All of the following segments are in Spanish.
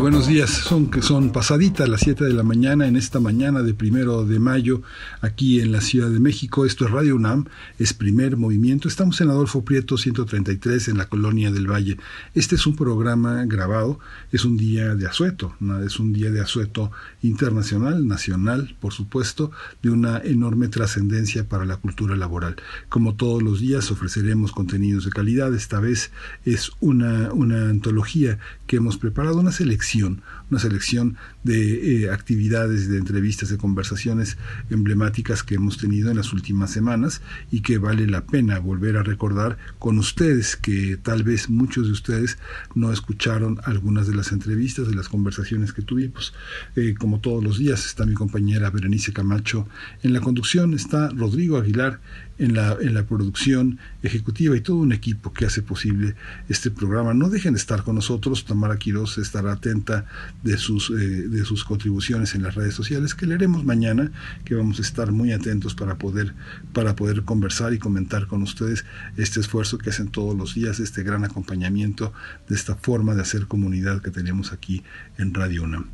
Buenos días. Son son pasaditas las 7 de la mañana en esta mañana de primero de mayo aquí en la Ciudad de México. Esto es Radio UNAM, es primer movimiento. Estamos en Adolfo Prieto 133 en la colonia del Valle. Este es un programa grabado, es un día de asueto, es un día de asueto internacional, nacional, por supuesto, de una enorme trascendencia para la cultura laboral. Como todos los días ofreceremos contenidos de calidad. Esta vez es una antología que hemos preparado, una selección una selección de eh, actividades, de entrevistas, de conversaciones emblemáticas que hemos tenido en las últimas semanas y que vale la pena volver a recordar con ustedes, que tal vez muchos de ustedes no escucharon algunas de las entrevistas, de las conversaciones que tuvimos. Eh, como todos los días está mi compañera Berenice Camacho en la conducción, está Rodrigo Aguilar en la, en la producción ejecutiva y todo un equipo que hace posible este programa. No dejen de estar con nosotros, Tamara Quiroz estará atenta de sus, eh, de sus contribuciones en las redes sociales que leeremos mañana, que vamos a estar muy atentos para poder, para poder conversar y comentar con ustedes este esfuerzo que hacen todos los días, este gran acompañamiento de esta forma de hacer comunidad que tenemos aquí en Radio UNAM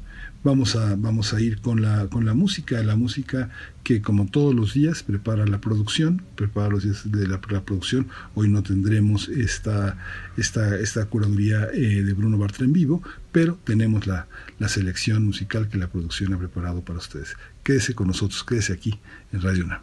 vamos a, vamos a ir con la, con la música, la música que como todos los días prepara la producción, prepara los días de la, producción. Hoy no tendremos esta, esta, esta curaduría eh, de Bruno Bartra en vivo, pero tenemos la, la selección musical que la producción ha preparado para ustedes. Quédese con nosotros, quédese aquí en Radio UNAM.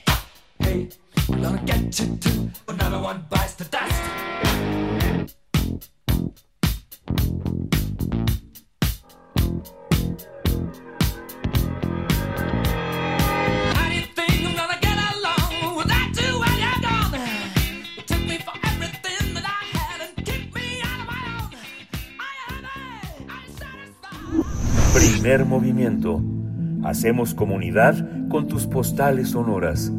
Movimiento. Hacemos comunidad con tus postales sonoras.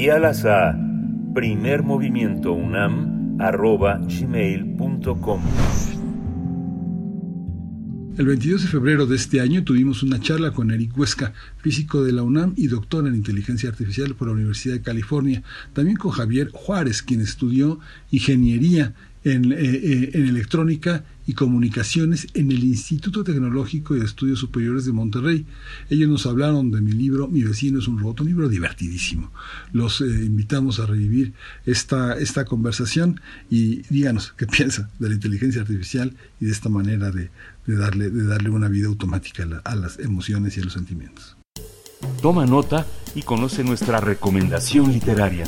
Envíalas a primermovimientounam.gmail.com El 22 de febrero de este año tuvimos una charla con Eric Huesca, físico de la UNAM y doctor en inteligencia artificial por la Universidad de California. También con Javier Juárez, quien estudió ingeniería en, eh, eh, en electrónica y Comunicaciones en el Instituto Tecnológico de Estudios Superiores de Monterrey. Ellos nos hablaron de mi libro Mi vecino es un robot, un libro divertidísimo. Los eh, invitamos a revivir esta, esta conversación y díganos qué piensa de la inteligencia artificial y de esta manera de, darle, de darle una vida automática a, a las emociones y a los sentimientos. Toma nota y conoce nuestra recomendación literaria.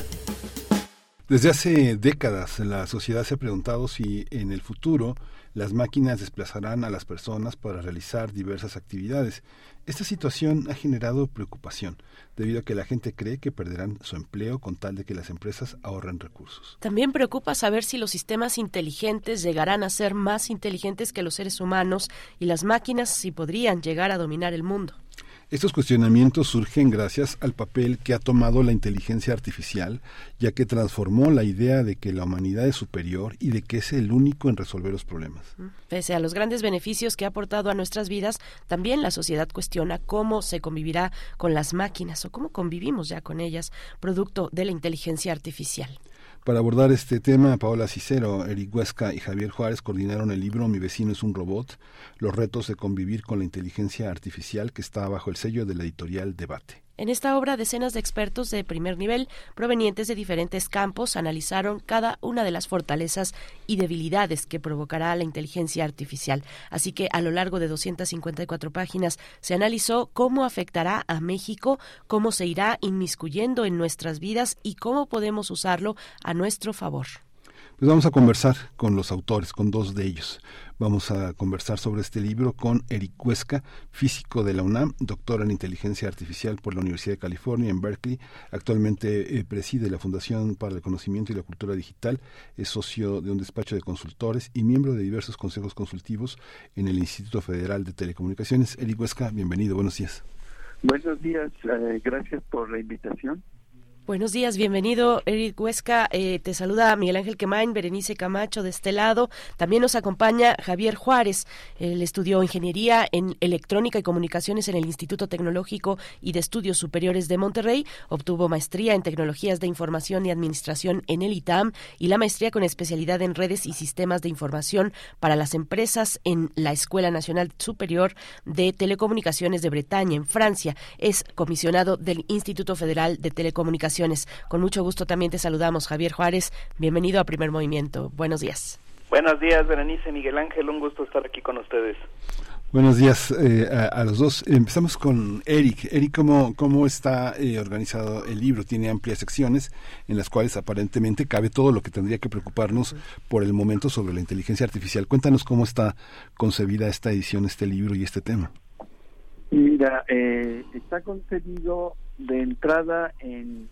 Desde hace décadas la sociedad se ha preguntado si en el futuro las máquinas desplazarán a las personas para realizar diversas actividades. Esta situación ha generado preocupación, debido a que la gente cree que perderán su empleo con tal de que las empresas ahorren recursos. También preocupa saber si los sistemas inteligentes llegarán a ser más inteligentes que los seres humanos y las máquinas si podrían llegar a dominar el mundo. Estos cuestionamientos surgen gracias al papel que ha tomado la inteligencia artificial, ya que transformó la idea de que la humanidad es superior y de que es el único en resolver los problemas. Pese a los grandes beneficios que ha aportado a nuestras vidas, también la sociedad cuestiona cómo se convivirá con las máquinas o cómo convivimos ya con ellas, producto de la inteligencia artificial. Para abordar este tema, Paola Cicero, Eric Huesca y Javier Juárez coordinaron el libro Mi vecino es un robot, los retos de convivir con la inteligencia artificial que está bajo el sello de la editorial Debate. En esta obra, decenas de expertos de primer nivel, provenientes de diferentes campos, analizaron cada una de las fortalezas y debilidades que provocará la inteligencia artificial. Así que a lo largo de 254 páginas se analizó cómo afectará a México, cómo se irá inmiscuyendo en nuestras vidas y cómo podemos usarlo a nuestro favor. Pues vamos a conversar con los autores, con dos de ellos. Vamos a conversar sobre este libro con Eric Huesca, físico de la UNAM, doctor en inteligencia artificial por la Universidad de California en Berkeley. Actualmente eh, preside la Fundación para el Conocimiento y la Cultura Digital, es socio de un despacho de consultores y miembro de diversos consejos consultivos en el Instituto Federal de Telecomunicaciones. Eric Huesca, bienvenido, buenos días. Buenos días, eh, gracias por la invitación. Buenos días, bienvenido Eric Huesca. Eh, te saluda Miguel Ángel Quemain, Berenice Camacho de este lado. También nos acompaña Javier Juárez. Él estudió ingeniería en electrónica y comunicaciones en el Instituto Tecnológico y de Estudios Superiores de Monterrey. Obtuvo maestría en tecnologías de información y administración en el ITAM y la maestría con especialidad en redes y sistemas de información para las empresas en la Escuela Nacional Superior de Telecomunicaciones de Bretaña, en Francia. Es comisionado del Instituto Federal de Telecomunicaciones con mucho gusto también te saludamos, Javier Juárez. Bienvenido a Primer Movimiento. Buenos días. Buenos días, Berenice Miguel Ángel. Un gusto estar aquí con ustedes. Buenos días eh, a, los dos. Empezamos con Eric. Eric, ¿cómo, cómo está eh, organizado el libro? Tiene amplias secciones en las cuales aparentemente cabe todo lo que tendría que preocuparnos por el momento sobre la inteligencia artificial. Cuéntanos cómo está concebida esta edición, este libro y este tema. Mira, eh, está concebido de entrada en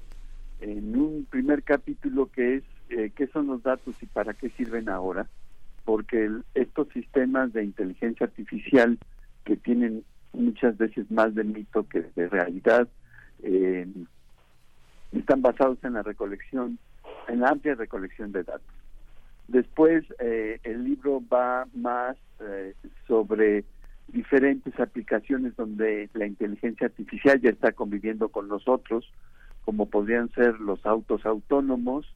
en un primer capítulo que es eh, qué son los datos y para qué sirven ahora, porque estos sistemas de inteligencia artificial que tienen muchas veces más de mito que de realidad, eh, están basados en la recolección, en la amplia recolección de datos. Después, eh, el libro va más sobre diferentes aplicaciones donde la inteligencia artificial ya está conviviendo con nosotros, como podrían ser los autos autónomos,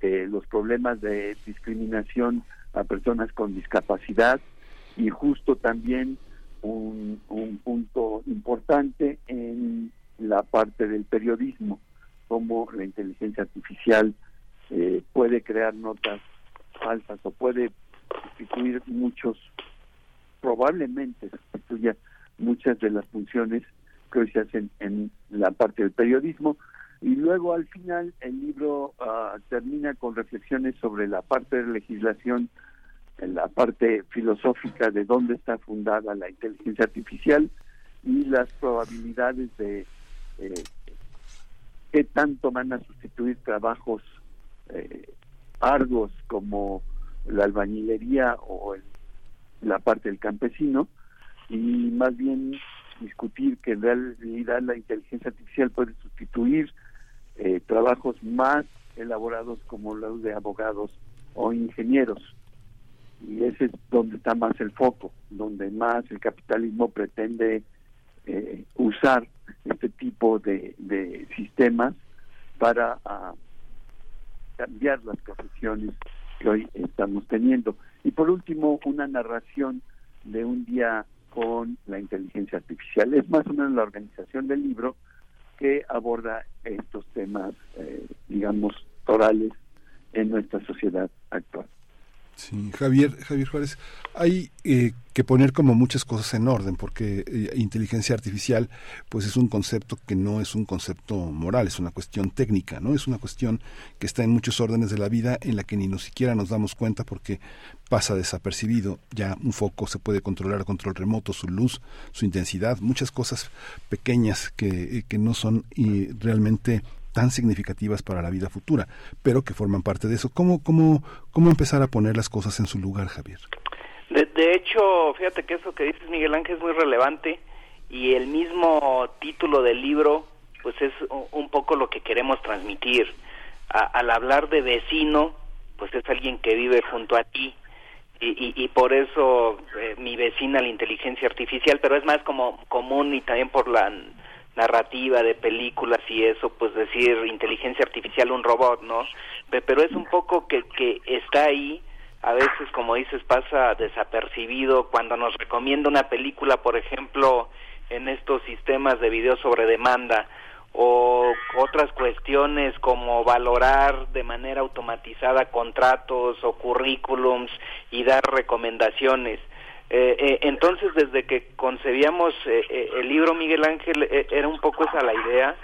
eh, los problemas de discriminación a personas con discapacidad y justo también un, punto importante en la parte del periodismo, cómo la inteligencia artificial eh, puede crear notas falsas o puede sustituir muchos, probablemente sustituya muchas de las funciones que hoy se hacen en la parte del periodismo y luego al final el libro ah, termina con reflexiones sobre la parte de legislación, en la parte filosófica de dónde está fundada la inteligencia artificial y las probabilidades de eh, qué tanto van a sustituir trabajos eh, arduos como la albañilería o la parte del campesino y más bien discutir que en realidad la inteligencia artificial puede sustituir eh, trabajos más elaborados como los de abogados o ingenieros. Y ese es donde está más el foco, donde más el capitalismo pretende eh, usar este tipo de, sistemas para ah, cambiar las profesiones que hoy estamos teniendo. Y por último, una narración de un día con la inteligencia artificial. Es más o menos la organización del libro, que aborda estos temas, eh, digamos, orales en nuestra sociedad actual. Sí, Javier, Javier Juárez, hay eh, que poner como muchas cosas en orden, porque eh, inteligencia artificial, pues es un concepto que no es un concepto moral, es una cuestión técnica, ¿no? Es una cuestión que está en muchos órdenes de la vida en la que ni nos siquiera nos damos cuenta porque pasa desapercibido. Ya un foco se puede controlar a control remoto, su luz, su intensidad, muchas cosas pequeñas que, eh, que no son y realmente tan significativas para la vida futura, pero que forman parte de eso. ¿Cómo, cómo, cómo empezar a poner las cosas en su lugar, Javier? De, hecho, fíjate que eso que dices, Miguel Ángel, es muy relevante y el mismo título del libro, pues es un poco lo que queremos transmitir. al hablar de vecino, pues es alguien que vive junto a ti, y, y, por eso eh, mi vecina la inteligencia artificial, pero es más como común y también por la narrativa de películas y eso, pues decir inteligencia artificial, un robot, ¿no? Pero es un poco que, que está ahí, a veces, como dices, pasa desapercibido cuando nos recomienda una película, por ejemplo, en estos sistemas de video sobre demanda o otras cuestiones como valorar de manera automatizada contratos o currículums y dar recomendaciones. Eh, eh, entonces, desde que concebíamos eh, el libro Miguel Ángel, era un poco esa la idea,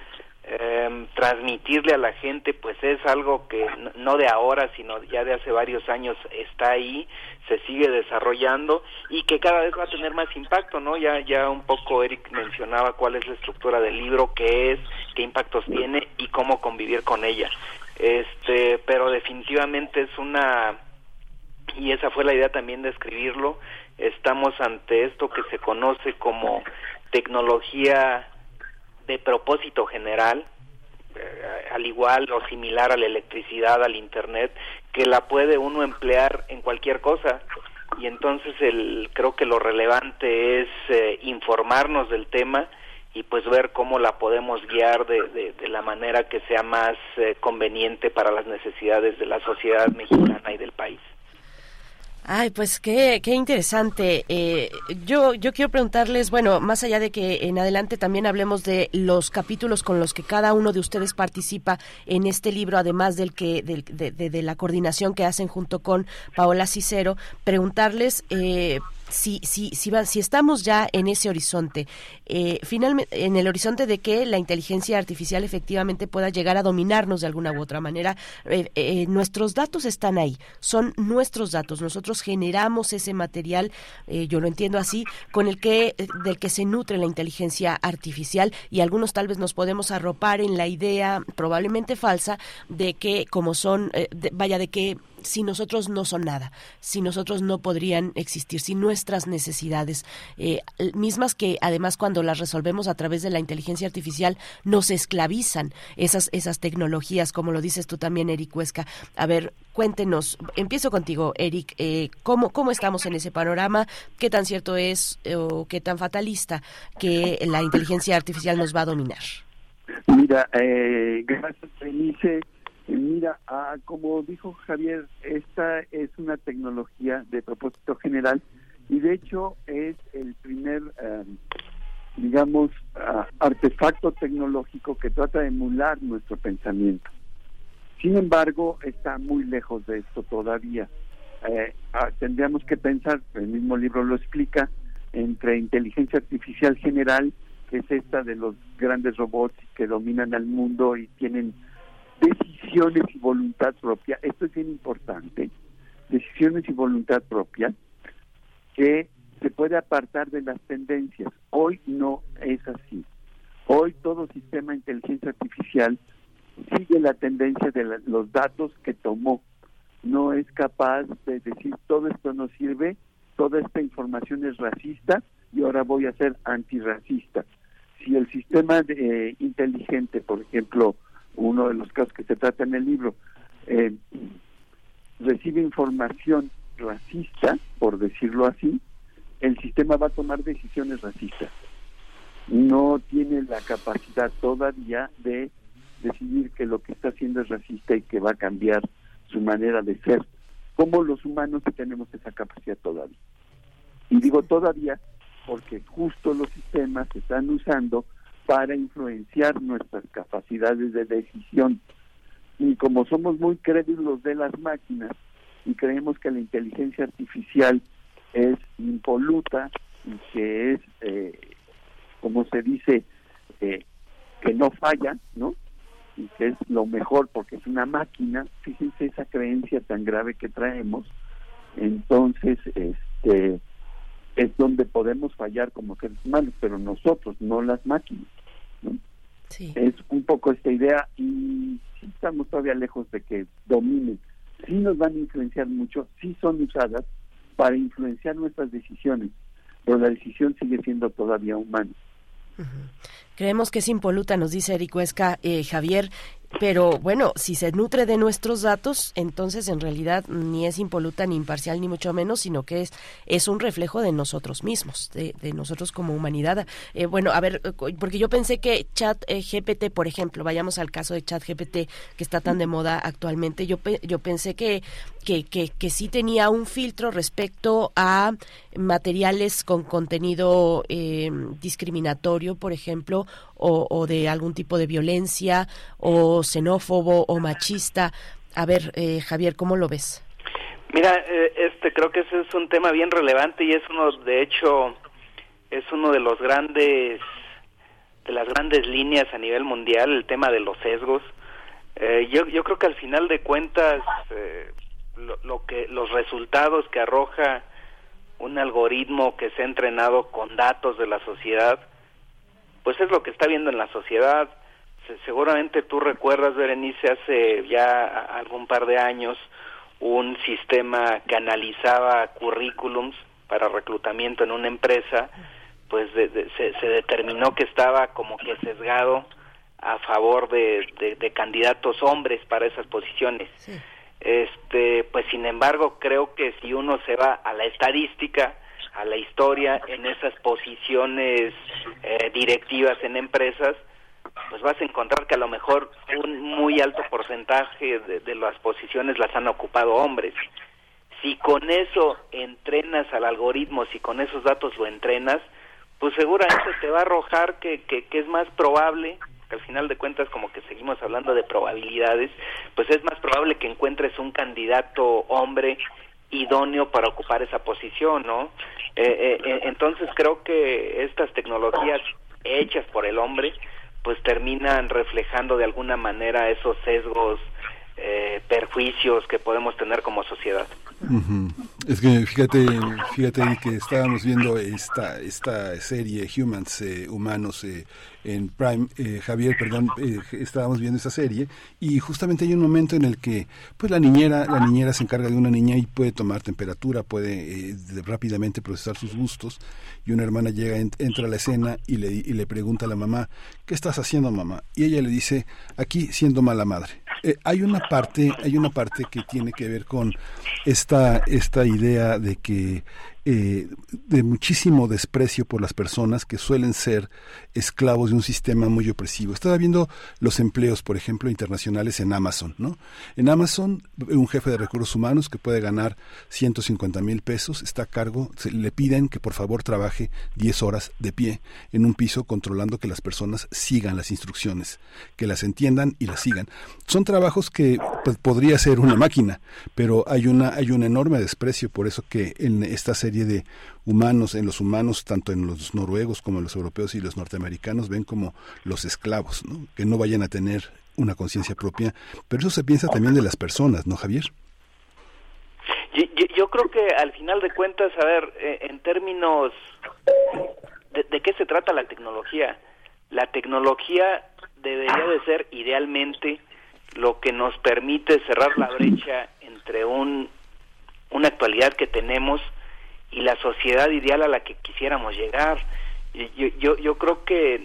eh, transmitirle a la gente pues es algo que no de ahora sino ya de hace varios años está ahí se sigue desarrollando y que cada vez va a tener más impacto no ya ya un poco Eric mencionaba cuál es la estructura del libro qué es qué impactos tiene y cómo convivir con ella. Este pero definitivamente es una y esa fue la idea también de escribirlo estamos ante esto que se conoce como tecnología de propósito general, eh, al igual o similar a la electricidad, al Internet, que la puede uno emplear en cualquier cosa. Y entonces el, creo que lo relevante es eh, informarnos del tema y pues ver cómo la podemos guiar de, de, la manera que sea más eh, conveniente para las necesidades de la sociedad mexicana y del país. Ay, pues qué, qué interesante. Eh, yo, yo quiero preguntarles, bueno, más allá de que en adelante también hablemos de los capítulos con los que cada uno de ustedes participa en este libro, además del que, del, de, de, la coordinación que hacen junto con Paola Cicero, preguntarles eh, si, si, si, va, si estamos ya en ese horizonte, eh, finalmente, en el horizonte de que la inteligencia artificial efectivamente pueda llegar a dominarnos de alguna u otra manera, eh, eh, nuestros datos están ahí, son nuestros datos, nosotros generamos ese material, eh, yo lo entiendo así, con el que, del que se nutre la inteligencia artificial y algunos tal vez nos podemos arropar en la idea probablemente falsa de que como son, de, vaya de que si nosotros no son nada, si nosotros no podrían existir, si nuestras necesidades, eh, mismas que además cuando las resolvemos a través de la inteligencia artificial, nos esclavizan esas, esas tecnologías, como lo dices tú también, Eric Huesca. A ver, cuéntenos, empiezo contigo, Eric, eh, ¿cómo, ¿cómo estamos en ese panorama? ¿Qué tan cierto es eh, o qué tan fatalista que la inteligencia artificial nos va a dominar? Mira, eh, gracias, Felice. Mira, ah, como dijo Javier, esta es una tecnología de propósito general y de hecho es el primer, eh, digamos, uh, artefacto tecnológico que trata de emular nuestro pensamiento. Sin embargo, está muy lejos de esto todavía. Eh, uh, tendríamos que pensar, el mismo libro lo explica, entre inteligencia artificial general, que es esta de los grandes robots que dominan al mundo y tienen decisiones y voluntad propia, esto es bien importante, decisiones y voluntad propia, que se puede apartar de las tendencias. Hoy no es así. Hoy todo sistema de inteligencia artificial sigue la tendencia de los datos que tomó. No es capaz de decir todo esto no sirve, toda esta información es racista y ahora voy a ser antirracista. Si el sistema de, eh, inteligente, por ejemplo, uno de los casos que se trata en el libro, eh, recibe información racista, por decirlo así, el sistema va a tomar decisiones racistas. No tiene la capacidad todavía de decidir que lo que está haciendo es racista y que va a cambiar su manera de ser. Como los humanos tenemos esa capacidad todavía. Y digo todavía porque justo los sistemas se están usando para influenciar nuestras capacidades de decisión. Y como somos muy crédulos de las máquinas y creemos que la inteligencia artificial es impoluta y que es, eh, como se dice, eh, que no falla, ¿no? Y que es lo mejor porque es una máquina, fíjense esa creencia tan grave que traemos, entonces, este, es donde podemos fallar como seres humanos, pero nosotros, no las máquinas. Es un poco esta idea y sí estamos todavía lejos de que dominen. Sí nos van a influenciar mucho, sí son usadas para influenciar nuestras decisiones, pero la decisión sigue siendo todavía humana. Uh -huh. Creemos que es impoluta, nos dice Eric Huesca. Eh, Javier, pero bueno, si se nutre de nuestros datos, entonces en realidad ni es impoluta ni imparcial ni mucho menos, sino que es, es un reflejo de nosotros mismos, de, nosotros como humanidad. Eh, bueno, a ver, porque yo pensé que Chat eh, GPT, por ejemplo, vayamos al caso de Chat GPT que está tan de moda actualmente, yo, yo pensé que, que, que, que sí tenía un filtro respecto a materiales con contenido eh, discriminatorio, por ejemplo, o, de algún tipo de violencia, o xenófobo, o machista. A ver, eh, Javier, ¿cómo lo ves? Mira, eh, este creo que ese es un tema bien relevante y es uno, de hecho, es uno de los grandes, de las grandes líneas a nivel mundial, el tema de los sesgos. yo, yo creo que al final de cuentas, lo, que los resultados que arroja un algoritmo que se ha entrenado con datos de la sociedad, pues es lo que está viendo en la sociedad. seguramente tú recuerdas, Berenice, hace ya algún par de años, un sistema que analizaba currículums para reclutamiento en una empresa, pues se, determinó que estaba como que sesgado a favor de, de candidatos hombres para esas posiciones. Este, pues sin embargo, creo que si uno se va a la estadística, a la historia en esas posiciones eh, directivas en empresas, pues vas a encontrar que a lo mejor un muy alto porcentaje de, de, las posiciones las han ocupado hombres. Si con eso entrenas al algoritmo, si con esos datos lo entrenas, pues seguramente te va a arrojar que, que, que es más probable al final de cuentas como que seguimos hablando de probabilidades, pues es más probable que encuentres un candidato hombre idóneo para ocupar esa posición, ¿no? Eh, eh, eh, entonces creo que estas tecnologías hechas por el hombre, pues terminan reflejando de alguna manera esos sesgos, perjuicios que podemos tener como sociedad. Es que fíjate, fíjate que estábamos viendo esta esta serie Humans, humanos, en Prime, eh, Javier, perdón, eh, estábamos viendo esa serie y justamente hay un momento en el que pues la niñera, la niñera se encarga de una niña y puede tomar temperatura, puede eh, rápidamente procesar sus gustos y una hermana llega, entra a la escena y le, y le pregunta a la mamá, ¿qué estás haciendo mamá? Y ella le dice, aquí siendo mala madre. hay una parte, hay una parte que tiene que ver con esta, esta idea de que eh, de muchísimo desprecio por las personas que suelen ser esclavos de un sistema muy opresivo. Estaba viendo los empleos, por ejemplo, internacionales en Amazon, ¿no? En Amazon, un jefe de recursos humanos que puede ganar 150 mil pesos está a cargo, le piden que por favor trabaje 10 horas de pie en un piso controlando que las personas sigan las instrucciones, que las entiendan y las sigan. Son trabajos que pues, podría ser una máquina, pero hay una hay un enorme desprecio por eso que en esta serie de humanos, en los humanos, tanto en los noruegos como en los europeos y los norteamericanos, ven como los esclavos, que no vayan a tener una conciencia propia, pero eso se piensa también de las personas, ¿no, Javier? Yo, creo que al final de cuentas, a ver, eh, en términos de, de qué se trata la tecnología, la tecnología debería de ser idealmente lo que nos permite cerrar la brecha entre un una actualidad que tenemos y la sociedad ideal a la que quisiéramos llegar. Yo, yo, yo creo que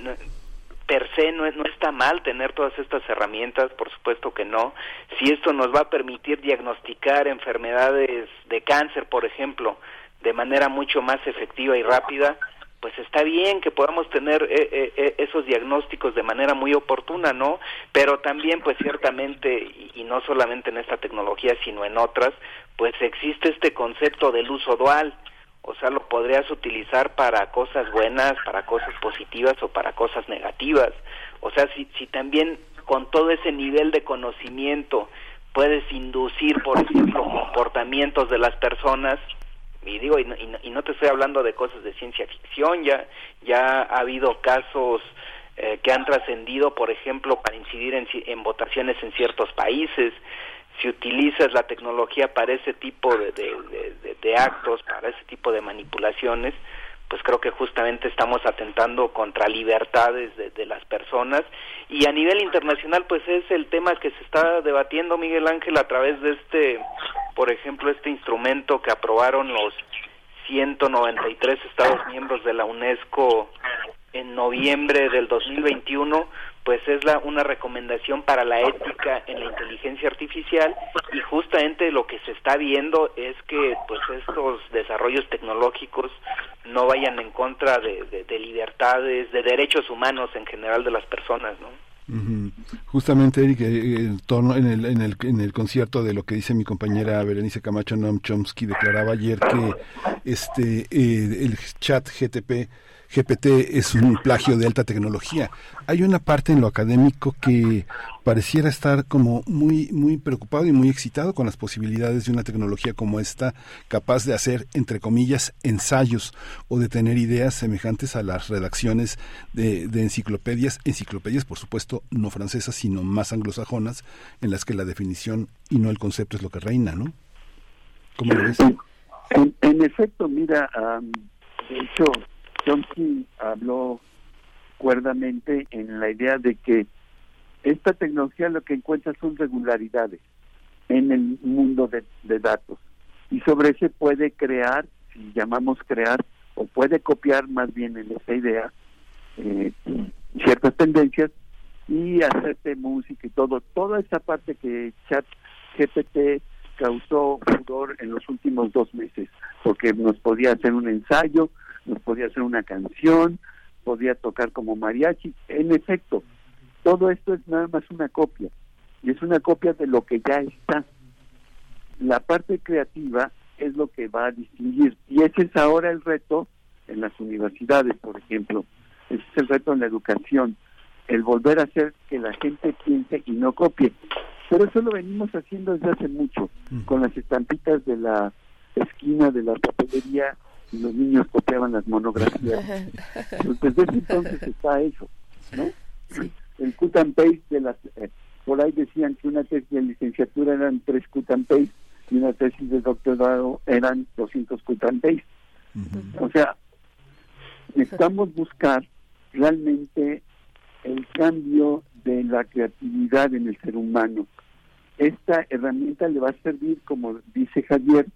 per se no, no está mal tener todas estas herramientas, por supuesto que no. Si esto nos va a permitir diagnosticar enfermedades de cáncer, por ejemplo, de manera mucho más efectiva y rápida, pues está bien que podamos tener eh, eh, eh, esos diagnósticos de manera muy oportuna, ¿no? Pero también, pues ciertamente, y, y, no solamente en esta tecnología, sino en otras, pues existe este concepto del uso dual o sea, lo podrías utilizar para cosas buenas, para cosas positivas o para cosas negativas. O sea, si, si también con todo ese nivel de conocimiento puedes inducir, por ejemplo, comportamientos de las personas, y digo, y no, y no te estoy hablando de cosas de ciencia ficción, ya, ya ha habido casos eh, que han trascendido, por ejemplo, para incidir en, en votaciones en ciertos países, si utilizas la tecnología para ese tipo de, de, actos, para ese tipo de manipulaciones, pues creo que justamente estamos atentando contra libertades de, las personas. Y a nivel internacional pues es el tema que se está debatiendo Miguel Ángel a través de este, por ejemplo, este instrumento que aprobaron los 193 Estados miembros de la UNESCO en noviembre del 2021 pues es la, una recomendación para la ética en la inteligencia artificial y justamente lo que se está viendo es que pues estos desarrollos tecnológicos no vayan en contra de, de libertades, de derechos humanos en general de las personas, ¿no? Justamente, Eric, eh, en, torno, en, el, en, el, en el concierto de lo que dice mi compañera Berenice Camacho Noam Chomsky, declaraba ayer que este eh, el chat GTP GPT es un plagio de alta tecnología. Hay una parte en lo académico que pareciera estar como muy muy preocupado y muy excitado con las posibilidades de una tecnología como esta capaz de hacer entre comillas ensayos o de tener ideas semejantes a las redacciones de, de enciclopedias, enciclopedias por supuesto no francesas sino más anglosajonas en las que la definición y no el concepto es lo que reina, ¿no? ¿Cómo lo ves? En, efecto, mira, de hecho Chomsky habló cuerdamente en la idea de que esta tecnología lo que encuentra son regularidades en el mundo de, datos. Y sobre ese puede crear, si llamamos crear, o puede copiar más bien en esa idea eh, ciertas tendencias y hacerte música y todo, toda esa parte que Chat GPT causó furor en los últimos dos meses, porque nos podía hacer un ensayo, podía hacer una canción, podía tocar como mariachi. En efecto, todo esto es nada más una copia, y es una copia de lo que ya está. La parte creativa es lo que va a distinguir, y ese es ahora el reto en las universidades, por ejemplo. Ese es el reto en la educación, el volver a hacer que la gente piense y no copie. Pero eso lo venimos haciendo desde hace mucho, con las estampitas de la esquina de la papelería y los niños copiaban las monografías. Pues desde ese entonces está eso, ¿no? El cut and paste de las... Eh, por ahí decían que una tesis de licenciatura eran tres cut and paste y una tesis de doctorado eran 200 cut and paste. O sea, necesitamos buscar realmente el cambio de la creatividad en el ser humano. Esta herramienta le va a servir, como dice Javier,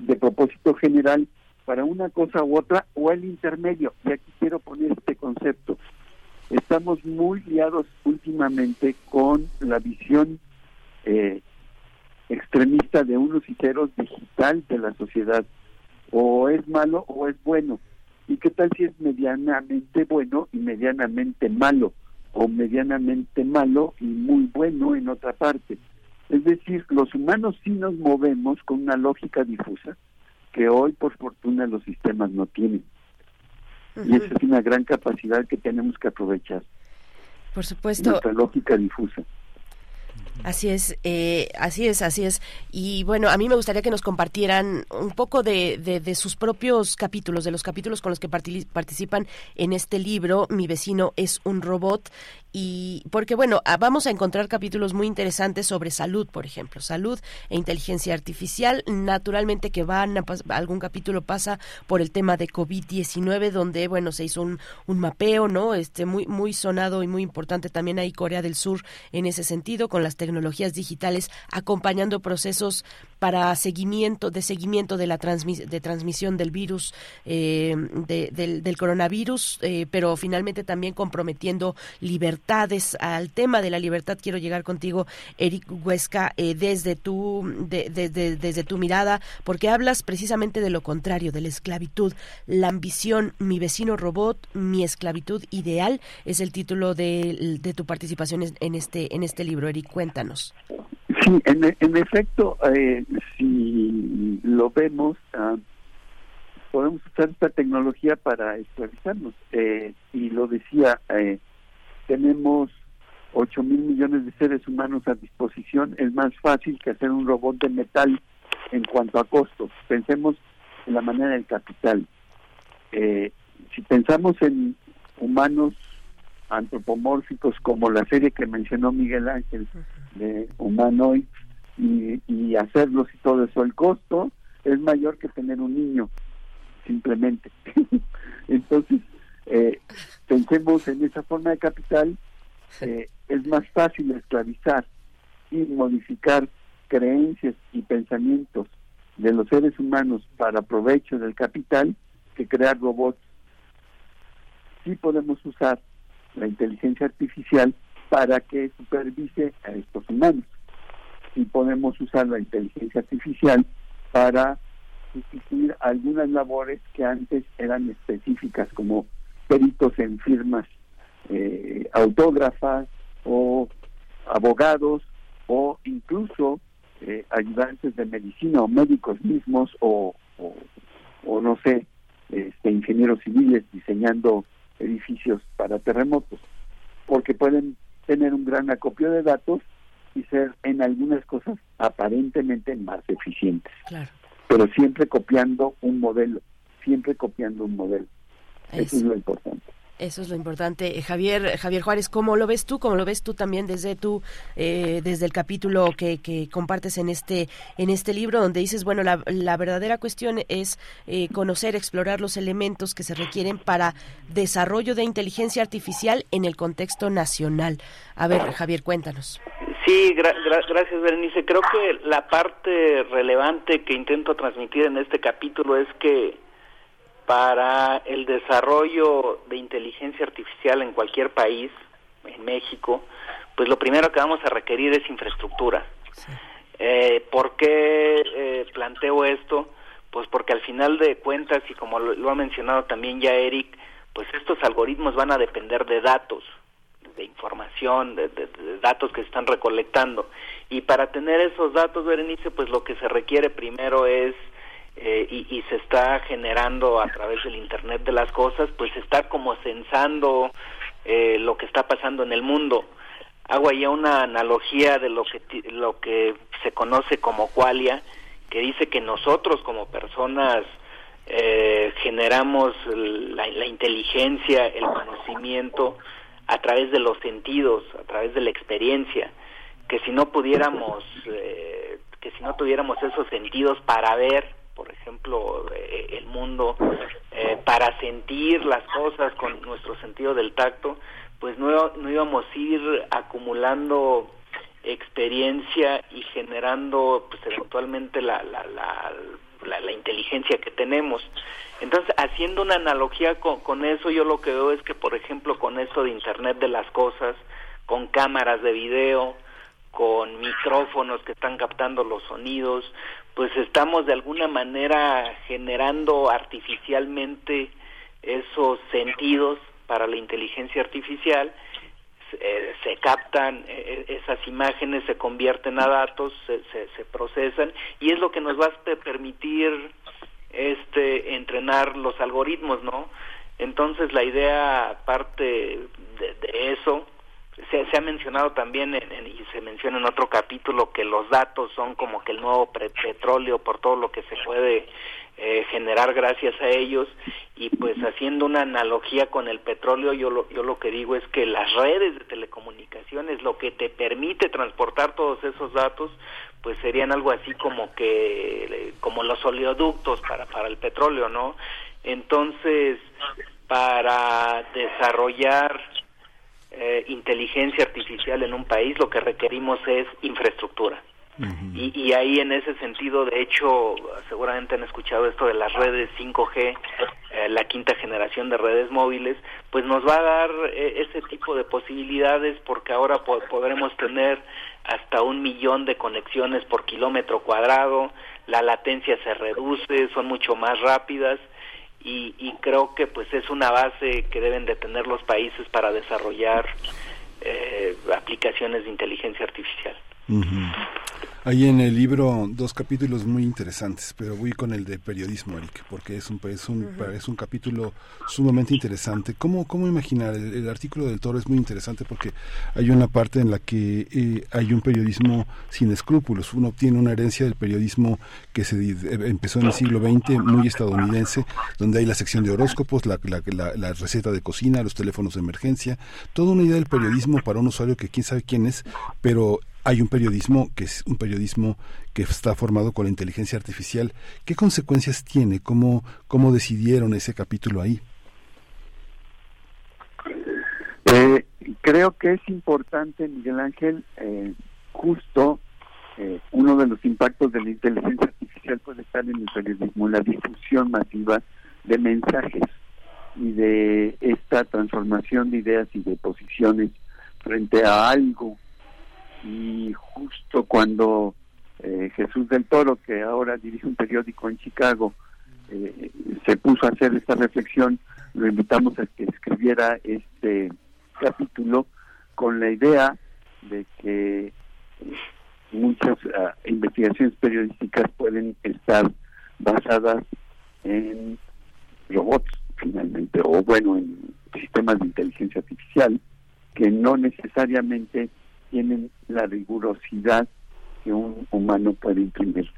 de propósito general para una cosa u otra o el intermedio. Y aquí quiero poner este concepto. Estamos muy liados últimamente con la visión eh, extremista de unos y ceros digital de la sociedad. O es malo o es bueno. ¿Y qué tal si es medianamente bueno y medianamente malo? O medianamente malo y muy bueno en otra parte. Es decir, los humanos sí nos movemos con una lógica difusa que hoy por fortuna los sistemas no tienen. Y esa es una gran capacidad que tenemos que aprovechar. Por supuesto. Nuestra lógica difusa. Así es, eh, así es, así es. Y bueno, a mí me gustaría que nos compartieran un poco de, de, sus propios capítulos, de los capítulos con los que participan en este libro, Mi vecino es un robot, y porque bueno, ah, vamos a encontrar capítulos muy interesantes sobre salud, por ejemplo, salud e inteligencia artificial, naturalmente que van a algún capítulo pasa por el tema de COVID-19 donde bueno, se hizo un, un mapeo, ¿no? Este muy muy sonado y muy importante también ahí Corea del Sur en ese sentido con las tecnologías digitales acompañando procesos para seguimiento de seguimiento de la de transmisión del virus eh, del, coronavirus, eh, pero finalmente también comprometiendo libertad al tema de la libertad. Quiero llegar contigo, Eric Huesca, eh, desde, tu, desde tu mirada, porque hablas precisamente de lo contrario, de la esclavitud, la ambición, mi vecino robot, mi esclavitud ideal, es el título de, tu participación en este, en este libro. Eric, cuéntanos. Sí, en, efecto, eh, si lo vemos, ah, podemos usar esta tecnología para esclavizarnos. Eh, y lo decía, eh, tenemos 8 mil millones de seres humanos a disposición, es más fácil que hacer un robot de metal en cuanto a costos. Pensemos en la manera del capital. Eh, si pensamos en humanos antropomórficos como la serie que mencionó Miguel Ángel de Humanoid y, y hacerlos y todo eso, el costo es mayor que tener un niño, simplemente. Entonces, eh, pensemos en esa forma de capital, eh, es más fácil esclavizar y modificar creencias y pensamientos de los seres humanos para provecho del capital que crear robots sí podemos usar la inteligencia artificial para que supervise a estos humanos. Sí podemos usar la inteligencia artificial para sustituir algunas labores que antes eran específicas, como peritos en firmas eh, autógrafas o abogados o incluso eh, ayudantes de medicina o médicos mismos o, o, no sé, este, ingenieros civiles diseñando edificios para terremotos, porque pueden tener un gran acopio de datos y ser en algunas cosas aparentemente más eficientes. Pero siempre copiando un modelo, siempre copiando un modelo. Eso es lo importante. Eso es lo importante. Eh, Javier, Javier Juárez, ¿cómo lo ves tú? ¿Cómo lo ves tú también desde tu, eh, desde el capítulo que, que, compartes en este, en este libro, donde dices, bueno, la, la verdadera cuestión es eh, conocer, explorar los elementos que se requieren para desarrollo de inteligencia artificial en el contexto nacional. A ver, Javier, cuéntanos. Sí, gracias, Berenice. Creo que la parte relevante que intento transmitir en este capítulo es que para el desarrollo de inteligencia artificial en cualquier país, en México, pues lo primero que vamos a requerir es infraestructura. Eh, ¿Por qué eh, planteo esto? Pues porque al final de cuentas, y como lo, ha mencionado también ya Eric, pues estos algoritmos van a depender de datos, de información, de, de, datos que se están recolectando. Y para tener esos datos, Berenice, pues lo que se requiere primero es eh, y, se está generando a través del Internet de las cosas, pues está como censando eh, lo que está pasando en el mundo. Hago ahí una analogía de lo que, lo que se conoce como qualia, que dice que nosotros como personas eh, generamos la, la, inteligencia, el conocimiento a través de los sentidos, a través de la experiencia, que si no pudiéramos, que si no tuviéramos esos sentidos para ver, por ejemplo, eh, el mundo, eh, para sentir las cosas con nuestro sentido del tacto, pues no, no íbamos a ir acumulando experiencia y generando pues eventualmente la, la, la, la, inteligencia que tenemos. Entonces, haciendo una analogía con, con eso, yo lo que veo es que, por ejemplo, con eso de Internet de las Cosas, con cámaras de video, con micrófonos que están captando los sonidos, pues estamos de alguna manera generando artificialmente esos sentidos para la inteligencia artificial, eh, se captan eh, esas imágenes, se convierten a datos, se, se, procesan y es lo que nos va a permitir este entrenar los algoritmos, ¿no? Entonces la idea parte de eso se, se, ha mencionado también y se menciona en otro capítulo que los datos son como que el nuevo petróleo por todo lo que se puede eh, generar gracias a ellos. Y pues haciendo una analogía con el petróleo yo lo, yo lo que digo es que las redes de telecomunicaciones lo que te permite transportar todos esos datos pues serían algo así como que como los oleoductos para para el petróleo no entonces para desarrollar eh, inteligencia artificial en un país, lo que requerimos es infraestructura. y, y, ahí en ese sentido, de hecho, seguramente han escuchado esto de las redes 5G, eh, la quinta generación de redes móviles, pues nos va a dar eh, ese tipo de posibilidades porque ahora podremos tener hasta un millón de conexiones por kilómetro cuadrado, la latencia se reduce, son mucho más rápidas y, creo que pues es una base que deben de tener los países para desarrollar eh, aplicaciones de inteligencia artificial. Hay en el libro dos capítulos muy interesantes, pero voy con el de periodismo, Eric, porque es un, es un, es un capítulo sumamente interesante. ¿Cómo, cómo imaginar? El, artículo del Toro es muy interesante porque hay una parte en la que eh, hay un periodismo sin escrúpulos. Uno tiene una herencia del periodismo que se eh, empezó en el siglo XX, muy estadounidense, donde hay la sección de horóscopos, la, la, la receta de cocina, los teléfonos de emergencia, toda una idea del periodismo para un usuario que quién sabe quién es, pero hay un periodismo que es un periodismo que está formado con la inteligencia artificial. ¿Qué consecuencias tiene? ¿Cómo, cómo decidieron ese capítulo ahí? Eh, creo que es importante, Miguel Ángel, eh, justo eh, uno de los impactos de la inteligencia artificial puede estar en el periodismo, la difusión masiva de mensajes. y de esta transformación de ideas y de posiciones frente a algo. Y justo cuando eh, Jesús del Toro, que ahora dirige un periódico en Chicago, eh, se puso a hacer esta reflexión, lo invitamos a que escribiera este capítulo con la idea de que muchas ah, investigaciones periodísticas pueden estar basadas en robots finalmente, o bueno, en sistemas de inteligencia artificial que no necesariamente tienen la rigurosidad que un humano puede imprimir.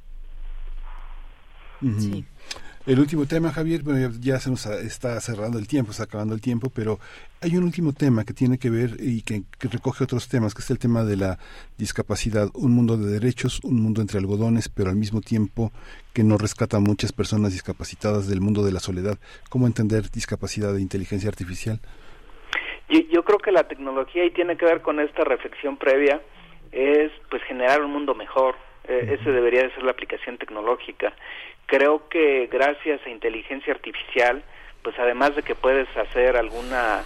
El último tema, Javier, ya se nos está cerrando el tiempo, está acabando el tiempo, pero hay un último tema que tiene que ver y que, recoge otros temas, que es el tema de la discapacidad, un mundo de derechos, un mundo entre algodones, pero al mismo tiempo que no rescata a muchas personas discapacitadas del mundo de la soledad. ¿Cómo entender discapacidad de inteligencia artificial? Yo, yo creo que la tecnología y tiene que ver con esta reflexión previa es pues generar un mundo mejor. Eh, ese debería de ser la aplicación tecnológica. Creo que gracias a inteligencia artificial, pues además de que puedes hacer alguna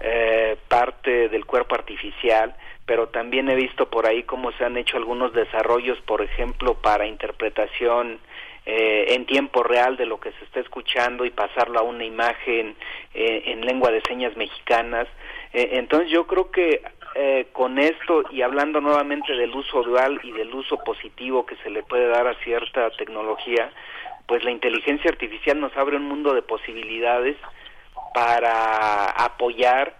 eh, parte del cuerpo artificial, pero también he visto por ahí cómo se han hecho algunos desarrollos, por ejemplo, para interpretación eh, en tiempo real de lo que se está escuchando y pasarlo a una imagen eh, en lengua de señas mexicanas. entonces yo creo que con esto y hablando nuevamente del uso dual y del uso positivo que se le puede dar a cierta tecnología, pues la inteligencia artificial nos abre un mundo de posibilidades para apoyar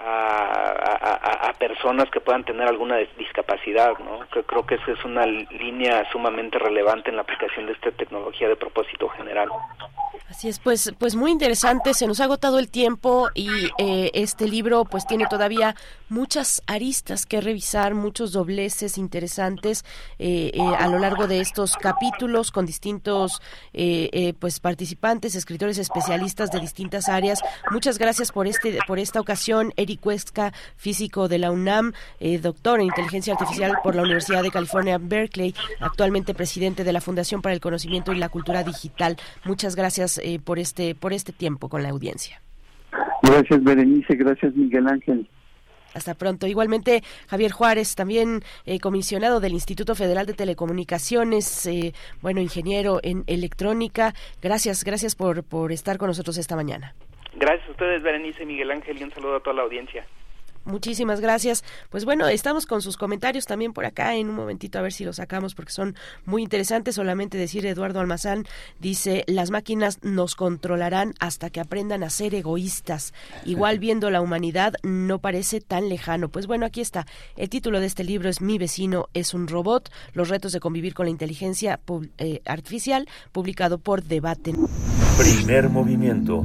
a, personas que puedan tener alguna discapacidad, ¿no? creo que esa es una línea sumamente relevante en la aplicación de esta tecnología de propósito general. Así es, pues, pues muy interesante. Se nos ha agotado el tiempo y eh, este libro, pues, tiene todavía muchas aristas que revisar, muchos dobleces interesantes eh, eh, a lo largo de estos capítulos con distintos, pues, participantes, escritores especialistas de distintas áreas. Muchas gracias por este, por esta ocasión, Eric Huesca, físico de la UNAM, doctor en inteligencia artificial por la Universidad de California, Berkeley, actualmente presidente de la Fundación para el Conocimiento y la Cultura Digital. Muchas gracias eh, por este por este tiempo con la audiencia. Gracias Berenice, gracias Miguel Ángel. Hasta pronto. Igualmente, Javier Juárez, también eh, comisionado del Instituto Federal de Telecomunicaciones, eh, bueno, ingeniero en electrónica. Gracias, gracias por, por estar con nosotros esta mañana. Gracias a ustedes, Berenice, Miguel Ángel, y un saludo a toda la audiencia. Muchísimas gracias. Pues bueno, estamos con sus comentarios también por acá en un momentito a ver si los sacamos porque son muy interesantes. Solamente decir Eduardo Almazán dice, las máquinas nos controlarán hasta que aprendan a ser egoístas. Igual viendo la humanidad no parece tan lejano. Pues bueno, aquí está. El título de este libro es Mi vecino es un robot, los retos de convivir con la inteligencia eh, artificial, publicado por Debate. Primer movimiento.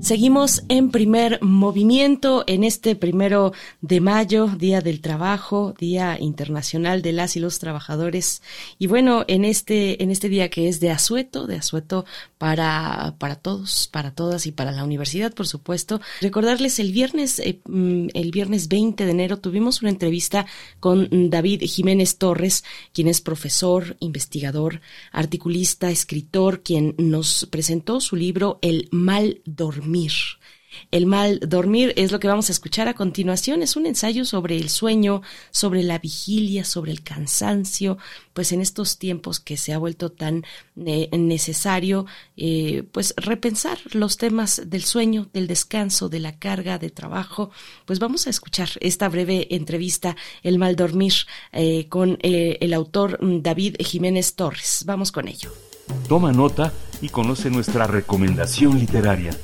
Seguimos en primer movimiento en este primero de mayo, Día del Trabajo, Día Internacional de las y los Trabajadores. Y bueno, en este, en este día que es de asueto, de asueto para, para todos, para todas y para la universidad, por supuesto. Recordarles el viernes, eh, mm, el viernes 20 de enero tuvimos una entrevista con David Jiménez Torres, quien es profesor, investigador, articulista, escritor, quien nos presentó su libro El mal el mal dormir es lo que vamos a escuchar a continuación. Es un ensayo sobre el sueño, sobre la vigilia, sobre el cansancio, pues en estos tiempos que se ha vuelto tan eh, necesario, eh, pues repensar los temas del sueño, del descanso, de la carga de trabajo. Pues vamos a escuchar esta breve entrevista, El mal dormir, eh, con el autor mm, David Jiménez Torres. Vamos con ello. Toma nota y conoce nuestra recomendación literaria.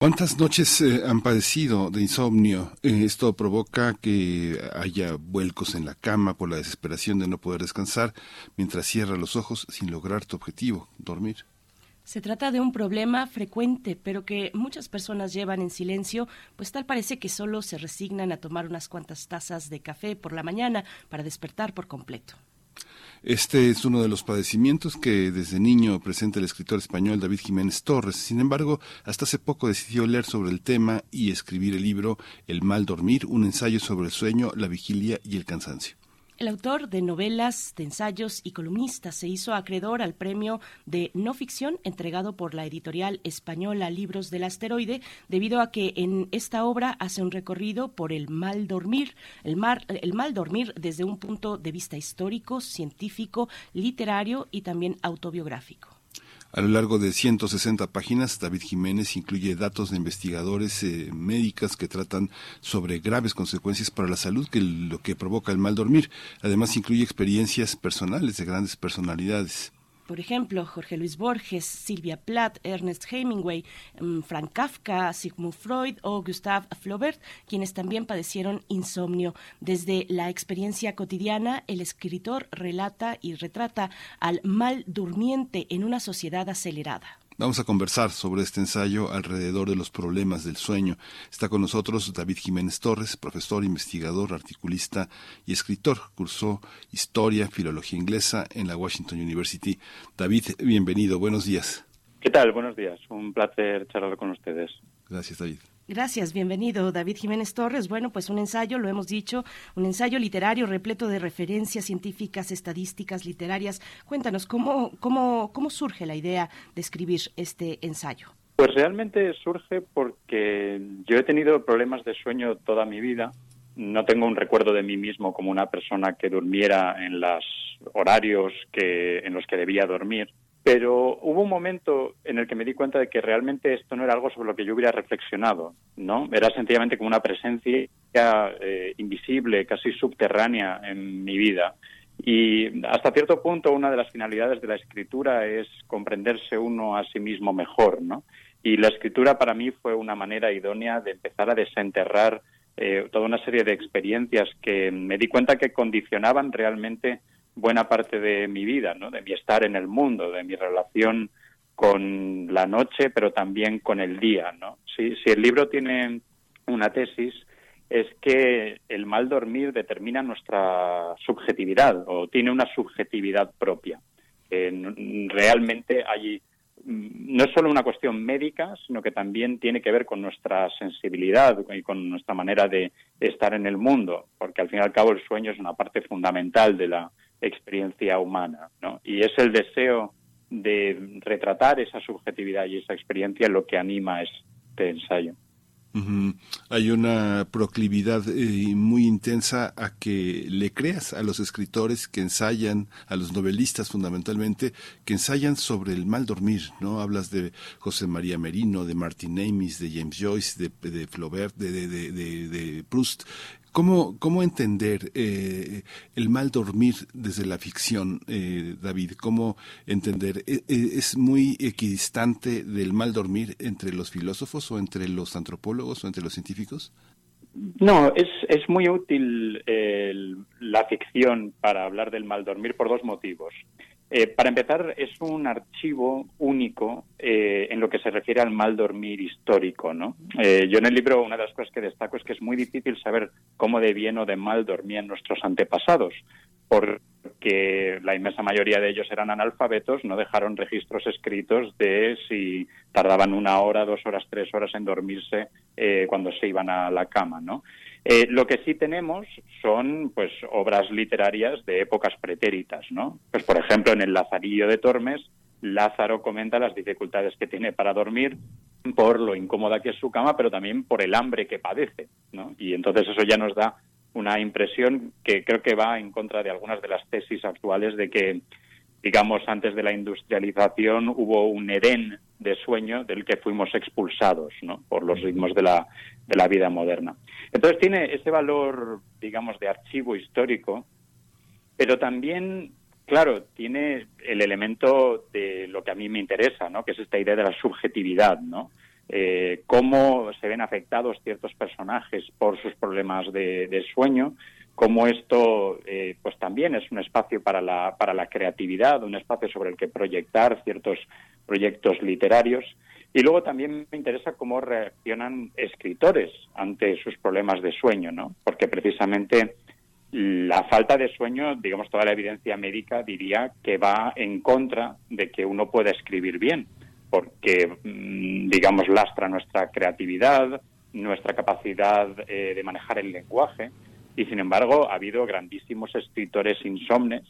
¿Cuántas noches eh, han padecido de insomnio? Eh, esto provoca que haya vuelcos en la cama por la desesperación de no poder descansar mientras cierra los ojos sin lograr tu objetivo, dormir. Se trata de un problema frecuente, pero que muchas personas llevan en silencio, pues tal parece que solo se resignan a tomar unas cuantas tazas de café por la mañana para despertar por completo. Este es uno de los padecimientos que desde niño presenta el escritor español David Jiménez Torres. Sin embargo, hasta hace poco decidió leer sobre el tema y escribir el libro El mal dormir, un ensayo sobre el sueño, la vigilia y el cansancio. El autor de novelas, de ensayos y columnista se hizo acreedor al premio de no ficción entregado por la editorial española Libros del Asteroide, debido a que en esta obra hace un recorrido por el mal dormir, el, el mal dormir desde un punto de vista histórico, científico, literario y también autobiográfico. A lo largo de 160 páginas, David Jiménez incluye datos de investigadores eh, médicas que tratan sobre graves consecuencias para la salud que lo que provoca el mal dormir. Además, incluye experiencias personales de grandes personalidades por ejemplo, Jorge Luis Borges, Silvia Plath, Ernest Hemingway, mm, Frank Kafka, Sigmund Freud o Gustave Flaubert, quienes también padecieron insomnio. Desde la experiencia cotidiana, el escritor relata y retrata al mal durmiente en una sociedad acelerada. Vamos a conversar sobre este ensayo alrededor de los problemas del sueño. Está con nosotros David Jiménez Torres, profesor, investigador, articulista y escritor. Cursó Historia, Filología Inglesa en la Washington University. David, bienvenido. Buenos días. ¿Qué tal? Buenos días. Un placer charlar con ustedes. Gracias, David. Gracias, bienvenido David Jiménez Torres. Bueno, pues un ensayo, lo hemos dicho, un ensayo literario repleto de referencias científicas, estadísticas, literarias. Cuéntanos, ¿cómo, cómo, cómo surge la idea de escribir este ensayo? Pues realmente surge porque yo he tenido problemas de sueño toda mi vida. No tengo un recuerdo de mí mismo como una persona que durmiera en los horarios que, en los que debía dormir. Pero hubo un momento en el que me di cuenta de que realmente esto no era algo sobre lo que yo hubiera reflexionado, ¿no? Era sencillamente como una presencia eh, invisible, casi subterránea en mi vida. Y hasta cierto punto una de las finalidades de la escritura es comprenderse uno a sí mismo mejor, ¿no? Y la escritura para mí fue una manera idónea de empezar a desenterrar eh, toda una serie de experiencias que me di cuenta que condicionaban realmente buena parte de mi vida, ¿no? de mi estar en el mundo, de mi relación con la noche, pero también con el día. ¿no? Si, si el libro tiene una tesis, es que el mal dormir determina nuestra subjetividad o tiene una subjetividad propia. realmente hay mm, no es solo una cuestión médica, sino que también tiene que ver con nuestra sensibilidad y con nuestra manera de estar en el mundo, porque al fin y al cabo el sueño es una parte fundamental de la, experiencia humana, ¿no? Y es el deseo de retratar esa subjetividad y esa experiencia lo que anima este ensayo. Hay una proclividad eh, muy intensa a que le creas a los escritores que ensayan, a los novelistas fundamentalmente, que ensayan sobre el mal dormir, ¿no? Hablas de José María Merino, de Martin Amis, de James Joyce, de, de Flaubert, de, de, de, Proust, ¿Cómo, cómo entender eh, el mal dormir desde la ficción, eh, David? ¿Cómo entender? ¿E, e, ¿Es muy equidistante del mal dormir entre los filósofos o entre los antropólogos o entre los científicos? No, es, es muy útil la ficción para hablar del mal dormir por dos motivos. Eh, para empezar, es un archivo único eh, en lo que se refiere al mal dormir histórico. ¿no? Eh, yo en el libro una de las cosas que destaco es que es muy difícil saber cómo de bien o de mal dormían nuestros antepasados, porque la inmensa mayoría de ellos eran analfabetos, no dejaron registros escritos de si tardaban una hora, dos horas, tres horas en dormirse cuando se iban a la cama. ¿no? Eh, lo que sí tenemos son pues obras literarias de épocas pretéritas, ¿no? Pues por ejemplo en el Lazarillo de Tormes, Lázaro comenta las dificultades que tiene para dormir por lo incómoda que es su cama, pero también por el hambre que padece, ¿no? Y entonces eso ya nos da una impresión que creo que va en contra de algunas de las tesis actuales de que digamos, antes de la industrialización hubo un Edén de sueño del que fuimos expulsados ¿no? por los ritmos de la, de la vida moderna. Entonces tiene ese valor, digamos, de archivo histórico, pero también, claro, tiene el elemento de lo que a mí me interesa, ¿no? que es esta idea de la subjetividad, ¿no? Eh, cómo se ven afectados ciertos personajes por sus problemas de, de sueño, cómo esto eh, pues también es un espacio para la, para la creatividad, un espacio sobre el que proyectar ciertos proyectos literarios. Y luego también me interesa cómo reaccionan escritores ante sus problemas de sueño, ¿no? Porque precisamente la falta de sueño, digamos, toda la evidencia médica diría que va en contra de que uno pueda escribir bien, porque, mm, digamos, lastra nuestra creatividad, nuestra capacidad eh, de manejar el lenguaje, y sin embargo ha habido grandísimos escritores insomnes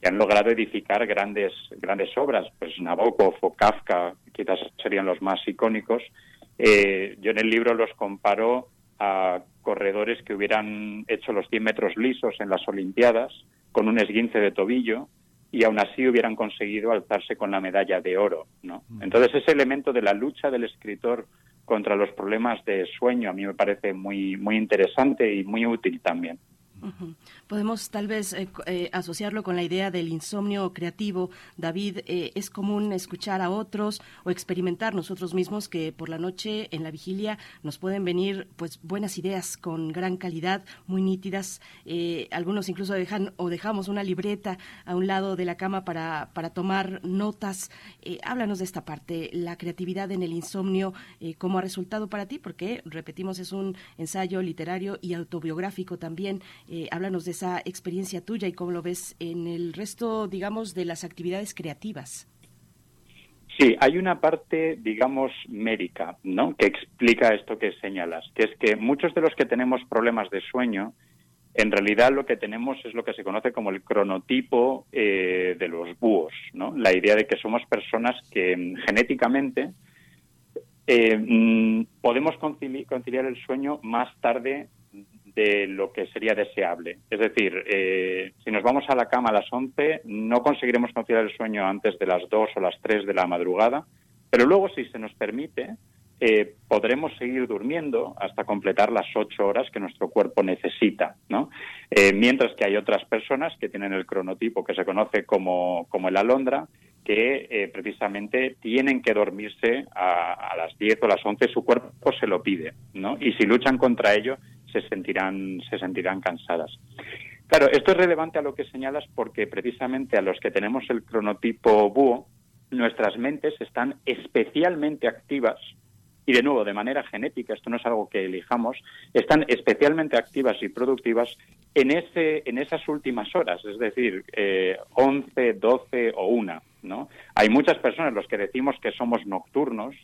que han logrado edificar grandes, grandes obras, pues Nabokov o Kafka quizás serían los más icónicos. Eh, yo en el libro los comparo a corredores que hubieran hecho los 100 metros lisos en las Olimpiadas con un esguince de tobillo y aún así hubieran conseguido alzarse con la medalla de oro. ¿no? Entonces ese elemento de la lucha del escritor contra los problemas de sueño a mí me parece muy, muy interesante y muy útil también. Podemos tal vez eh, eh, asociarlo con la idea del insomnio creativo. David, eh, es común escuchar a otros o experimentar nosotros mismos que por la noche en la vigilia nos pueden venir pues buenas ideas con gran calidad, muy nítidas. algunos incluso dejan o dejamos una libreta a un lado de la cama para, para tomar notas. háblanos de esta parte, la creatividad en el insomnio, cómo ha resultado para ti, porque repetimos es un ensayo literario y autobiográfico también. Háblanos de esa experiencia tuya y cómo lo ves en el resto, digamos, de las actividades creativas. Sí, hay una parte, digamos, médica, ¿no? Que explica esto que señalas, que es que muchos de los que tenemos problemas de sueño, en realidad lo que tenemos es lo que se conoce como el cronotipo eh, de los búhos, ¿no? La idea de que somos personas que mm, genéticamente eh, mm, podemos conciliar el sueño más tarde de lo que sería deseable. Es decir, eh, si nos vamos a la cama a las 11, no conseguiremos conciliar el sueño antes de las 2 o las 3 de la madrugada, pero luego, si se nos permite, eh, podremos seguir durmiendo hasta completar las 8 horas que nuestro cuerpo necesita. ¿no? Eh, mientras que hay otras personas que tienen el cronotipo que se conoce como, como el alondra, que precisamente tienen que dormirse a, a, las 10 o las 11, su cuerpo se lo pide, ¿no? Y si luchan contra ello, se sentirán, se sentirán cansadas. Claro, esto es relevante a lo que señalas porque precisamente a los que tenemos el cronotipo búho, nuestras mentes están especialmente activas y de nuevo de manera genética, esto no es algo que elijamos, están especialmente activas y productivas en ese en esas últimas horas, es decir, eh, 11, 12 o 1, ¿no? Hay muchas personas los que decimos que somos nocturnos,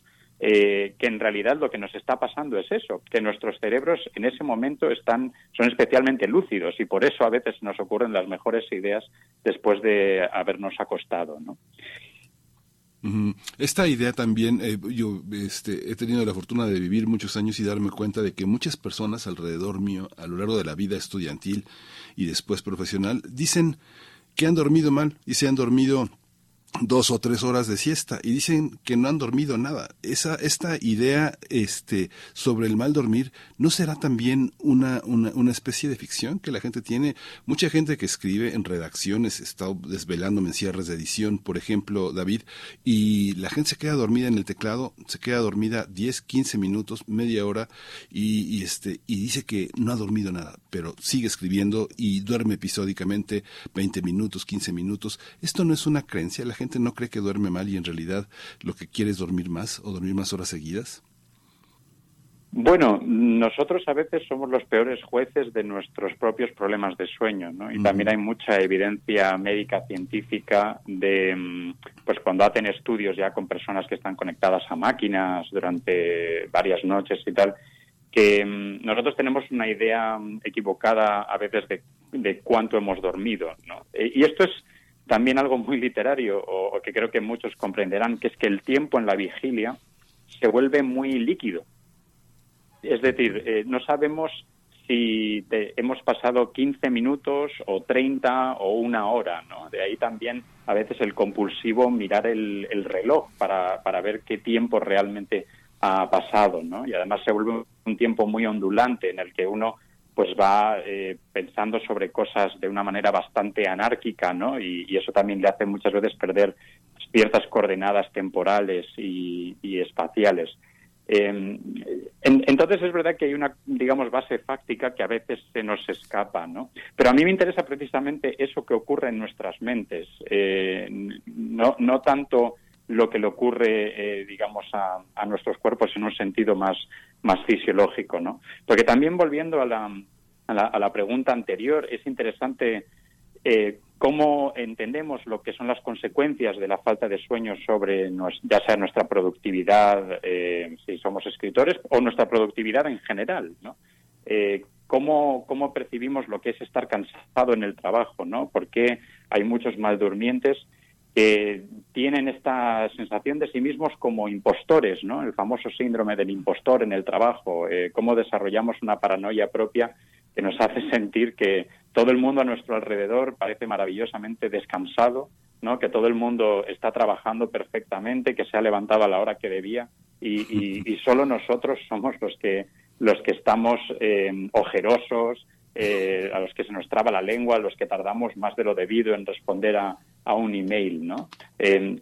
eh, que en realidad lo que nos está pasando es eso, que nuestros cerebros en ese momento están, son especialmente lúcidos y por eso a veces nos ocurren las mejores ideas después de habernos acostado, ¿no? Esta idea también, eh, yo este, he tenido la fortuna de vivir muchos años y darme cuenta de que muchas personas alrededor mío, a lo largo de la vida estudiantil y después profesional, dicen que han dormido mal y se han dormido dos o tres horas de siesta y dicen que no han dormido nada. Esa, esta idea este, sobre el mal dormir no será también una, una, una, especie de ficción que la gente tiene. Mucha gente que escribe en redacciones, está desvelándome en cierres de edición, por ejemplo, David, y la gente se queda dormida en el teclado, se queda dormida 10, 15 minutos, media hora y, este, y dice que no ha dormido nada, pero sigue escribiendo y duerme episódicamente 20 minutos, 15 minutos. Esto no es una creencia, la gente no cree que duerme mal y en realidad lo que quiere es dormir más o dormir más horas seguidas? Bueno, nosotros a veces somos los peores jueces de nuestros propios problemas de sueño, ¿no? Y también hay mucha evidencia médica científica de, mm, pues cuando hacen estudios ya con personas que están conectadas a máquinas durante varias noches y tal, que mm, nosotros tenemos una idea equivocada a veces de, de cuánto hemos dormido, ¿no? Eh, y esto es también algo muy literario, o, que creo que muchos comprenderán, que es que el tiempo en la vigilia se vuelve muy líquido. Es decir, eh, no sabemos si hemos pasado 15 minutos o 30 o una hora, ¿no? De ahí también a veces el compulsivo mirar el, reloj para, para, ver qué tiempo realmente ha pasado, ¿no? Y además se vuelve un tiempo muy ondulante en el que uno pues va eh, pensando sobre cosas de una manera bastante anárquica, ¿no? Y, eso también le hace muchas veces perder ciertas coordenadas temporales y, espaciales. Em, entonces es verdad que hay una, digamos, base fáctica que a veces se nos escapa, ¿no? Pero a mí me interesa precisamente eso que ocurre en nuestras mentes, eh, no, no tanto lo que le ocurre, eh, digamos, a, a, nuestros cuerpos en un sentido más, más fisiológico, ¿no? Porque también volviendo a la, a la, pregunta anterior, es interesante eh, cómo entendemos lo que son las consecuencias de la falta de sueño sobre ya sea nuestra productividad, eh, si somos escritores, o nuestra productividad en general, ¿no? Cómo, cómo percibimos lo que es estar cansado en el trabajo, ¿no? Porque hay muchos maldurmientes que tienen esta sensación de sí mismos como impostores, ¿no? El famoso síndrome del impostor en el trabajo, eh, cómo desarrollamos una paranoia propia que nos hace sentir que todo el mundo a nuestro alrededor parece maravillosamente descansado, ¿no? Que todo el mundo está trabajando perfectamente, que se ha levantado a la hora que debía y, y, solo nosotros somos los que los que estamos eh, ojerosos, eh, a los que se nos traba la lengua, a los que tardamos más de lo debido en responder a, a un email, ¿no?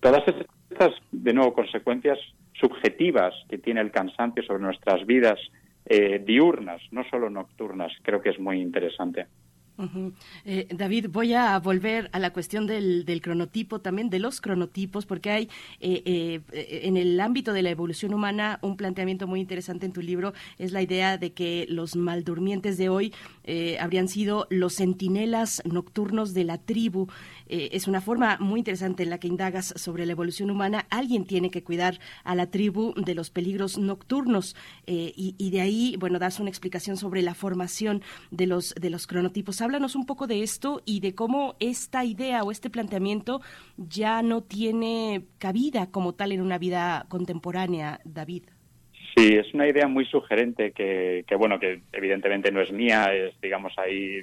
todas estas, de nuevo, consecuencias subjetivas que tiene el cansancio sobre nuestras vidas eh, diurnas, no solo nocturnas, creo que es muy interesante. Eh, David, voy a volver a la cuestión del, cronotipo, también de los cronotipos, porque hay eh, eh, en el ámbito de la evolución humana un planteamiento muy interesante en tu libro, es la idea de que los maldurmientes de hoy habrían sido los centinelas nocturnos de la tribu. Es una forma muy interesante en la que indagas sobre la evolución humana. Alguien tiene que cuidar a la tribu de los peligros nocturnos y, y, de ahí, bueno, das una explicación sobre la formación de los, de los cronotipos háblanos un poco de esto y de cómo esta idea o este planteamiento ya no tiene cabida como tal en una vida contemporánea, David. Sí, es una idea muy sugerente que, bueno, que evidentemente no es mía, es, digamos, ahí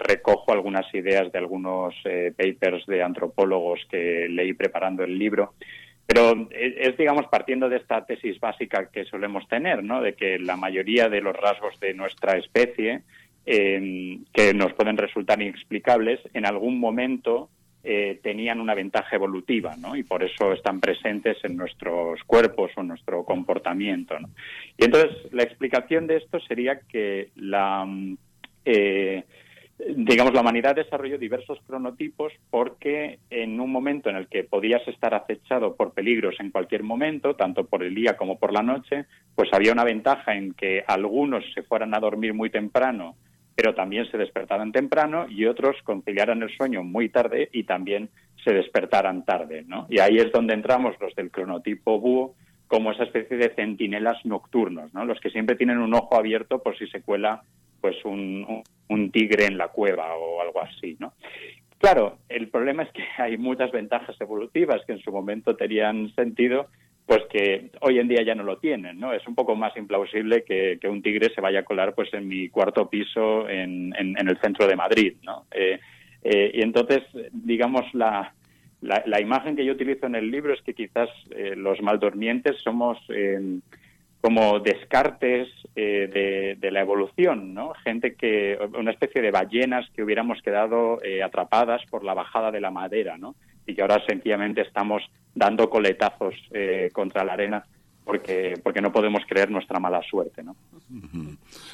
recojo algunas ideas de algunos eh, papers de antropólogos que leí preparando el libro. Pero es, digamos, partiendo de esta tesis básica que solemos tener, ¿no? De que la mayoría de los rasgos de nuestra especie que nos pueden resultar inexplicables, en algún momento eh, tenían una ventaja evolutiva, ¿no? Y por eso están presentes en nuestros cuerpos o en nuestro comportamiento, Y entonces la explicación de esto sería que la, eh, digamos, la humanidad desarrolló diversos cronotipos porque en un momento en el que podías estar acechado por peligros en cualquier momento, tanto por el día como por la noche, pues había una ventaja en que algunos se fueran a dormir muy temprano pero también se despertaran temprano y otros conciliaran el sueño muy tarde y también se despertaran tarde, ¿no? Y ahí es donde entramos los del cronotipo búho como esa especie de centinelas nocturnos, ¿no? Los que siempre tienen un ojo abierto por si se cuela pues un, tigre en la cueva o algo así, ¿no? Claro, el problema es que hay muchas ventajas evolutivas que en su momento tenían sentido pues que hoy en día ya no lo tienen, ¿no? Es un poco más implausible que, un tigre se vaya a colar pues en mi cuarto piso en, en, el centro de Madrid, ¿no? Eh, eh, y entonces, digamos, la, la, imagen que yo utilizo en el libro es que quizás eh, los maldormientes somos como descartes de, de, la evolución, ¿no? Gente que, una especie de ballenas que hubiéramos quedado atrapadas por la bajada de la madera, ¿no? y que ahora sencillamente estamos dando coletazos eh, contra la arena porque, porque no podemos creer nuestra mala suerte, ¿no?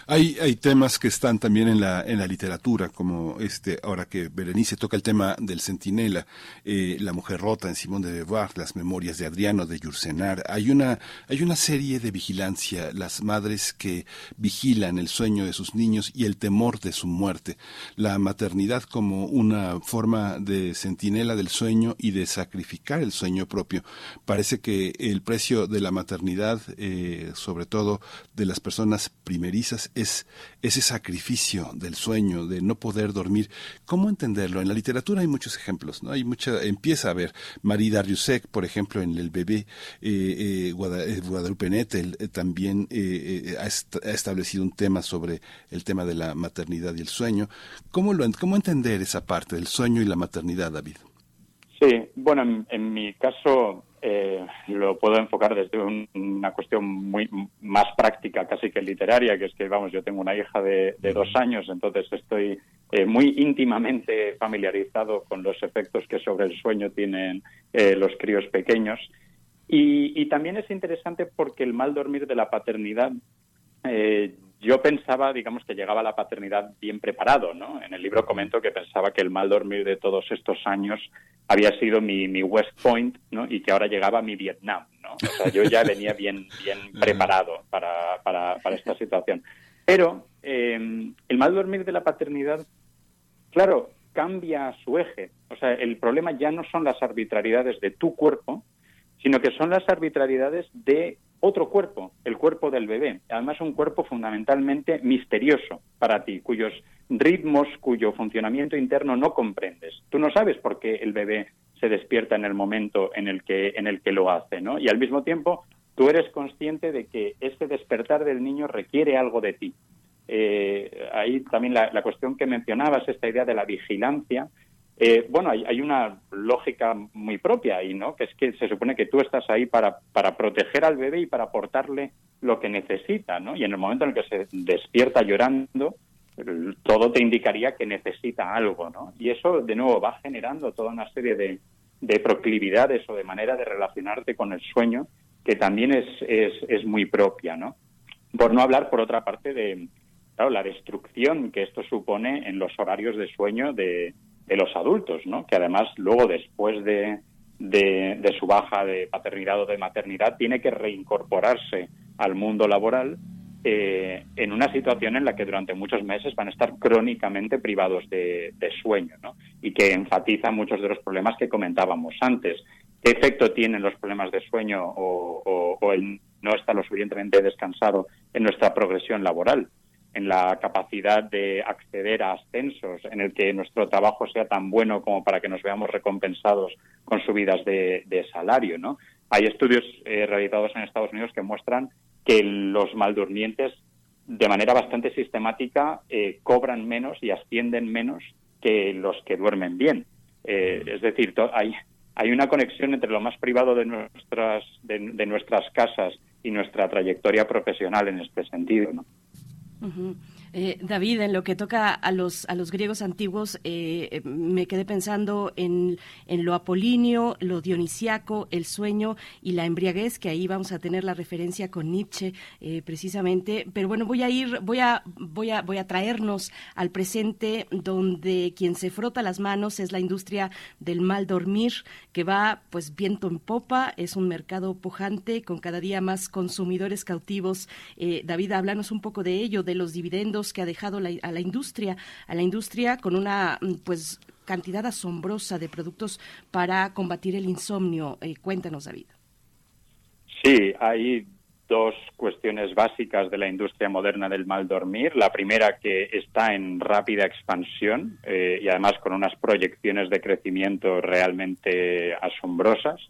Hay, hay temas que están también en la, en la literatura, como este, ahora que Berenice toca el tema del centinela, eh, La mujer rota en Simón de Beauvoir, las memorias de Adriano, de Yurcenar. Hay una, hay una serie de vigilancia, las madres que vigilan el sueño de sus niños y el temor de su muerte. La maternidad como una forma de centinela del sueño y de sacrificar el sueño propio. Parece que el precio de la maternidad eh, sobre todo de las personas primerizas, es ese sacrificio del sueño, de no poder dormir. ¿Cómo entenderlo? En la literatura hay muchos ejemplos, ¿no? Hay mucha, empieza a ver Marie Dariussec, por ejemplo, en El bebé, eh, eh, Guadalupe Nettel también ha, establecido un tema sobre el tema de la maternidad y el sueño. ¿Cómo, lo, cómo entender esa parte del sueño y la maternidad, David? Sí, bueno, en mi caso eh, lo puedo enfocar desde una cuestión muy más práctica, casi que literaria, que es que, vamos, yo tengo una hija de, dos años, entonces estoy eh, muy íntimamente familiarizado con los efectos que sobre el sueño tienen eh, los críos pequeños. Y, también es interesante porque el mal dormir de la paternidad yo pensaba, digamos, que llegaba a la paternidad bien preparado, ¿no? En el libro comento que pensaba que el mal dormir de todos estos años había sido mi, mi West Point, ¿no? Y que ahora llegaba mi Vietnam, ¿no? O sea, yo ya venía bien, bien preparado para, para, para esta situación. Pero eh, el mal dormir de la paternidad, claro, cambia su eje. O sea, el problema ya no son las arbitrariedades de tu cuerpo, sino que son las arbitrariedades de otro cuerpo, el cuerpo del bebé. Además, un cuerpo fundamentalmente misterioso para ti, cuyos ritmos, cuyo funcionamiento interno no comprendes. Tú no sabes por qué el bebé se despierta en el momento en el que, en el que lo hace, ¿no? Y al mismo tiempo, tú eres consciente de que ese despertar del niño requiere algo de ti. Eh, ahí también la, cuestión que mencionabas, esta idea de la vigilancia, eh, bueno, hay, hay, una lógica muy propia ahí, ¿no? Que es que se supone que tú estás ahí para, para proteger al bebé y para aportarle lo que necesita, ¿no? Y en el momento en el que se despierta llorando, todo te indicaría que necesita algo, ¿no? Y eso, de nuevo, va generando toda una serie de, de proclividades o de manera de relacionarte con el sueño que también es, es, es muy propia, ¿no? Por no hablar, por otra parte, de claro, la destrucción que esto supone en los horarios de sueño de, de los adultos, ¿no? Que además luego, después de, de, su baja de paternidad o de maternidad, tiene que reincorporarse al mundo laboral eh, en una situación en la que durante muchos meses van a estar crónicamente privados de, de, sueño, ¿no? Y que enfatiza muchos de los problemas que comentábamos antes. ¿Qué efecto tienen los problemas de sueño o, o, o el no estar lo suficientemente descansado en nuestra progresión laboral? En la capacidad de acceder a ascensos, en el que nuestro trabajo sea tan bueno como para que nos veamos recompensados con subidas de, de salario, ¿no? Hay estudios eh, realizados en Estados Unidos que muestran que los maldurmientes de manera bastante sistemática eh, cobran menos y ascienden menos que los que duermen bien. Eh, es decir, hay, hay una conexión entre lo más privado de nuestras, de, de, nuestras casas y nuestra trayectoria profesional en este sentido. ¿no? Uh -huh. Eh, David, en lo que toca a los, a los griegos antiguos, eh, me quedé pensando en, en, lo apolíneo, lo dionisiaco, el sueño y la embriaguez, que ahí vamos a tener la referencia con Nietzsche, eh, precisamente. Pero bueno, voy a ir, voy a, voy a, voy a traernos al presente, donde quien se frota las manos es la industria del mal dormir, que va pues viento en popa, es un mercado pujante con cada día más consumidores cautivos. Eh, David, háblanos un poco de ello, de los dividendos que ha dejado a la industria, a la industria con una pues cantidad asombrosa de productos para combatir el insomnio. Eh, cuéntanos, David. Sí, hay dos cuestiones básicas de la industria moderna del mal dormir. La primera que está en rápida expansión eh, y además con unas proyecciones de crecimiento realmente asombrosas.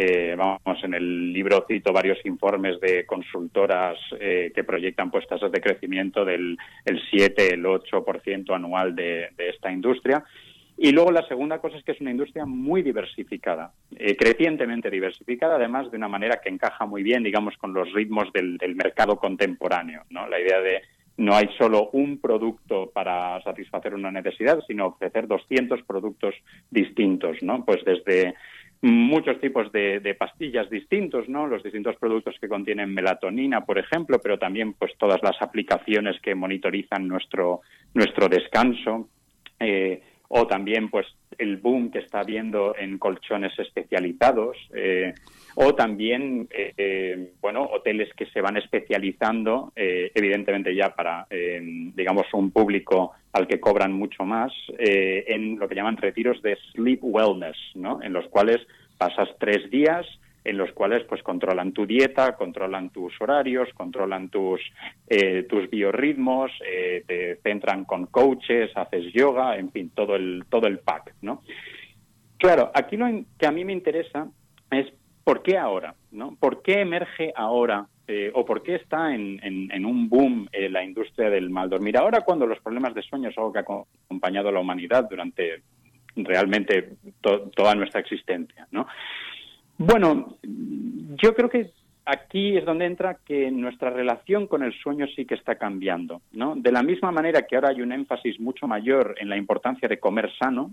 Eh, vamos, en el libro cito varios informes de consultoras eh, que proyectan pues tasas de crecimiento del el 7, el 8% anual de, esta industria. Y luego la segunda cosa es que es una industria muy diversificada, eh, crecientemente diversificada, además de una manera que encaja muy bien, digamos, con los ritmos del, del mercado contemporáneo. ¿no? La idea de no hay solo un producto para satisfacer una necesidad, sino ofrecer 200 productos distintos, ¿no? Pues desde muchos tipos de, pastillas distintos, ¿no? Los distintos productos que contienen melatonina, por ejemplo, pero también pues todas las aplicaciones que monitorizan nuestro nuestro descanso. Eh, o también pues el boom que está habiendo en colchones especializados eh, o también eh, eh, bueno hoteles que se van especializando evidentemente ya para digamos un público al que cobran mucho más en lo que llaman retiros de sleep wellness no en los cuales pasas tres días en los cuales pues controlan tu dieta, controlan tus horarios, controlan tus eh, tus biorritmos, eh, te centran con coaches, haces yoga, en fin, todo el todo el pack, ¿no? Claro, aquí lo que a mí me interesa es por qué ahora, ¿no? ¿Por qué emerge ahora eh, o por qué está en, en, un boom eh, la industria del mal dormir ahora cuando los problemas de sueño es algo que ha acompañado a la humanidad durante realmente to toda nuestra existencia, ¿no? Bueno, yo creo que aquí es donde entra que nuestra relación con el sueño sí que está cambiando, ¿no? De la misma manera que ahora hay un énfasis mucho mayor en la importancia de comer sano,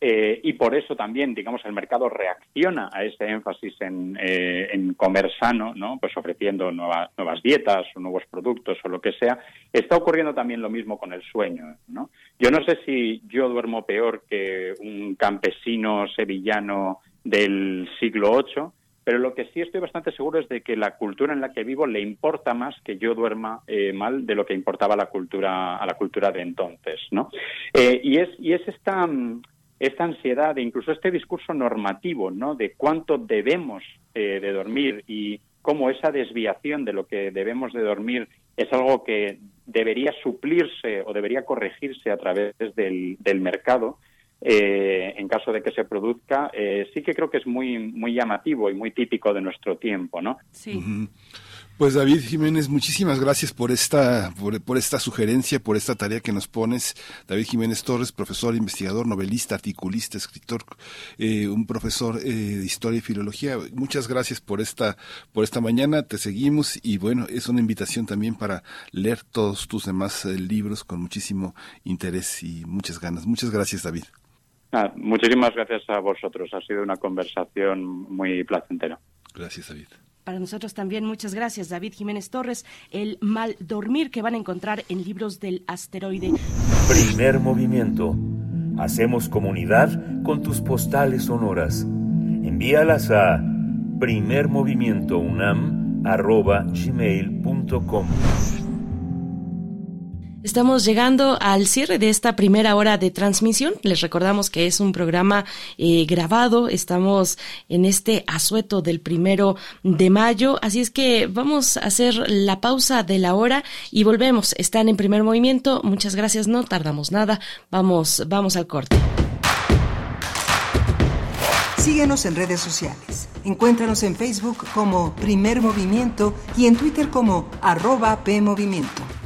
eh, y por eso también, digamos, el mercado reacciona a ese énfasis en, eh, en comer sano, ¿no? Pues ofreciendo nueva, nuevas dietas o nuevos productos o lo que sea. Está ocurriendo también lo mismo con el sueño, ¿no? Yo no sé si yo duermo peor que un campesino sevillano del siglo VIII, pero lo que sí estoy bastante seguro es de que la cultura en la que vivo le importa más que yo duerma eh, mal de lo que importaba la cultura a la cultura de entonces, ¿no? Eh, y es y es esta mm, esta ansiedad e incluso este discurso normativo, ¿no? De cuánto debemos eh, de dormir y cómo esa desviación de lo que debemos de dormir es algo que debería suplirse o debería corregirse a través del, del mercado, eh, en caso de que se produzca, eh, sí que creo que es muy, muy llamativo y muy típico de nuestro tiempo, ¿no? Sí. Pues David Jiménez, muchísimas gracias por esta, por, esta sugerencia, por esta tarea que nos pones. David Jiménez Torres, profesor, investigador, novelista, articulista, escritor, eh, un profesor eh, de historia y filología. Muchas gracias por esta, por esta mañana. Te seguimos y bueno, es una invitación también para leer todos tus demás eh, libros con muchísimo interés y muchas ganas. Muchas gracias, David. Ah, muchísimas gracias a vosotros. Ha sido una conversación muy placentera. Gracias, David. Para nosotros también, muchas gracias, David Jiménez Torres. El mal dormir que van a encontrar en libros del asteroide. Primer movimiento. Hacemos comunidad con tus postales sonoras. Envíalas a primermovimientounam.gmail.com Estamos llegando al cierre de esta primera hora de transmisión. Les recordamos que es un programa eh, grabado. Estamos en este asueto del primero de mayo. Así es que vamos a hacer la pausa de la hora y volvemos. Están en primer movimiento. Muchas gracias. No tardamos nada. Vamos, vamos al corte. Síguenos en redes sociales. Encuéntranos en Facebook como Primer Movimiento y en Twitter como arroba PMovimiento.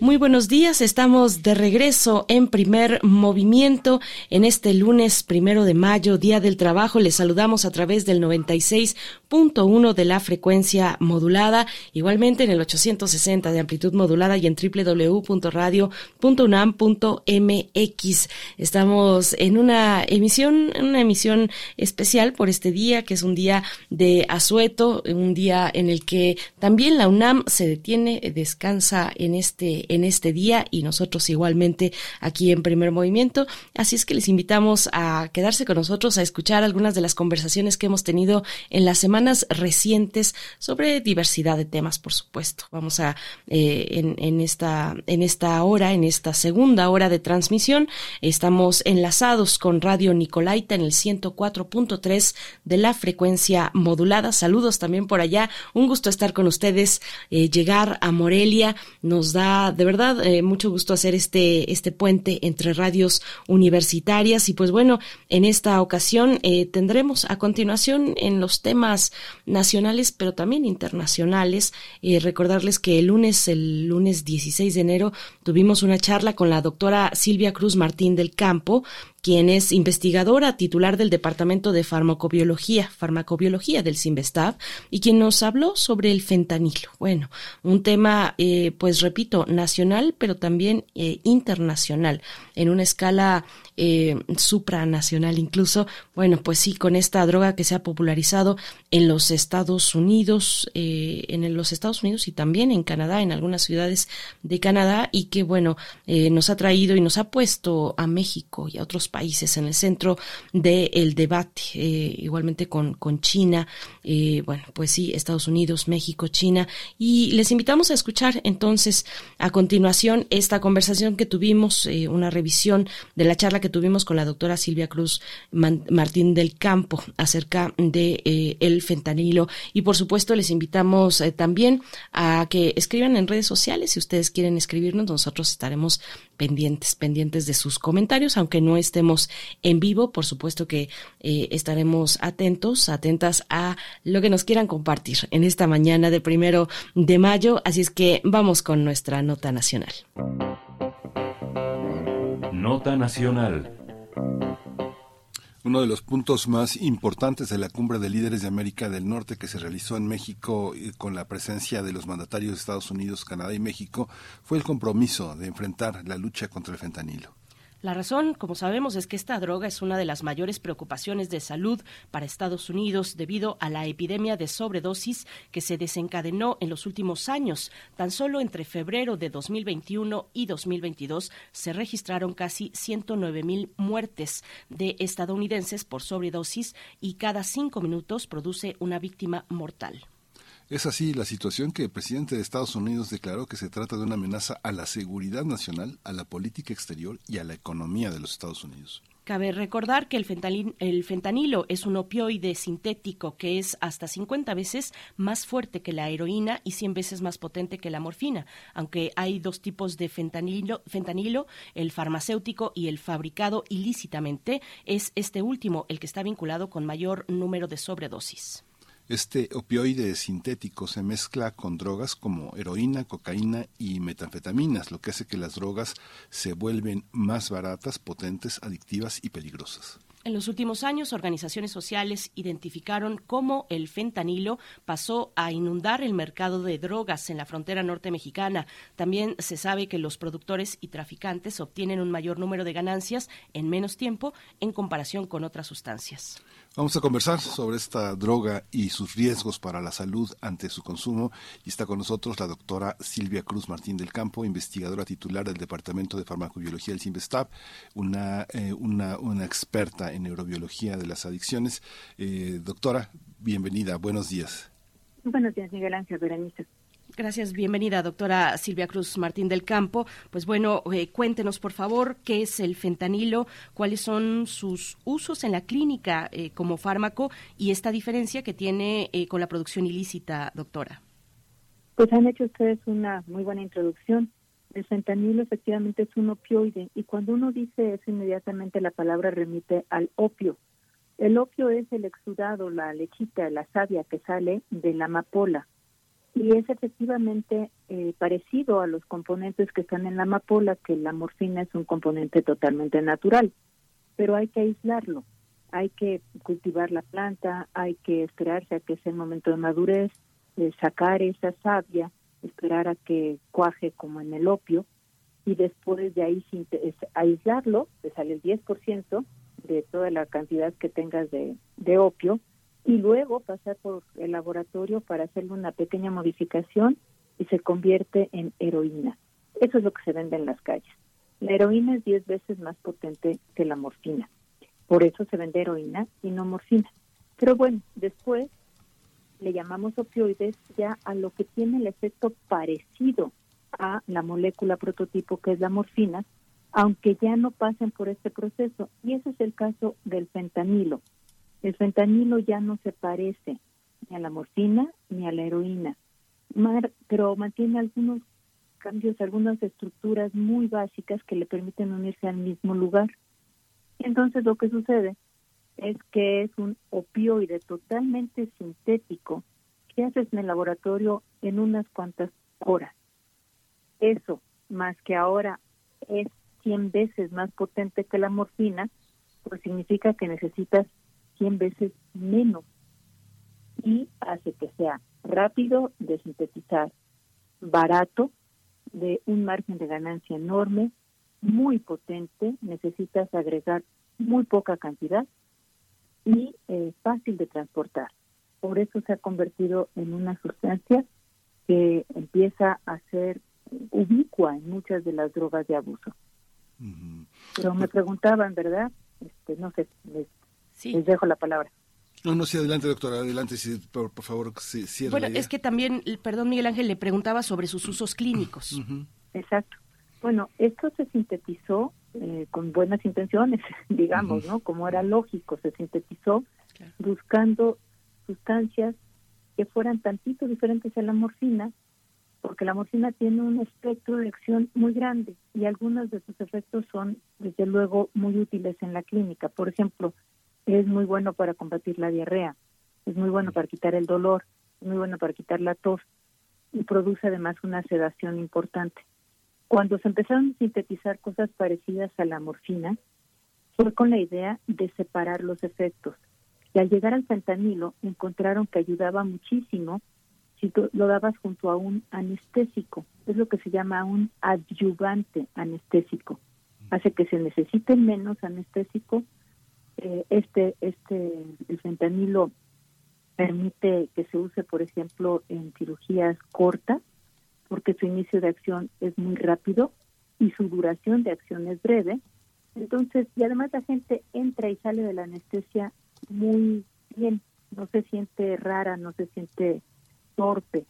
Muy buenos días, estamos de regreso en primer movimiento en este lunes primero de mayo, Día del Trabajo. Les saludamos a través del 96.1 de la frecuencia modulada, igualmente en el 860 de amplitud modulada y en www.radio.unam.mx. Estamos en una emisión, una emisión especial por este día, que es un día de asueto, un día en el que también la UNAM se detiene, descansa en este en este día y nosotros igualmente aquí en Primer Movimiento. Así es que les invitamos a quedarse con nosotros a escuchar algunas de las conversaciones que hemos tenido en las semanas recientes sobre diversidad de temas, por supuesto. Vamos a eh, en, esta en esta hora, en esta segunda hora de transmisión, estamos enlazados con Radio Nicolaita en el 104.3 de la frecuencia modulada. Saludos también por allá. Un gusto estar con ustedes. Eh, llegar a Morelia nos da de verdad, eh, mucho gusto hacer este, este puente entre radios universitarias. Y pues bueno, en esta ocasión eh, tendremos a continuación en los temas nacionales pero también internacionales, eh, recordarles que el lunes, el lunes 16 de enero, tuvimos una charla con la doctora Silvia Cruz Martín del Campo, quien es investigadora titular del Departamento de Farmacobiología, Farmacobiología del CIMBESTAB, y quien nos habló sobre el fentanilo. Bueno, un tema, eh, pues repito, nacional, pero también eh, internacional, en una escala eh, supranacional incluso. Bueno, pues sí, con esta droga que se ha popularizado en los Estados Unidos, eh, en los Estados Unidos y también en Canadá, en algunas ciudades de Canadá, y que bueno, eh, nos ha traído y nos ha puesto a México y a otros países en el centro del debate, eh, igualmente con, con China, eh, bueno, pues sí, Estados Unidos, México, China, y les invitamos a escuchar entonces a continuación esta conversación que tuvimos, una revisión de la charla que tuvimos con la doctora Silvia Cruz Martín del Campo acerca de eh, el fentanilo. Y por supuesto les invitamos eh, también a que escriban en redes sociales si ustedes quieren escribirnos. Nosotros estaremos pendientes pendientes de sus comentarios aunque no estemos en vivo. Por supuesto que eh, estaremos atentos atentas a lo que nos quieran compartir en esta mañana de primero de mayo. Así es que vamos con nuestra nota nacional Nota nacional Uno de los puntos más importantes de la cumbre de líderes de América del Norte que se realizó en México eh, con la presencia de los mandatarios de Estados Unidos, Canadá y México fue el compromiso de enfrentar la lucha contra el fentanilo. La razón, como sabemos, es que esta droga es una de las mayores preocupaciones de salud para Estados Unidos debido a la epidemia de sobredosis que se desencadenó en los últimos años. Tan solo entre febrero de 2021 y 2022 se registraron casi 109 mil muertes de estadounidenses por sobredosis y cada cinco minutos produce una víctima mortal. Es así la situación que el presidente de Estados Unidos declaró que se trata de una amenaza a la seguridad nacional, a la política exterior y a la economía de los Estados Unidos. Cabe recordar que el, fentanilo es un opioide sintético que es hasta 50 veces más fuerte que la heroína y 100 veces más potente que la morfina. Aunque hay dos tipos de fentanilo, fentanilo, el farmacéutico y el fabricado ilícitamente, es este último el que está vinculado con mayor número de sobredosis. Este opioide sintético se mezcla con drogas como heroína, cocaína y metanfetaminas, lo que hace que las drogas se vuelven más baratas, potentes, adictivas y peligrosas. En los últimos años, organizaciones sociales identificaron cómo el fentanilo pasó a inundar el mercado de drogas en la frontera norte mexicana. También se sabe que los productores y traficantes obtienen un mayor número de ganancias en menos tiempo en comparación con otras sustancias. Vamos a conversar sobre esta droga y sus riesgos para la salud ante su consumo. Y está con nosotros la doctora Silvia Cruz Martín del Campo, investigadora titular del Departamento de Farmacobiología del CIMBESTAB, una, eh, una, una, experta en neurobiología de las adicciones. Eh, doctora, bienvenida, buenos días. Buenos días, Miguel Ángel Berenice. Gracias, bienvenida, doctora Silvia Cruz Martín del Campo. Pues bueno, eh, cuéntenos, por favor, qué es el fentanilo, cuáles son sus usos en la clínica eh, como fármaco y esta diferencia que tiene eh, con la producción ilícita, doctora. Pues han hecho ustedes una muy buena introducción. El fentanilo efectivamente es un opioide y cuando uno dice eso inmediatamente la palabra remite al opio. El opio es el exudado, la lechita, la savia que sale de la amapola y es efectivamente eh, parecido a los componentes que están en la amapola, que la morfina es un componente totalmente natural, pero hay que aislarlo, hay que cultivar la planta, hay que esperarse a que sea el momento de madurez, de sacar esa savia, esperar a que cuaje como en el opio, y después de ahí aislarlo, te sale el 10% de toda la cantidad que tengas de, de opio, y luego pasar por el laboratorio para hacerle una pequeña modificación y se convierte en heroína. Eso es lo que se vende en las calles. La heroína es 10 veces más potente que la morfina. Por eso se vende heroína y no morfina. Pero bueno, después le llamamos opioides ya a lo que tiene el efecto parecido a la molécula prototipo que es la morfina, aunque ya no pasen por este proceso. Y ese es el caso del fentanilo. El fentanilo ya no se parece ni a la morfina ni a la heroína, pero mantiene algunos cambios, algunas estructuras muy básicas que le permiten unirse al mismo lugar. Entonces lo que sucede es que es un opioide totalmente sintético que haces en el laboratorio en unas cuantas horas. Eso, más que ahora es 100 veces más potente que la morfina, pues significa que necesitas 100 veces menos y hace que sea rápido de sintetizar, barato, de un margen de ganancia enorme, muy potente, necesitas agregar muy poca cantidad y eh, fácil de transportar. Por eso se ha convertido en una sustancia que empieza a ser ubicua en muchas de las drogas de abuso. Pero me preguntaban, ¿verdad? Este, no sé, les dejo la palabra. No, no, sí, adelante, doctora, adelante, por, favor, cierre Bueno, es que también, perdón, Miguel Ángel, le preguntaba sobre sus usos clínicos. Exacto. Bueno, esto se sintetizó eh, con buenas intenciones, digamos, ¿no? Como era lógico, se sintetizó buscando sustancias que fueran tantito diferentes a la morfina, porque la morfina tiene un espectro de acción muy grande y algunos de sus efectos son, desde luego, muy útiles en la clínica. Por ejemplo, es muy bueno para combatir la diarrea, es muy bueno para quitar el dolor, es muy bueno para quitar la tos y produce además una sedación importante. Cuando se empezaron a sintetizar cosas parecidas a la morfina, fue con la idea de separar los efectos. Y al llegar al fentanilo encontraron que ayudaba muchísimo si lo dabas junto a un anestésico. Es lo que se llama un adyuvante anestésico. Hace que se necesite menos anestésico. Eh, este, este, el fentanilo permite que se use, por ejemplo, en cirugías cortas, porque su inicio de acción es muy rápido y su duración de acción es breve. Entonces, y además la gente entra y sale de la anestesia muy bien, no se siente rara, no se siente torpe.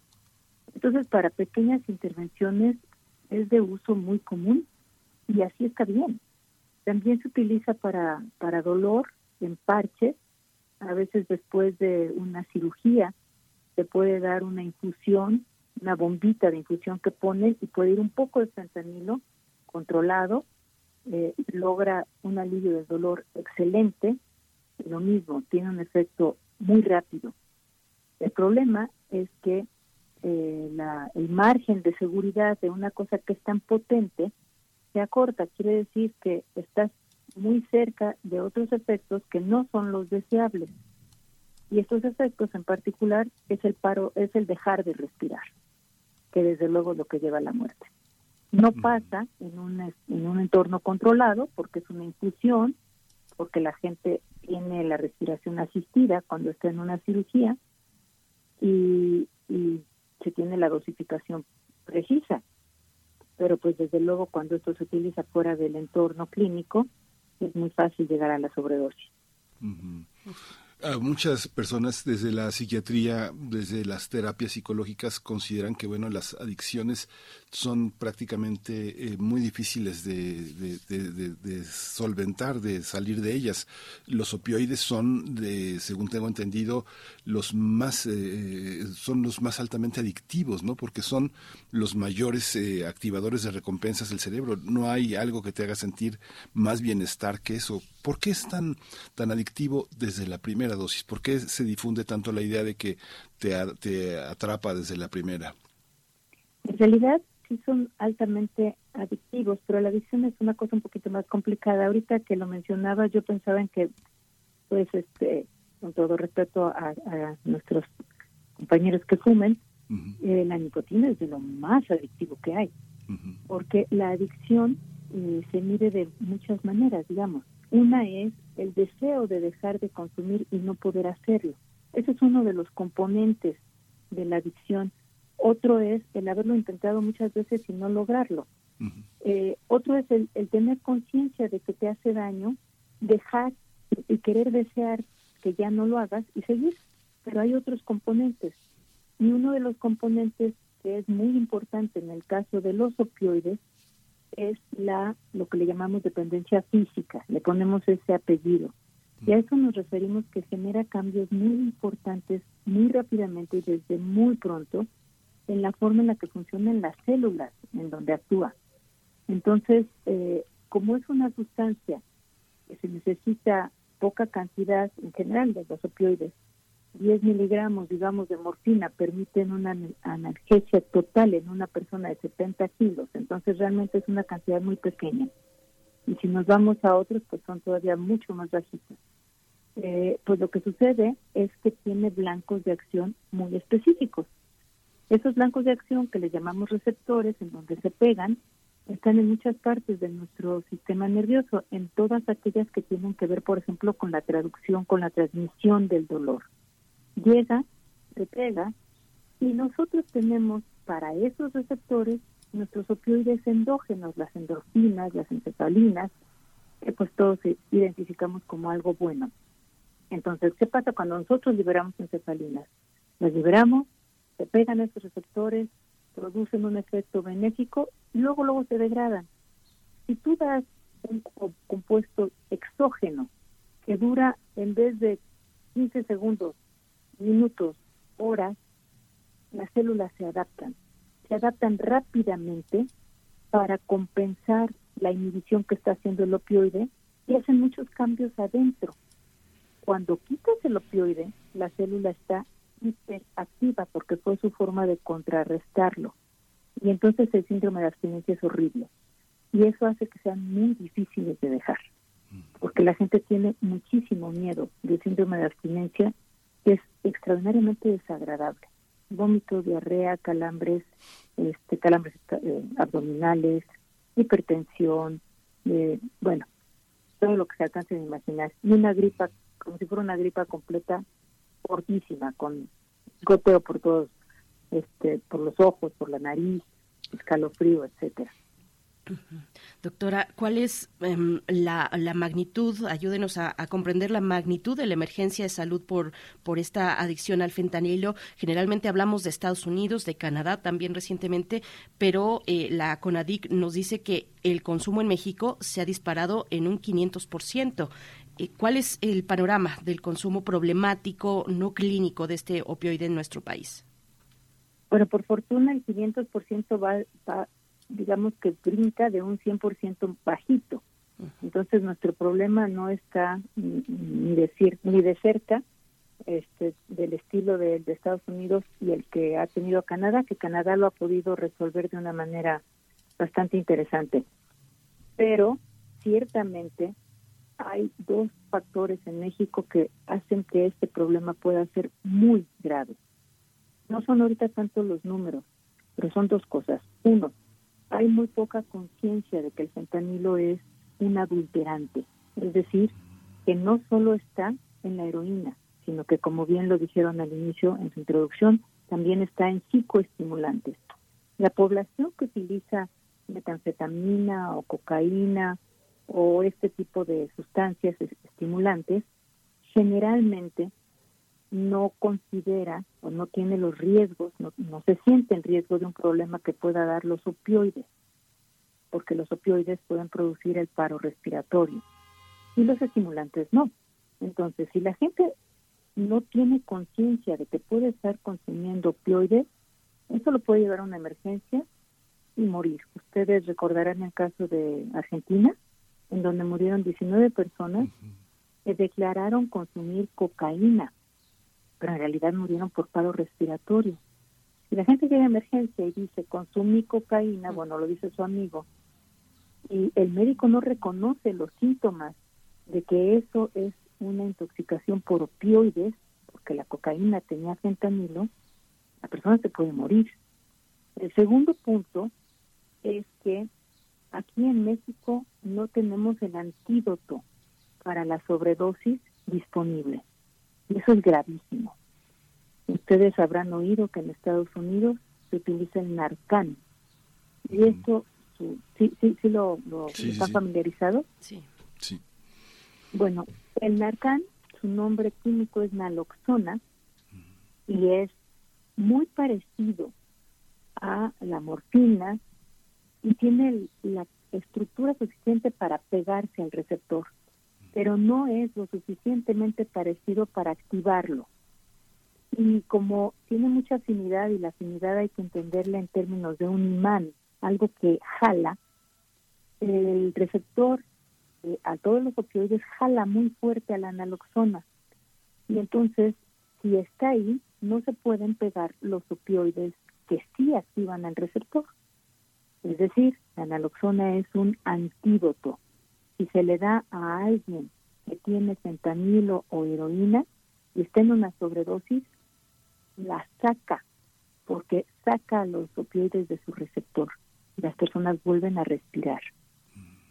Entonces, para pequeñas intervenciones es de uso muy común y así está bien. También se utiliza para, para dolor en parches, a veces después de una cirugía se puede dar una infusión, una bombita de infusión que ponen y puede ir un poco de fentanilo controlado, eh, logra un alivio del dolor excelente, lo mismo, tiene un efecto muy rápido. El problema es que eh, la, el margen de seguridad de una cosa que es tan potente se acorta, quiere decir que estás muy cerca de otros efectos que no son los deseables. Y estos efectos en particular es el paro, es el dejar de respirar, que desde luego es lo que lleva a la muerte. No pasa en un, en un entorno controlado porque es una infusión, porque la gente tiene la respiración asistida cuando está en una cirugía y, y se tiene la dosificación precisa. Pero pues desde luego cuando esto se utiliza fuera del entorno clínico es muy fácil llegar a la sobredosis muchas personas desde la psiquiatría, desde las terapias psicológicas, consideran que bueno las adicciones son prácticamente eh, muy difíciles de, solventar, de salir de ellas. Los opioides son, de, según tengo entendido, los más eh, son los más altamente adictivos, ¿no? Porque son los mayores eh, activadores de recompensas del cerebro. No hay algo que te haga sentir más bienestar que eso. ¿Por qué es tan tan adictivo desde la primera dosis? ¿Por qué se difunde tanto la idea de que te, te atrapa desde la primera? En realidad sí son altamente adictivos, pero la adicción es una cosa un poquito más complicada. Ahorita que lo mencionaba, yo pensaba en que, pues, este, con todo respeto a, nuestros compañeros que fumen, eh, la nicotina es de lo más adictivo que hay, porque la adicción eh, se mide de muchas maneras, digamos. Una es el deseo de dejar de consumir y no poder hacerlo. Ese es uno de los componentes de la adicción. Otro es el haberlo intentado muchas veces y no lograrlo. Eh, otro es el, tener conciencia de que te hace daño, dejar y querer desear que ya no lo hagas y seguir. Pero hay otros componentes. Y uno de los componentes que es muy importante en el caso de los opioides es la lo que le llamamos dependencia física, le ponemos ese apellido. Y a eso nos referimos que genera cambios muy importantes muy rápidamente y desde muy pronto en la forma en la que funcionan las células en donde actúa. Entonces, eh, como es una sustancia que se necesita poca cantidad en general de los opioides, 10 miligramos, digamos, de morfina permiten una analgesia total en una persona de 70 kilos, entonces realmente es una cantidad muy pequeña. Y si nos vamos a otros, pues son todavía mucho más bajitos. Eh, pues lo que sucede es que tiene blancos de acción muy específicos. Esos blancos de acción que le llamamos receptores, en donde se pegan, están en muchas partes de nuestro sistema nervioso, en todas aquellas que tienen que ver, por ejemplo, con la traducción, con la transmisión del dolor llega, se pega, y nosotros tenemos para esos receptores nuestros opioides endógenos, las endorfinas, las encefalinas, que pues todos identificamos como algo bueno. Entonces, ¿qué pasa cuando nosotros liberamos encefalinas? Las liberamos, se pegan a esos receptores, producen un efecto benéfico y luego luego se degradan. Si tú das un compuesto exógeno que dura en vez de 15 segundos minutos, horas, las células se adaptan. Se adaptan rápidamente para compensar la inhibición que está haciendo el opioide y hacen muchos cambios adentro. Cuando quitas el opioide, la célula está hiperactiva porque fue su forma de contrarrestarlo. Y entonces el síndrome de abstinencia es horrible. Y eso hace que sean muy difíciles de dejar. porque la gente tiene muchísimo miedo del síndrome de abstinencia, es extraordinariamente desagradable. Vómito, diarrea, calambres, este, calambres eh, abdominales, hipertensión, eh, bueno, todo lo que se alcance de imaginar. Y una gripa, como si fuera una gripa completa, fortísima, con goteo por todos, este, por los ojos, por la nariz, escalofrío, etcétera. Doctora, ¿cuál es em, la, magnitud? Ayúdenos a, comprender la magnitud de la emergencia de salud por, por esta adicción al fentanilo. Generalmente hablamos de Estados Unidos, de Canadá también recientemente, pero eh, la CONADIC nos dice que el consumo en México se ha disparado en un 500%. Eh, ¿Cuál es el panorama del consumo problemático no clínico de este opioide en nuestro país? Bueno, por fortuna el 500% va, va digamos que brinca de un 100% bajito. Entonces nuestro problema no está ni de, ni de cerca este, del estilo de, de, Estados Unidos y el que ha tenido Canadá, que Canadá lo ha podido resolver de una manera bastante interesante. Pero ciertamente hay dos factores en México que hacen que este problema pueda ser muy grave. No son ahorita tanto los números, pero son dos cosas. Uno, hay muy poca conciencia de que el fentanilo es un adulterante, es decir, que no solo está en la heroína, sino que como bien lo dijeron al inicio en su introducción, también está en psicoestimulantes. La población que utiliza metanfetamina o cocaína o este tipo de sustancias estimulantes generalmente no considera o no tiene los riesgos, no, se siente en riesgo de un problema que pueda dar los opioides, porque los opioides pueden producir el paro respiratorio y los estimulantes no. Entonces, si la gente no tiene conciencia de que puede estar consumiendo opioides, eso lo puede llevar a una emergencia y morir. Ustedes recordarán el caso de Argentina, en donde murieron 19 personas que declararon consumir cocaína pero en realidad murieron por paro respiratorio. Si la gente llega a emergencia y dice consumí cocaína, bueno, lo dice su amigo, y el médico no reconoce los síntomas de que eso es una intoxicación por opioides, porque la cocaína tenía fentanilo, la persona se puede morir. El segundo punto es que aquí en México no tenemos el antídoto para la sobredosis disponible. Y eso es gravísimo. Ustedes habrán oído que en Estados Unidos se utiliza el Narcan. Y esto, ¿sí, sí, sí lo, está familiarizado? Sí. sí. Bueno, el Narcan, su nombre químico es naloxona y es muy parecido a la morfina y tiene la estructura suficiente para pegarse al receptor pero no es lo suficientemente parecido para activarlo. Y como tiene mucha afinidad y la afinidad hay que entenderla en términos de un imán, algo que jala, el receptor eh, a todos los opioides jala muy fuerte a la naloxona. Y entonces, si está ahí, no se pueden pegar los opioides que sí activan al receptor. Es decir, la naloxona es un antídoto si se le da a alguien que tiene fentanilo o heroína y está en una sobredosis, la saca, porque saca los opioides de su receptor y las personas vuelven a respirar.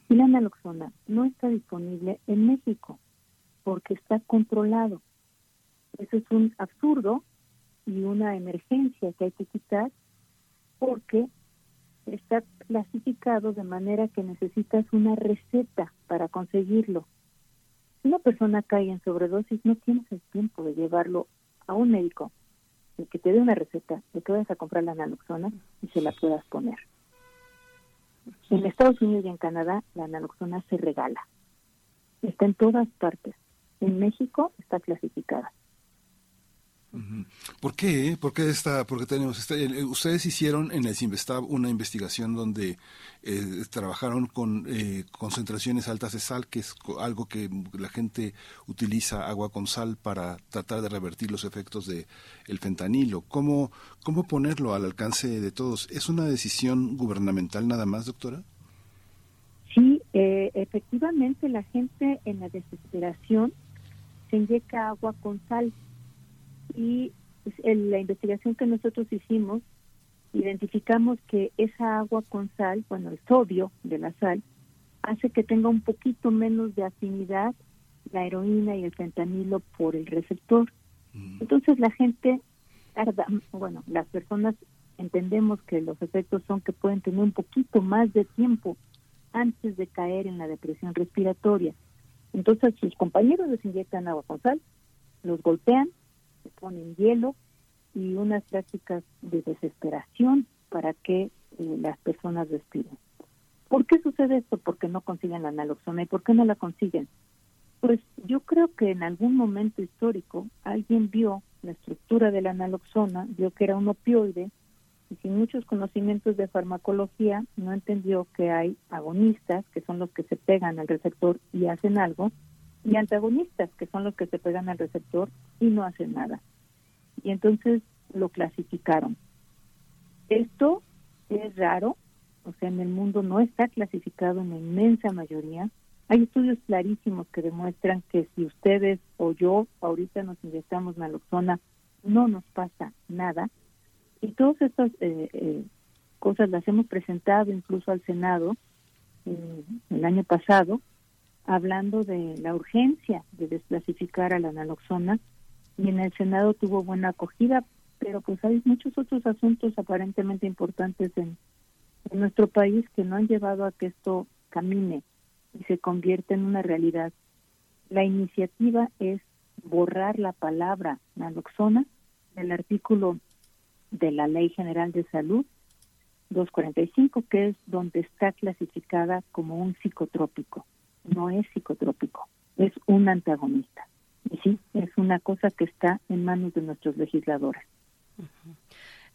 Y la naloxona no está disponible en México porque está controlado. Eso es un absurdo y una emergencia que hay que quitar porque está clasificado de manera que necesitas una receta para conseguirlo. Si una persona cae en sobredosis, no tienes el tiempo de llevarlo a un médico y que te dé una receta de que vayas a comprar la naloxona y se la puedas poner. En Estados Unidos y en Canadá la naloxona se regala. Está en todas partes. En México está clasificada. ¿Por qué? ¿Por qué está? Porque tenemos ustedes hicieron en el Simvestab una investigación donde eh, trabajaron con eh, concentraciones altas de sal, que es algo que la gente utiliza agua con sal para tratar de revertir los efectos de el fentanilo. ¿Cómo cómo ponerlo al alcance de todos? ¿Es una decisión gubernamental nada más, doctora? Sí, eh, efectivamente la gente en la desesperación se inyecta agua con sal y pues, en la investigación que nosotros hicimos identificamos que esa agua con sal, bueno, el sodio de la sal, hace que tenga un poquito menos de afinidad la heroína y el fentanilo por el receptor. Mm. Entonces la gente tarda, bueno, las personas entendemos que los efectos son que pueden tener un poquito más de tiempo antes de caer en la depresión respiratoria. Entonces sus compañeros les inyectan agua con sal, los golpean, se ponen hielo y unas prácticas de desesperación para que eh, las personas respiren. ¿Por qué sucede esto? Porque no consiguen la naloxona. ¿Y por qué no la consiguen? Pues yo creo que en algún momento histórico alguien vio la estructura de la naloxona, vio que era un opioide y sin muchos conocimientos de farmacología no entendió que hay agonistas, que son los que se pegan al receptor y hacen algo, y antagonistas, que son los que se pegan al receptor y no hacen nada. Y entonces lo clasificaron. Esto es raro, o sea, en el mundo no está clasificado en la inmensa mayoría. Hay estudios clarísimos que demuestran que si ustedes o yo ahorita nos inyectamos naloxona, no nos pasa nada. Y todas estas eh, eh, cosas las hemos presentado incluso al Senado eh, el año pasado, hablando de la urgencia de desclasificar a la naloxona. Y en el Senado tuvo buena acogida, pero pues hay muchos otros asuntos aparentemente importantes en nuestro país que no han llevado a que esto camine y se convierta en una realidad. La iniciativa es borrar la palabra naloxona del artículo de la Ley General de Salud 245, que es donde está clasificada como un psicotrópico. No es psicotrópico, es un antagonista. Y sí, es una cosa que está en manos de nuestros legisladores.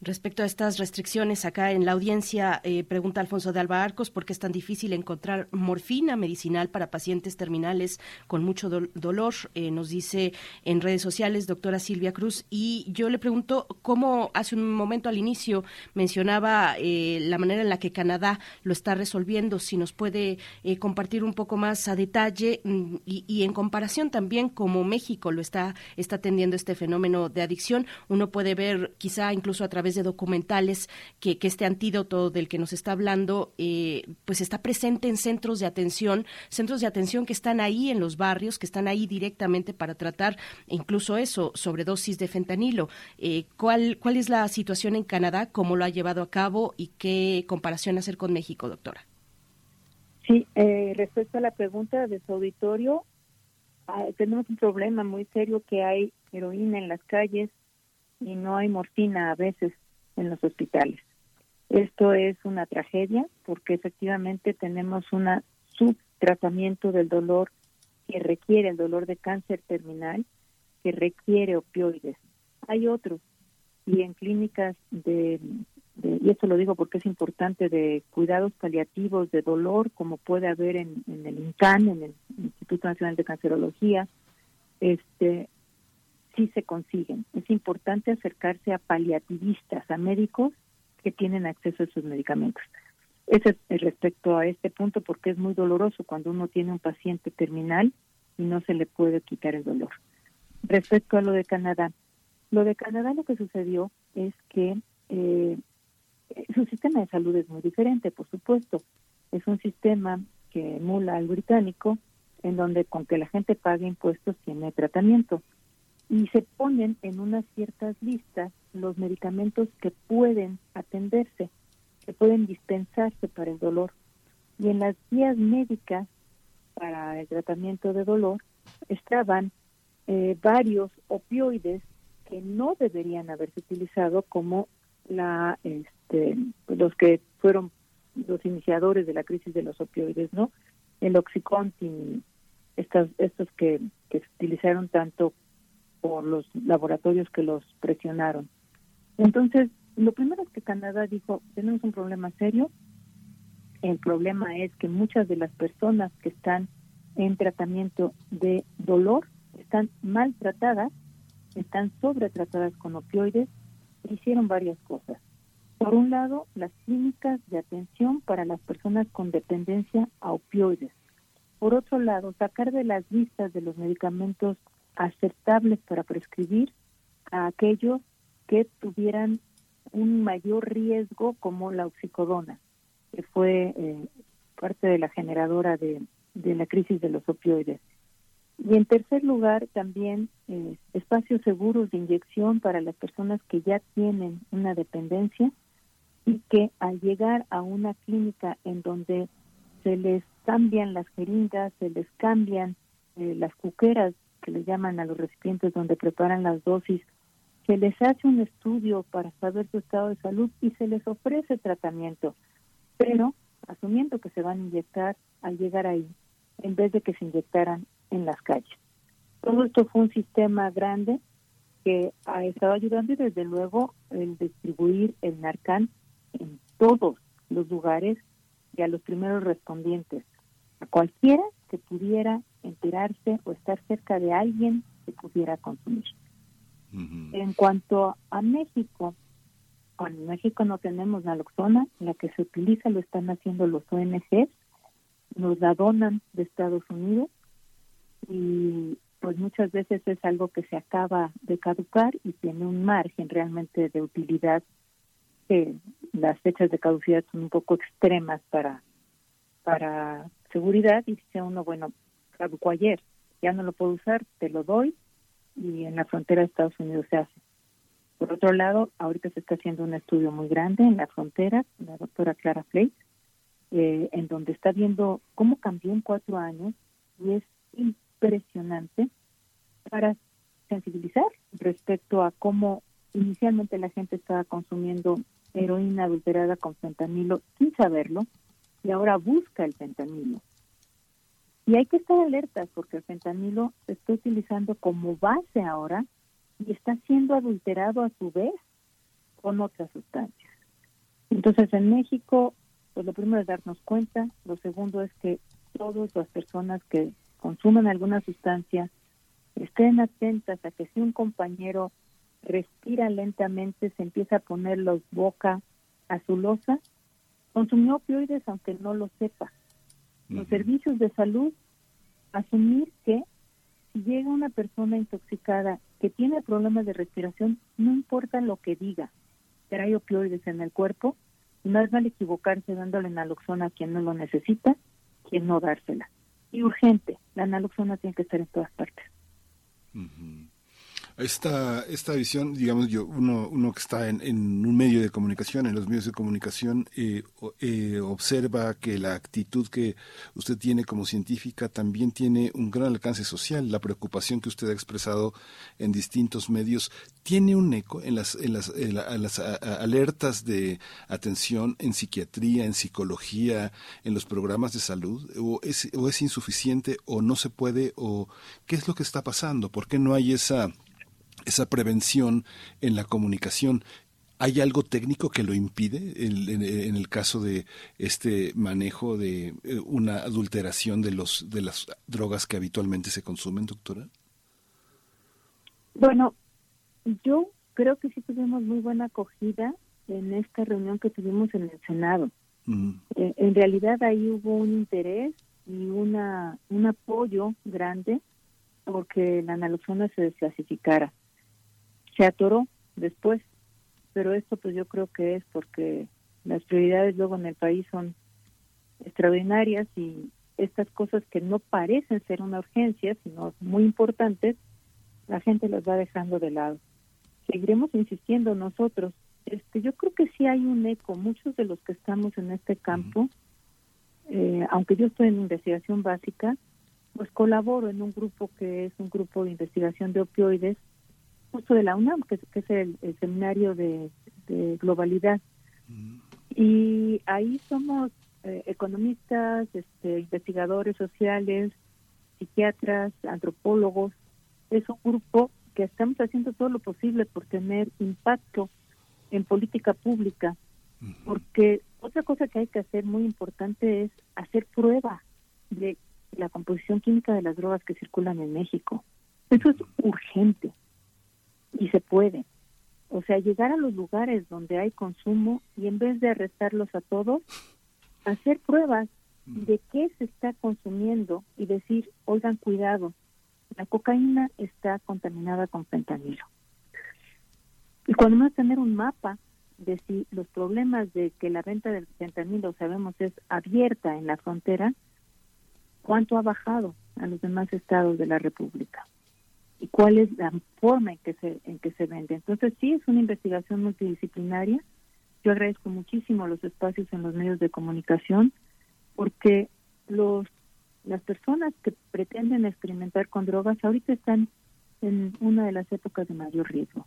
Respecto a estas restricciones, acá en la audiencia eh, pregunta Alfonso de Alba Arcos por qué es tan difícil encontrar morfina medicinal para pacientes terminales con mucho dolor. Eh, nos dice en redes sociales doctora Silvia Cruz. Y yo le pregunto cómo hace un momento al inicio mencionaba eh, la manera en la que Canadá lo está resolviendo. Si nos puede compartir un poco más a detalle mm, y, en comparación también cómo México lo está, está atendiendo este fenómeno de adicción. Uno puede ver quizá incluso a través de documentales que, este antídoto del que nos está hablando eh, pues está presente en centros de atención, centros de atención que están ahí en los barrios, que están ahí directamente para tratar incluso eso, sobredosis de fentanilo. Eh, ¿cuál, ¿Cuál es la situación en Canadá? ¿Cómo lo ha llevado a cabo? ¿Y qué comparación hacer con México, doctora? Sí, eh, respecto a la pregunta de su auditorio, ah, tenemos un problema muy serio que hay heroína en las calles y no hay morfina a veces en los hospitales. Esto es una tragedia porque efectivamente tenemos un subtratamiento del dolor que requiere el dolor de cáncer terminal, que requiere opioides. Hay otros y en clínicas de, y esto lo digo porque es importante, de cuidados paliativos de dolor, como puede haber en, en el INCAN, en el Instituto Nacional de Cancerología, este, sí se consiguen. Es importante acercarse a paliativistas, a médicos que tienen acceso a esos medicamentos. Ese es respecto a este punto porque es muy doloroso cuando uno tiene un paciente terminal y no se le puede quitar el dolor. Respecto a lo de Canadá, lo de Canadá lo que sucedió es que eh, su sistema de salud es muy diferente, por supuesto. Es un sistema que emula al británico, en donde con que la gente pague impuestos tiene tratamiento y se ponen en unas ciertas listas los medicamentos que pueden atenderse, que pueden dispensarse para el dolor. Y en las guías médicas para el tratamiento de dolor estaban eh, varios opioides que no deberían haberse utilizado como la este, los que fueron los iniciadores de la crisis de los opioides, ¿no? El Oxycontin, estos, estos que, que se utilizaron tanto por los laboratorios que los presionaron. Entonces, lo primero es que Canadá dijo, tenemos un problema serio. El problema es que muchas de las personas que están en tratamiento de dolor están maltratadas, están sobretratadas con opioides, hicieron varias cosas. Por un lado, las clínicas de atención para las personas con dependencia a opioides. por otro lado, sacar de las listas de los medicamentos aceptables para prescribir a aquellos que tuvieran un mayor riesgo como la oxicodona, que fue eh, parte de la generadora de, la crisis de los opioides. Y en tercer lugar, también eh, espacios seguros de inyección para las personas que ya tienen una dependencia y que al llegar a una clínica en donde se les cambian las jeringas, se les cambian eh, las cuqueras que le llaman a los recipientes donde preparan las dosis, se les hace un estudio para saber su estado de salud y se les ofrece tratamiento, pero asumiendo que se van a inyectar al llegar ahí, en vez de que se inyectaran en las calles. Todo esto fue un sistema grande que ha estado ayudando y desde luego el distribuir el Narcan en todos los lugares y a los primeros respondientes, a cualquiera que pudiera enterarse o estar cerca de alguien que pudiera consumir. En cuanto a México, en México no tenemos naloxona, la que se utiliza lo están haciendo los ONGs, nos la donan de Estados Unidos y pues muchas veces es algo que se acaba de caducar y tiene un margen realmente de utilidad que las fechas de caducidad son un poco extremas para para seguridad y dice uno bueno caducó ayer ya no lo puedo usar te lo doy y en la frontera de Estados Unidos se hace por otro lado ahorita se está haciendo un estudio muy grande en la frontera la doctora Clara Flake eh, en donde está viendo cómo cambió en cuatro años y es impresionante para sensibilizar respecto a cómo inicialmente la gente estaba consumiendo heroína adulterada con fentanilo sin saberlo y ahora busca el fentanilo. Y hay que estar alertas porque el fentanilo se está utilizando como base ahora y está siendo adulterado a su vez con otras sustancias. Entonces en México, pues lo primero es darnos cuenta, lo segundo es que todas las personas que consumen alguna sustancia estén atentas a que si un compañero respira lentamente, se empieza a poner los boca azulosa, consumió opioides aunque no lo sepa. Los servicios de salud, asumir que si llega una persona intoxicada que tiene problemas de respiración, no importa lo que diga, hay opioides en el cuerpo, más vale equivocarse dándole naloxona a quien no lo necesita, que no dársela. Y urgente, la naloxona tiene que estar en todas partes esta, esta visión, digamos, yo, uno, uno que está en, en un medio de comunicación, en los medios de comunicación, eh, eh, observa que la actitud que usted tiene como científica también tiene un gran alcance social. La preocupación que usted ha expresado en distintos medios tiene un eco en las, en las, en las alertas de atención en psiquiatría, en psicología, en los programas de salud, o es, o es insuficiente, o no se puede, o qué es lo que está pasando, por qué no hay esa esa prevención en la comunicación. ¿Hay algo técnico que lo impide en, el caso de este manejo de eh, una adulteración de los de las drogas que habitualmente se consumen, doctora? Bueno, yo creo que sí tuvimos muy buena acogida en esta reunión que tuvimos en el Senado. Eh, en realidad ahí hubo un interés y una un apoyo grande porque la naloxona se desclasificara se atoró después, pero esto pues yo creo que es porque las prioridades luego en el país son extraordinarias y estas cosas que no parecen ser una urgencia, sino muy importantes, la gente las va dejando de lado. Seguiremos insistiendo nosotros. Este, yo creo que sí hay un eco. Muchos de los que estamos en este campo, eh, aunque yo estoy en investigación básica, pues colaboro en un grupo que es un grupo de investigación de opioides justo de la UNAM, que, es el, seminario de, globalidad. Mm. Y ahí somos eh, economistas, este, investigadores sociales, psiquiatras, antropólogos. Es un grupo que estamos haciendo todo lo posible por tener impacto en política pública, porque otra cosa que hay que hacer muy importante es hacer prueba de la composición química de las drogas que circulan en México. Eso es urgente y se puede. O sea, llegar a los lugares donde hay consumo y en vez de arrestarlos a todos, hacer pruebas de qué se está consumiendo y decir, oigan, cuidado, la cocaína está contaminada con fentanilo. Y cuando vamos a tener un mapa de si los problemas de que la venta del fentanilo, sabemos, es abierta en la frontera, ¿cuánto ha bajado a los demás estados de la República? ¿Y cuál es la forma en que se, en que se vende? Entonces, sí, es una investigación multidisciplinaria. Yo agradezco muchísimo los espacios en los medios de comunicación porque los las personas que pretenden experimentar con drogas ahorita están en una de las épocas de mayor riesgo.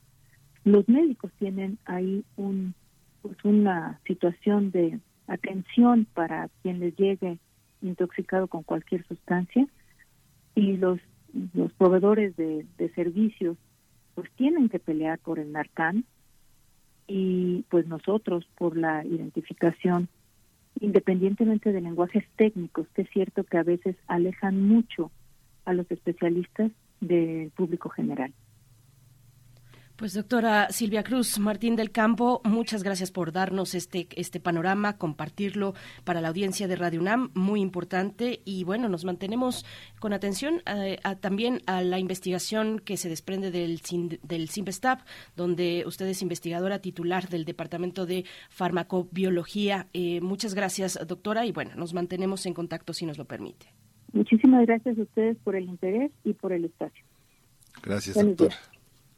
Los médicos tienen ahí un, pues una situación de atención para quien les llegue intoxicado con cualquier sustancia y los, los proveedores de, servicios pues tienen que pelear por el Narcan y pues nosotros por la identificación independientemente de lenguajes técnicos, que es cierto que a veces alejan mucho a los especialistas del público general. Pues doctora Silvia Cruz Martín del Campo, muchas gracias por darnos este este panorama, compartirlo para la audiencia de Radio UNAM, muy importante y bueno, nos mantenemos con atención eh, también a la investigación que se desprende del del CIMPESTAP, donde usted es investigadora titular del Departamento de Farmacobiología. Eh, muchas gracias, doctora, y bueno, nos mantenemos en contacto si nos lo permite. Muchísimas gracias a ustedes por el interés y por el espacio. Gracias, doctora.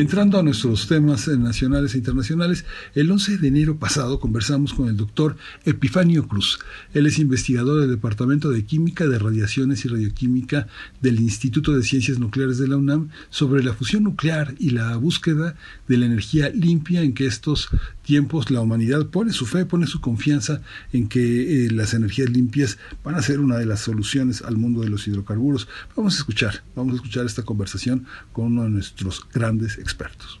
Entrando a nuestros temas nacionales e internacionales, el 11 de enero pasado conversamos con el doctor Epifanio Cruz. Él es investigador del Departamento de Química de Radiaciones y Radioquímica del Instituto de Ciencias Nucleares de la UNAM sobre la fusión nuclear y la búsqueda de la energía limpia en que estos tiempos la humanidad pone su fe, pone su confianza en que eh, las energías limpias van a ser una de las soluciones al mundo de los hidrocarburos. Vamos a escuchar, vamos a escuchar esta conversación con uno de nuestros grandes expertos.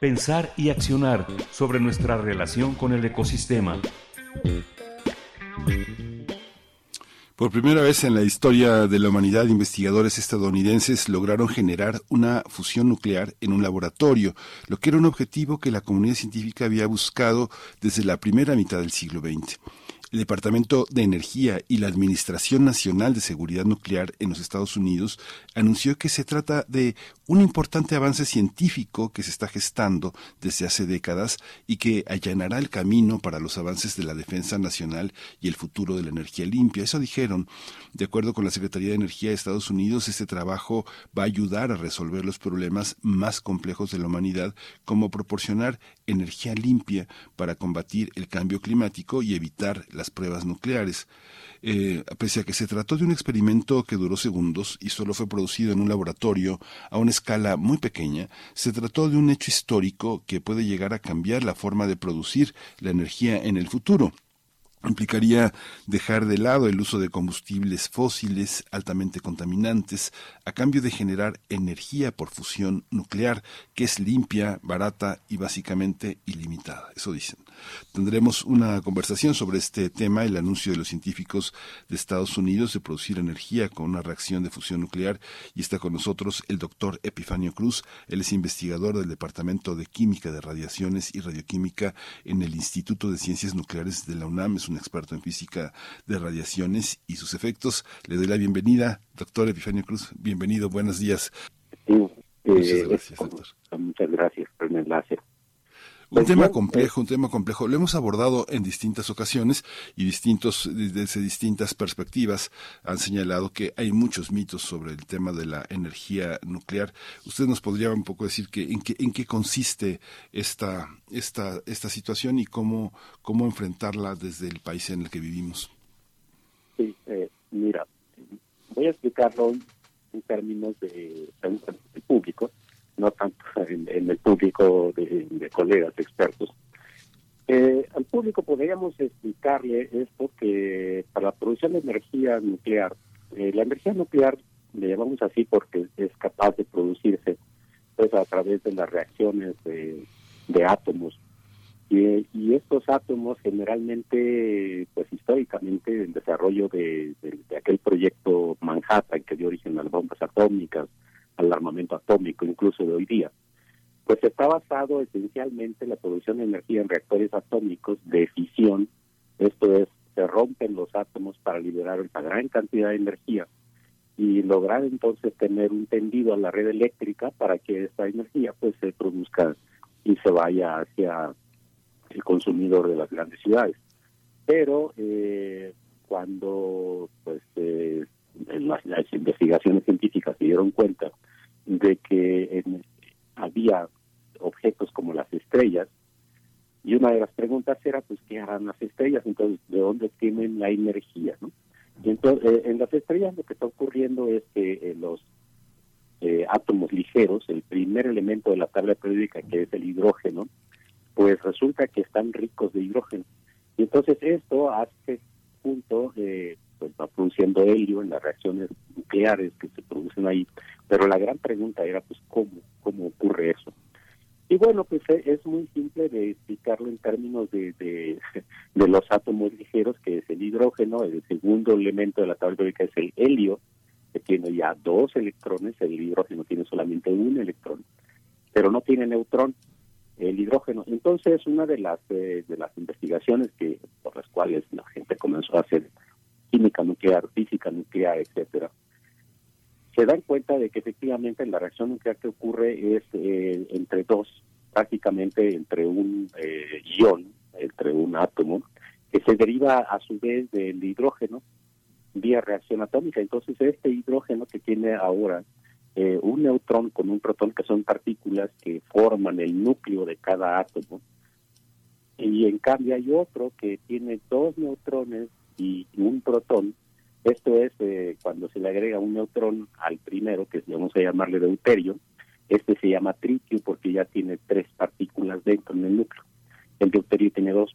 Pensar y accionar sobre nuestra relación con el ecosistema. Por primera vez en la historia de la humanidad, investigadores estadounidenses lograron generar una fusión nuclear en un laboratorio, lo que era un objetivo que la comunidad científica había buscado desde la primera mitad del siglo XX. El Departamento de Energía y la Administración Nacional de Seguridad Nuclear en los Estados Unidos anunció que se trata de un importante avance científico que se está gestando desde hace décadas y que allanará el camino para los avances de la defensa nacional y el futuro de la energía limpia. Eso dijeron. De acuerdo con la Secretaría de Energía de Estados Unidos, este trabajo va a ayudar a resolver los problemas más complejos de la humanidad, como proporcionar energía limpia para combatir el cambio climático y evitar la pruebas nucleares. Eh, pese a que se trató de un experimento que duró segundos y solo fue producido en un laboratorio a una escala muy pequeña, se trató de un hecho histórico que puede llegar a cambiar la forma de producir la energía en el futuro implicaría dejar de lado el uso de combustibles fósiles altamente contaminantes a cambio de generar energía por fusión nuclear que es limpia, barata y básicamente ilimitada. Eso dicen. Tendremos una conversación sobre este tema, el anuncio de los científicos de Estados Unidos de producir energía con una reacción de fusión nuclear y está con nosotros el doctor Epifanio Cruz. Él es investigador del Departamento de Química de Radiaciones y Radioquímica en el Instituto de Ciencias Nucleares de la UNAM. Es un experto en física de radiaciones y sus efectos. Le doy la bienvenida, doctor Epifanio Cruz. Bienvenido, buenos días. muchas eh, gracias, doctor. Muchas gracias por el enlace. Un pues tema complejo, un tema complejo. Lo hemos abordado en distintas ocasiones y distintos, desde distintas perspectivas han señalado que hay muchos mitos sobre el tema de la energía nuclear. ¿Usted nos podría un poco decir que, en, qué, en qué consiste esta, esta, esta situación y cómo, cómo enfrentarla desde el país en el que vivimos? Sí, eh, mira, voy a explicarlo en términos de, de público no tanto en, el público de, colegas expertos. Eh, al público podríamos explicarle esto que para la producción de energía nuclear, eh, la energía nuclear le llamamos así porque es capaz de producirse pues a través de las reacciones de, átomos y estos átomos generalmente, pues históricamente, el desarrollo de, aquel proyecto Manhattan que dio origen a las bombas atómicas, al armamento atómico, incluso de hoy día, pues está basado esencialmente en la producción de energía en reactores atómicos de fisión, esto es, se rompen los átomos para liberar una gran cantidad de energía y lograr entonces tener un tendido a la red eléctrica para que esta energía pues se produzca y se vaya hacia el consumidor de las grandes ciudades. Pero eh, cuando pues eh, en las, investigaciones científicas se dieron cuenta de que había objetos como las estrellas, y una de las preguntas era, pues, ¿qué harán las estrellas? Entonces, ¿de dónde tienen la energía? ¿no? Y entonces, eh, en las estrellas lo que está ocurriendo es que los átomos ligeros, el primer elemento de la tabla periódica, que es el hidrógeno, pues resulta que están ricos de hidrógeno. Y entonces esto hace junto, eh, pues produciendo helio en las reacciones nucleares que se producen ahí. Pero la gran pregunta era, pues, ¿cómo, cómo ocurre eso? Y bueno, pues eh, es muy simple de explicarlo en términos de, de, de los átomos ligeros, que es el hidrógeno, el segundo elemento de la tabla periódica es el helio, que tiene ya dos electrones, el hidrógeno tiene solamente un electrón, pero no tiene neutrón el hidrógeno. Entonces, una de las eh, de las investigaciones que por las cuales la gente comenzó a hacer química nuclear, física nuclear, etcétera, se dan cuenta de que efectivamente la reacción nuclear que ocurre es eh, entre dos, prácticamente entre un eh, ion, entre un átomo, que se deriva a su vez del hidrógeno vía reacción atómica. Entonces, este hidrógeno que tiene ahora eh, un neutrón con un protón, que son partículas que forman el núcleo de cada átomo, y en cambio hay otro que tiene dos neutrones y un protón. Esto es eh, cuando se le agrega un neutrón al primero, que vamos a llamarle deuterio, este se llama tritio porque ya tiene tres partículas dentro en el núcleo. El deuterio tiene dos.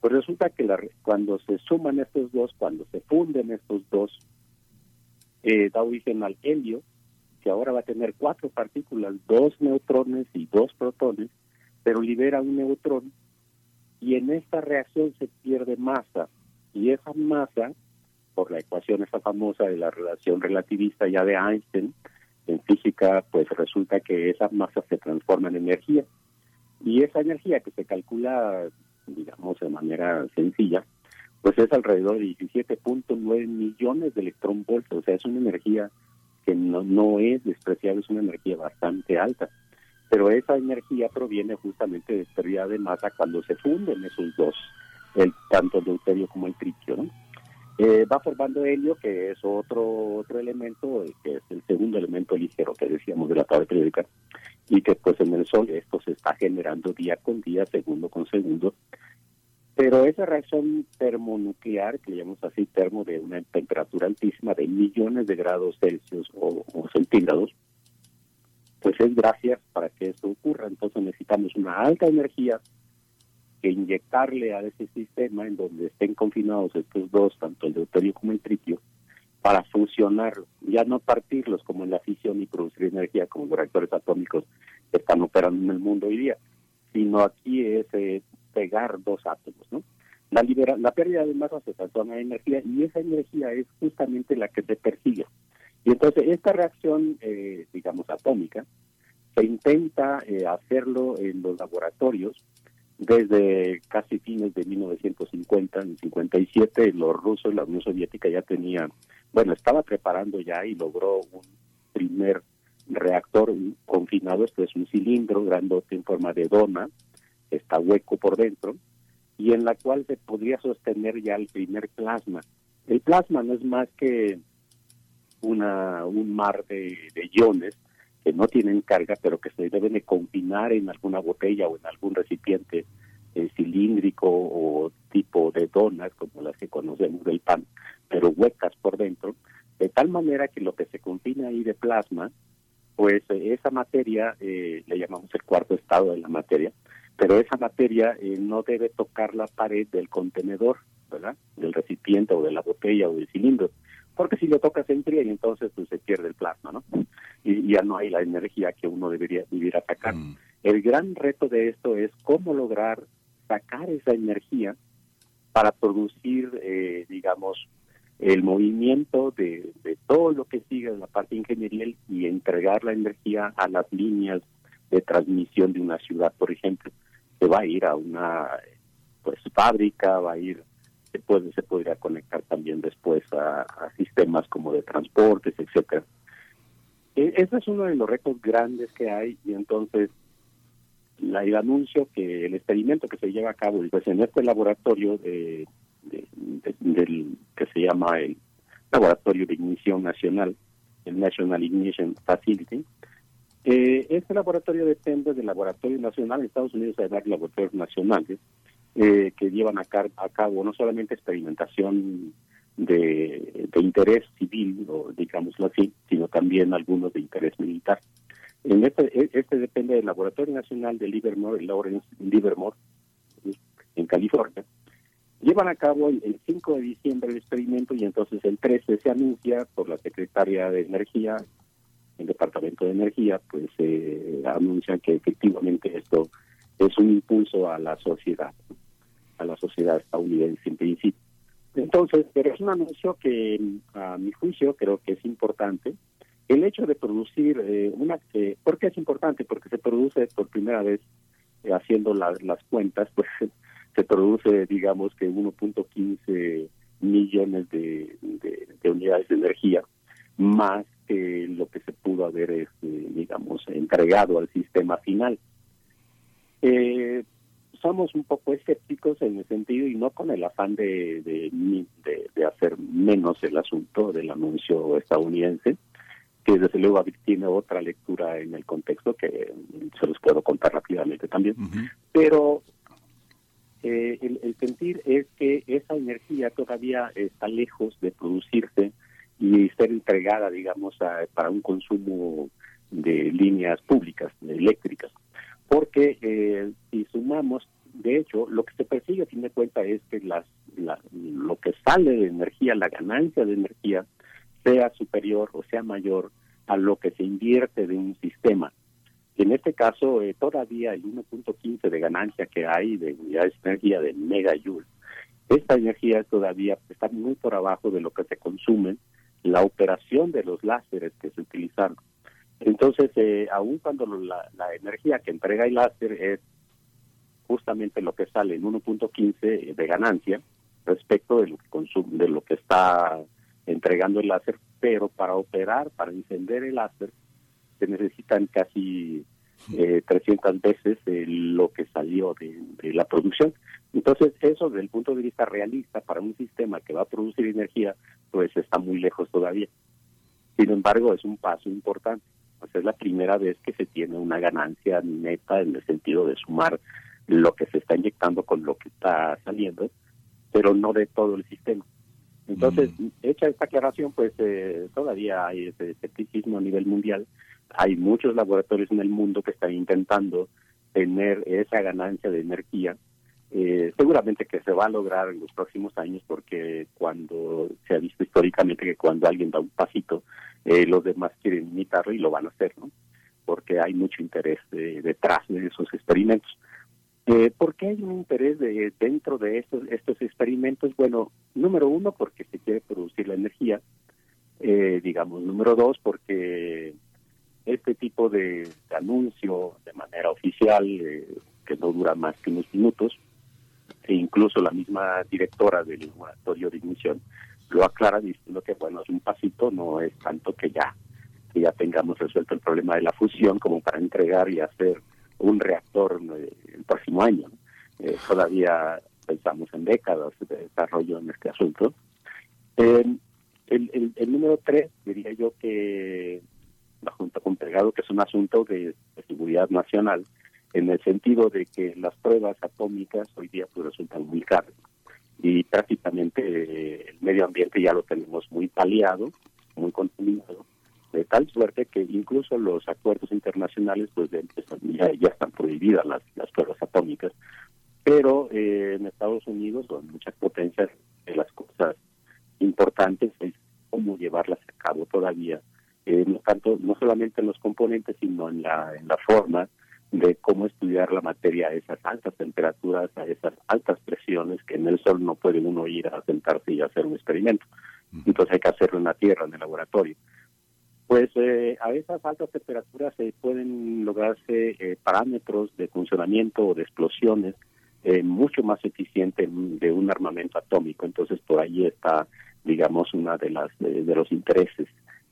Pues resulta que la, cuando se suman estos dos, cuando se funden estos dos, eh, da origen al helio, que ahora va a tener cuatro partículas, dos neutrones y dos protones, pero libera un neutrón y en esta reacción se pierde masa y esa masa, por la ecuación esa famosa de la relación relativista ya de Einstein, en física pues resulta que esa masa se transforma en energía y esa energía que se calcula digamos de manera sencilla pues es alrededor de 17.9 millones de electronvoltios, o sea, es una energía que no, no es despreciable, es una energía bastante alta. Pero esa energía proviene justamente de pérdida de masa cuando se funden esos dos, el, tanto el deuterio como el tritio. ¿no? Eh, va formando helio, que es otro otro elemento, que es el segundo elemento ligero que decíamos de la tabla periódica, y que pues en el Sol esto se está generando día con día, segundo con segundo, pero esa reacción termonuclear, que llamamos así termo de una temperatura altísima de millones de grados Celsius o, centígrados, pues es gracias para que esto ocurra. Entonces necesitamos una alta energía que inyectarle a ese sistema en donde estén confinados estos dos, tanto el deuterio como el tritio, para fusionarlos, ya no partirlos como en la fisión y producir energía como los reactores atómicos que están operando en el mundo hoy día, sino aquí es eh, pegar dos átomos, ¿no? La, libera, la pérdida de masa se transforma en energía y esa energía es justamente la que se persigue. Y entonces esta reacción, eh, digamos, atómica, se intenta eh, hacerlo en los laboratorios desde casi fines de 1950, en 57, los rusos, la Unión Soviética ya tenía, bueno, estaba preparando ya y logró un primer reactor confinado, esto es un cilindro grandote en forma de dona, está hueco por dentro, y en la cual se podría sostener ya el primer plasma. El plasma no es más que una, un mar de, iones que no tienen carga, pero que se deben de combinar en alguna botella o en algún recipiente eh, cilíndrico o tipo de donas, como las que conocemos del pan, pero huecas por dentro, de tal manera que lo que se combina ahí de plasma, pues eh, esa materia, eh, le llamamos el cuarto estado de la materia, pero esa materia eh, no debe tocar la pared del contenedor, ¿verdad? Del recipiente o de la botella o del cilindro, porque si lo toca se enfría y entonces pues, se pierde el plasma, ¿no? Y, ya no hay la energía que uno debería vivir a sacar. Mm. El gran reto de esto es cómo lograr sacar esa energía para producir, eh, digamos, el movimiento de, todo lo que sigue en la parte ingeniería y entregar la energía a las líneas de transmisión de una ciudad, por ejemplo, se va a ir a una pues fábrica, va a ir, se puede, se podría conectar también después a, sistemas como de transportes, etcétera. E, ese es uno de los retos grandes que hay y entonces la, el anuncio que el experimento que se lleva a cabo pues en este laboratorio de, del que se llama el Laboratorio de Ignición Nacional, el National Ignition Facility. Eh, este laboratorio depende del Laboratorio Nacional, en Estados Unidos hay varios laboratorios nacionales eh, que llevan a, cabo no solamente experimentación de, interés civil, o digámoslo así, sino también algunos de interés militar. Este, e, este depende del Laboratorio Nacional de Livermore, Lawrence Livermore, en California, Llevan a cabo el, 5 de diciembre el experimento y entonces el 13 se anuncia por la Secretaria de Energía, el Departamento de Energía, pues eh, anuncia que efectivamente esto es un impulso a la sociedad, a la sociedad estadounidense en principio. Entonces, pero es un anuncio que a mi juicio creo que es importante. El hecho de producir eh, una... Eh, ¿Por qué es importante? Porque se produce por primera vez eh, haciendo las cuentas, pues se produce, digamos, que 1.15 millones de, unidades de energía, más que lo que se pudo haber, este, digamos, entregado al sistema final. Eh, somos un poco escépticos en el sentido y no con el afán de, de, hacer menos el asunto del anuncio estadounidense, que desde luego tiene otra lectura en el contexto que se los puedo contar rápidamente también. Pero eh, el, sentir es que esa energía todavía está lejos de producirse y ser entregada, digamos, para un consumo de líneas públicas, eléctricas. Porque eh, si sumamos, de hecho, lo que se persigue a fin de cuentas es que las, lo que sale de energía, la ganancia de energía, sea superior o sea mayor a lo que se invierte de un sistema. En este caso, eh, todavía el 1.15 de ganancia que hay de unidades de energía de megajoule, esta energía todavía está muy por abajo de lo que se consume la operación de los láseres que se utilizaron. Entonces, eh, aun cuando la, energía que entrega el láser es justamente lo que sale en 1.15 de ganancia respecto de lo que consume, de lo que está entregando el láser, pero para operar, para encender el láser, se necesitan casi eh, 300 veces lo que salió de, la producción. Entonces, eso desde el punto de vista realista para un sistema que va a producir energía, pues está muy lejos todavía. Sin embargo, es un paso importante. Pues es la primera vez que se tiene una ganancia neta en el sentido de sumar lo que se está inyectando con lo que está saliendo, pero no de todo el sistema. Entonces, mm. hecha esta aclaración, pues eh, todavía hay ese escepticismo a nivel mundial hay muchos laboratorios en el mundo que están intentando tener esa ganancia de energía. Eh, seguramente que se va a lograr en los próximos años porque cuando se ha visto históricamente que cuando alguien da un pasito, eh, los demás quieren imitarlo y lo van a hacer, ¿no? Porque hay mucho interés detrás de esos experimentos. Eh, ¿Por qué hay un interés de, dentro de estos, estos experimentos? Bueno, número uno, porque se quiere producir la energía. Eh, digamos, número dos, porque este tipo de, anuncio de manera oficial, eh, que no dura más que unos minutos, e incluso la misma directora del laboratorio de ignición lo aclara diciendo que, bueno, es un pasito, no es tanto que ya, que ya tengamos resuelto el problema de la fusión como para entregar y hacer un reactor eh, el próximo año. Eh, todavía pensamos en décadas de desarrollo en este asunto. el, el, el número tres, diría yo que la Junta con Pegado, que es un asunto de, seguridad nacional, en el sentido de que las pruebas atómicas hoy día pues resultan muy caras. Y prácticamente eh, el medio ambiente ya lo tenemos muy paliado, muy contaminado, de tal suerte que incluso los acuerdos internacionales pues ya, ya están prohibidas las, pruebas atómicas, pero eh, en Estados Unidos, con muchas potencias, de las cosas importantes es cómo llevarlas a cabo todavía eh, no tanto no solamente en los componentes sino en la en la forma de cómo estudiar la materia a esas altas temperaturas, a esas altas presiones, que en el sol no puede uno ir a sentarse y hacer un experimento. Entonces hay que hacerlo en la tierra, en el laboratorio. Pues eh, a esas altas temperaturas se pueden lograrse eh, parámetros de funcionamiento o de explosiones eh, mucho más eficientes de un armamento atómico. Entonces por ahí está, digamos, una de las de los intereses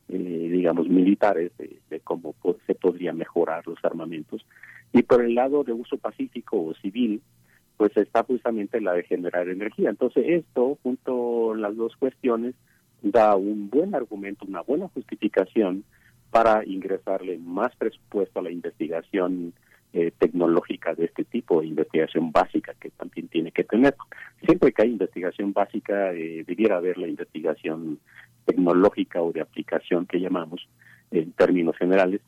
eh, digamos, militares de, cómo se podría mejorar los armamentos. Y por el lado de uso pacífico o civil, pues está justamente la de generar energía. Entonces esto, junto a las dos cuestiones, da un buen argumento, una buena justificación para ingresarle más presupuesto a la investigación eh, tecnológica de este tipo, investigación básica que también tiene que tener. Siempre que hay investigación básica, eh, debiera haber la investigación tecnológica o de aplicación que llamamos en términos generales,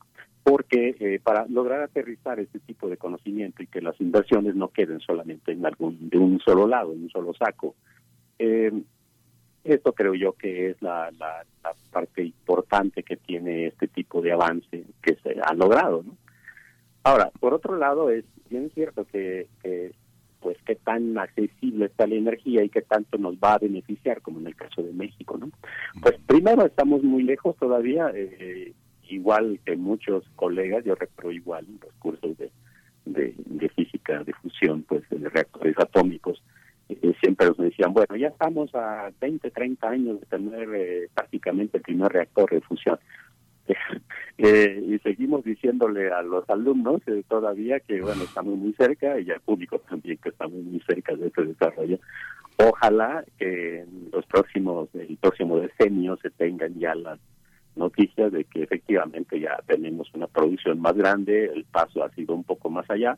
porque eh, para lograr aterrizar este tipo de conocimiento y que las inversiones no queden solamente en algún de un solo lado, en un solo saco, eh, esto creo yo que es la, la, parte importante que tiene este tipo de avance que se ha logrado. ¿no? Ahora, por otro lado, es bien cierto que, que pues qué tan accesible está la energía y qué tanto nos va a beneficiar, como en el caso de México, ¿no? Pues primero estamos muy lejos todavía, eh, igual que muchos colegas, yo recuerdo igual los cursos de, de, física de fusión, pues de reactores atómicos, eh, siempre nos decían, bueno, ya estamos a 20, 30 años de tener eh, prácticamente el primer reactor de fusión. Eh, y seguimos diciéndole a los alumnos eh, todavía que, bueno, estamos muy cerca y al público también que estamos muy cerca de este desarrollo. Ojalá que en los próximos, el próximo decenio se tengan ya las noticias de que efectivamente ya tenemos una producción más grande, el paso ha sido un poco más allá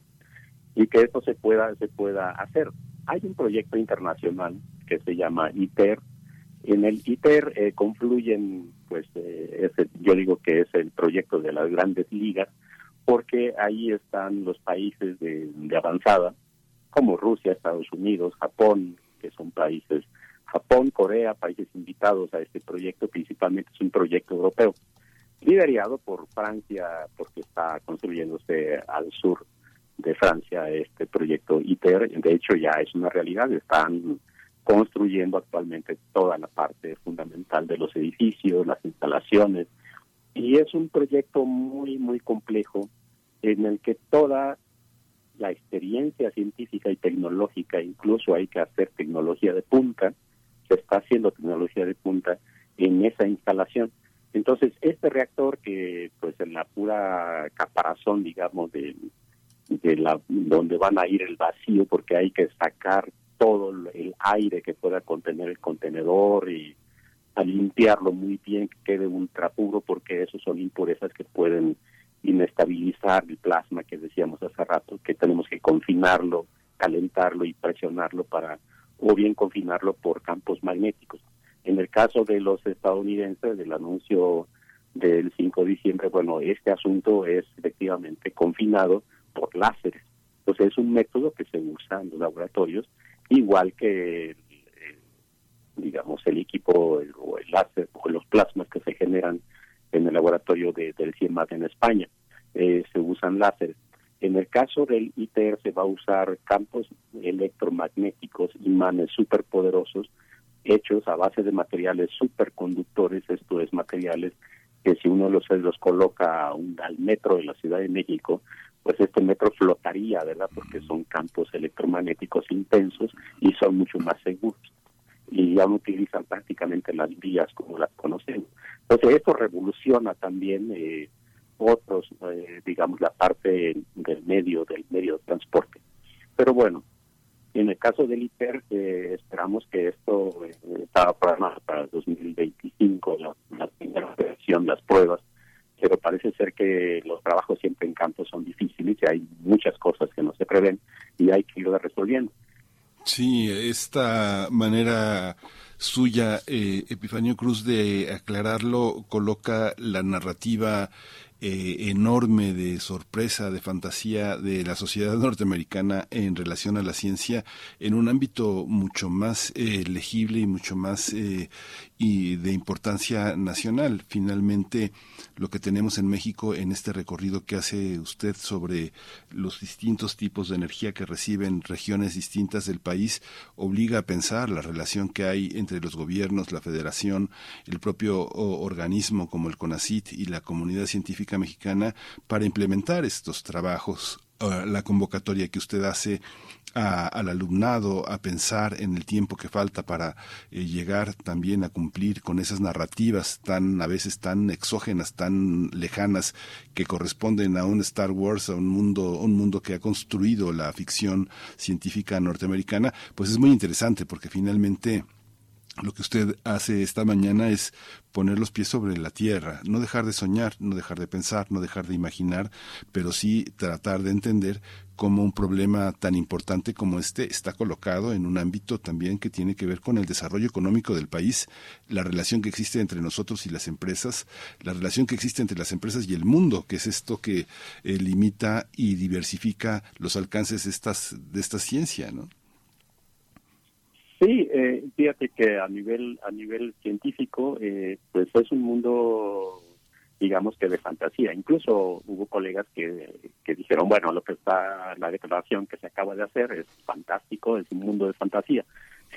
y que esto se pueda se pueda hacer. Hay un proyecto internacional que se llama ITER, en el ITER eh, confluyen, pues eh, yo digo que es el proyecto de las grandes ligas, porque ahí están los países de, avanzada, como Rusia, Estados Unidos, Japón, que son países, Japón, Corea, países invitados a este proyecto, principalmente es un proyecto europeo, liderado por Francia, porque está construyéndose al sur de Francia este proyecto ITER, de hecho ya es una realidad, están construyendo actualmente toda la parte fundamental de los edificios, las instalaciones, y es un proyecto muy, muy complejo en el que toda la experiencia científica y tecnológica, incluso hay que hacer tecnología de punta, se está haciendo tecnología de punta en esa instalación. Entonces, este reactor que, pues, en la pura caparazón, digamos, de, de la donde van a ir el vacío, porque hay que sacar todo el aire que pueda contener el contenedor y a limpiarlo muy bien, que quede ultra puro, porque esos son impurezas que pueden inestabilizar el plasma que decíamos hace rato, que tenemos que confinarlo, calentarlo y presionarlo para, o bien confinarlo por campos magnéticos. En el caso de los estadounidenses, del anuncio del 5 de diciembre, bueno, este asunto es efectivamente confinado por láseres. Entonces es un método que se usa en los laboratorios igual que digamos el equipo o el láser o los plasmas que se generan en el laboratorio de, del CIEMAT en España. Eh, se usan láseres. En el caso del ITER se va a usar campos electromagnéticos, imanes superpoderosos, hechos a base de materiales superconductores, esto es materiales que si uno los, los coloca un, al metro de la Ciudad de México, pues este metro flotaría, ¿verdad? Porque son campos electromagnéticos intensos y son mucho más seguros. Y ya no utilizan prácticamente las vías como las conocemos. Entonces esto revoluciona también eh, otros, eh, digamos, la parte del medio, del medio de transporte. Pero bueno, en el caso del ITER, eh, esperamos que esto eh, estaba programado para 2025, la, la primera versión, las pruebas, pero parece ser que los trabajos siempre en campo son difíciles y hay muchas cosas que no se prevén y hay que irlas resolviendo. Sí, esta manera suya, eh, Epifanio Cruz, de aclararlo, coloca la narrativa eh, enorme de sorpresa, de fantasía de la sociedad norteamericana en relación a la ciencia en un ámbito mucho más eh, legible y mucho más eh, y de importancia nacional. Finalmente, lo que tenemos en México en este recorrido que hace usted sobre los distintos tipos de energía que reciben regiones distintas del país obliga a pensar la relación que hay entre los gobiernos, la federación, el propio organismo como el CONACIT y la comunidad científica mexicana para implementar estos trabajos la convocatoria que usted hace al alumnado a pensar en el tiempo que falta para eh, llegar también a cumplir con esas narrativas tan a veces tan exógenas, tan lejanas que corresponden a un Star Wars, a un mundo un mundo que ha construido la ficción científica norteamericana, pues es muy interesante porque finalmente lo que usted hace esta mañana es poner los pies sobre la tierra, no dejar de soñar, no dejar de pensar, no dejar de imaginar, pero sí tratar de entender cómo un problema tan importante como este está colocado en un ámbito también que tiene que ver con el desarrollo económico del país, la relación que existe entre nosotros y las empresas, la relación que existe entre las empresas y el mundo, que es esto que eh, limita y diversifica los alcances de, estas, de esta ciencia, ¿no? Sí, eh, fíjate que a nivel a nivel científico, eh, pues es un mundo, digamos que de fantasía. Incluso hubo colegas que, que dijeron, bueno, lo que está la declaración que se acaba de hacer es fantástico, es un mundo de fantasía.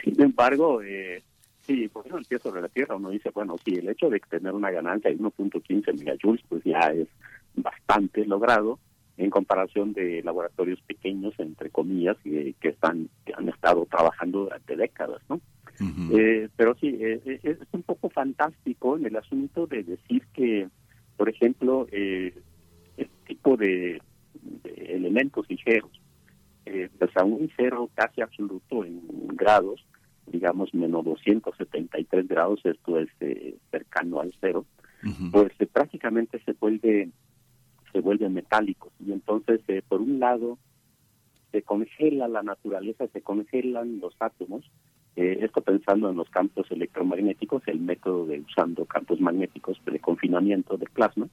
Sin embargo, eh, sí, por eso el pie sobre la tierra uno dice, bueno, sí, el hecho de tener una ganancia de 1.15 megajoules, pues ya es bastante logrado en comparación de laboratorios pequeños, entre comillas, que, que están que han estado trabajando durante décadas, ¿no? eh, pero sí, eh, eh, es un poco fantástico en el asunto de decir que, por ejemplo, eh, este tipo de, elementos ligeros, eh, pues a un cero casi absoluto en grados, digamos menos 273 grados, esto es eh, cercano al cero, pues prácticamente se vuelve se vuelven metálicos y entonces eh, por un lado se congela la naturaleza, se congelan los átomos, eh, esto pensando en los campos electromagnéticos, el método de usando campos magnéticos de confinamiento del plasma,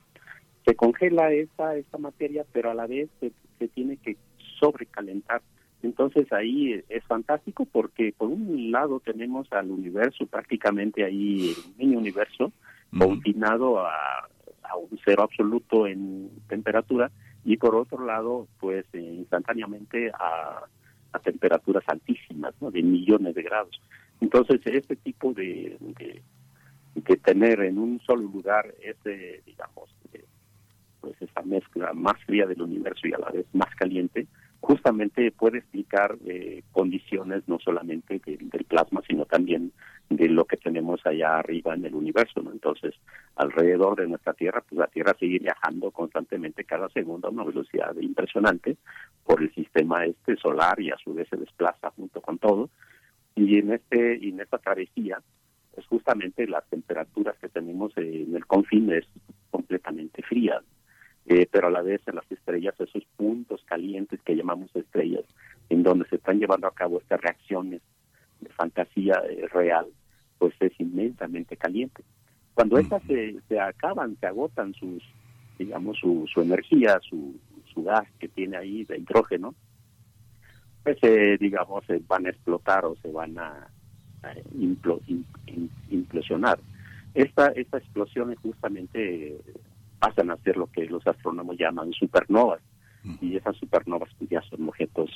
se congela esta, esta materia, pero a la vez se, se tiene que sobrecalentar. Entonces ahí es fantástico porque por un lado tenemos al universo prácticamente ahí, el mini universo, confinado a a un cero absoluto en temperatura y por otro lado, pues eh, instantáneamente a, a, temperaturas altísimas, ¿no? de millones de grados. Entonces, este tipo de, de, tener en un solo lugar ese, digamos, eh, pues esa mezcla más fría del universo y a la vez más caliente, justamente puede explicar eh, condiciones no solamente del plasma, sino también de lo que tenemos allá arriba en el universo. ¿no? Entonces, alrededor de nuestra Tierra, pues la Tierra sigue viajando constantemente cada segundo a una velocidad impresionante por el sistema este solar y a su vez se desplaza junto con todo. Y en este y en esta travesía, pues justamente las temperaturas que tenemos en el confín es completamente fría, eh, pero a la vez en las estrellas, esos puntos calientes que llamamos estrellas, en donde se están llevando a cabo estas reacciones de fantasía eh, real, pues es inmensamente caliente. Cuando estas se, se acaban, se agotan sus, digamos, su, su energía, su, su gas que tiene ahí de hidrógeno, pues eh, digamos, se van a explotar o se van a, implosionar. Esta, esta explosión justamente pasan a ser lo que los astrónomos llaman supernovas, y esas supernovas pues, ya son objetos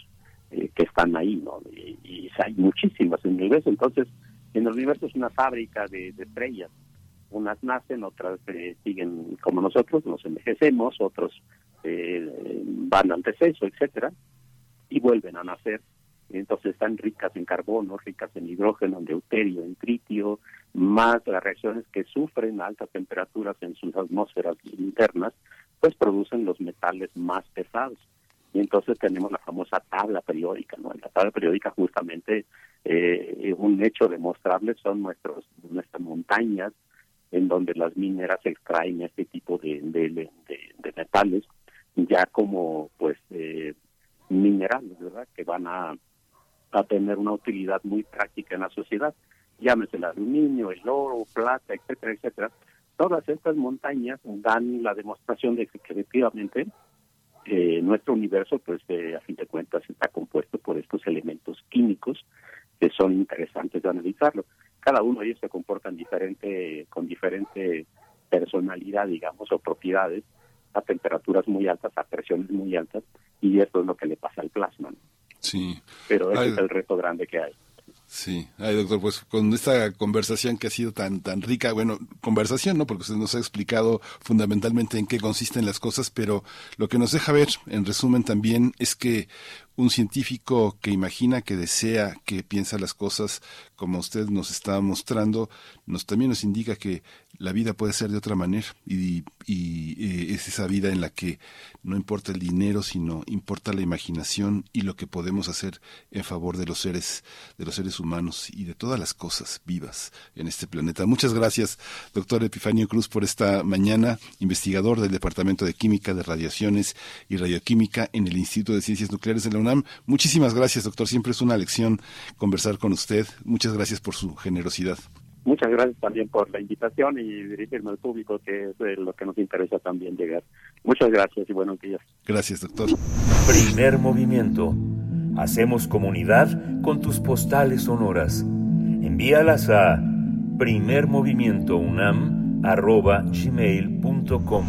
eh, que están ahí, ¿no? Y, hay muchísimas en el universo, entonces en el universo es una fábrica de, estrellas, unas nacen, otras eh, siguen como nosotros, nos envejecemos, otros eh, van al deceso, etcétera, y vuelven a nacer. Entonces están ricas en carbono, ricas en hidrógeno, en deuterio, en tritio, más las reacciones que sufren altas temperaturas en sus atmósferas internas, pues producen los metales más pesados y entonces tenemos la famosa tabla periódica, ¿no? En la tabla periódica justamente eh, un hecho demostrable son nuestros nuestras montañas en donde las mineras extraen este tipo de, de, metales ya como pues eh, minerales, ¿verdad? Que van a, a tener una utilidad muy práctica en la sociedad, llámese el aluminio, el oro, plata, etcétera, etcétera, todas estas montañas dan la demostración de que efectivamente eh, nuestro universo, pues a fin de cuentas, está compuesto por estos elementos químicos que son interesantes de analizarlo. Cada uno de ellos se comportan diferente, con diferente personalidad, digamos, o propiedades, a temperaturas muy altas, a presiones muy altas, y esto es lo que le pasa al plasma. Sí. Pero ese es el reto grande que hay. Sí, ay doctor, pues con esta conversación que ha sido tan tan rica, bueno, conversación, ¿no? Porque usted nos ha explicado fundamentalmente en qué consisten las cosas, pero lo que nos deja ver, en resumen también, es que un científico que imagina, que desea, que piensa las cosas como usted nos está mostrando, nos también nos indica que la vida puede ser de otra manera. Y, y, es esa vida en la que no importa el dinero sino importa la imaginación y lo que podemos hacer en favor de los seres de los seres humanos y de todas las cosas vivas en este planeta. Muchas gracias doctor Epifanio Cruz por esta mañana investigador del departamento de química de radiaciones y radioquímica en el Instituto de Ciencias Nucleares de la UNAM. Muchísimas gracias doctor. Siempre es una lección conversar con usted. Muchas gracias por su generosidad Muchas gracias también por la invitación y dirigirme al público, que es lo que nos interesa también llegar. Muchas gracias y buenos días. Gracias, doctor. Primer movimiento. Hacemos comunidad con tus postales sonoras. Envíalas a primermovimientounam.gmail.com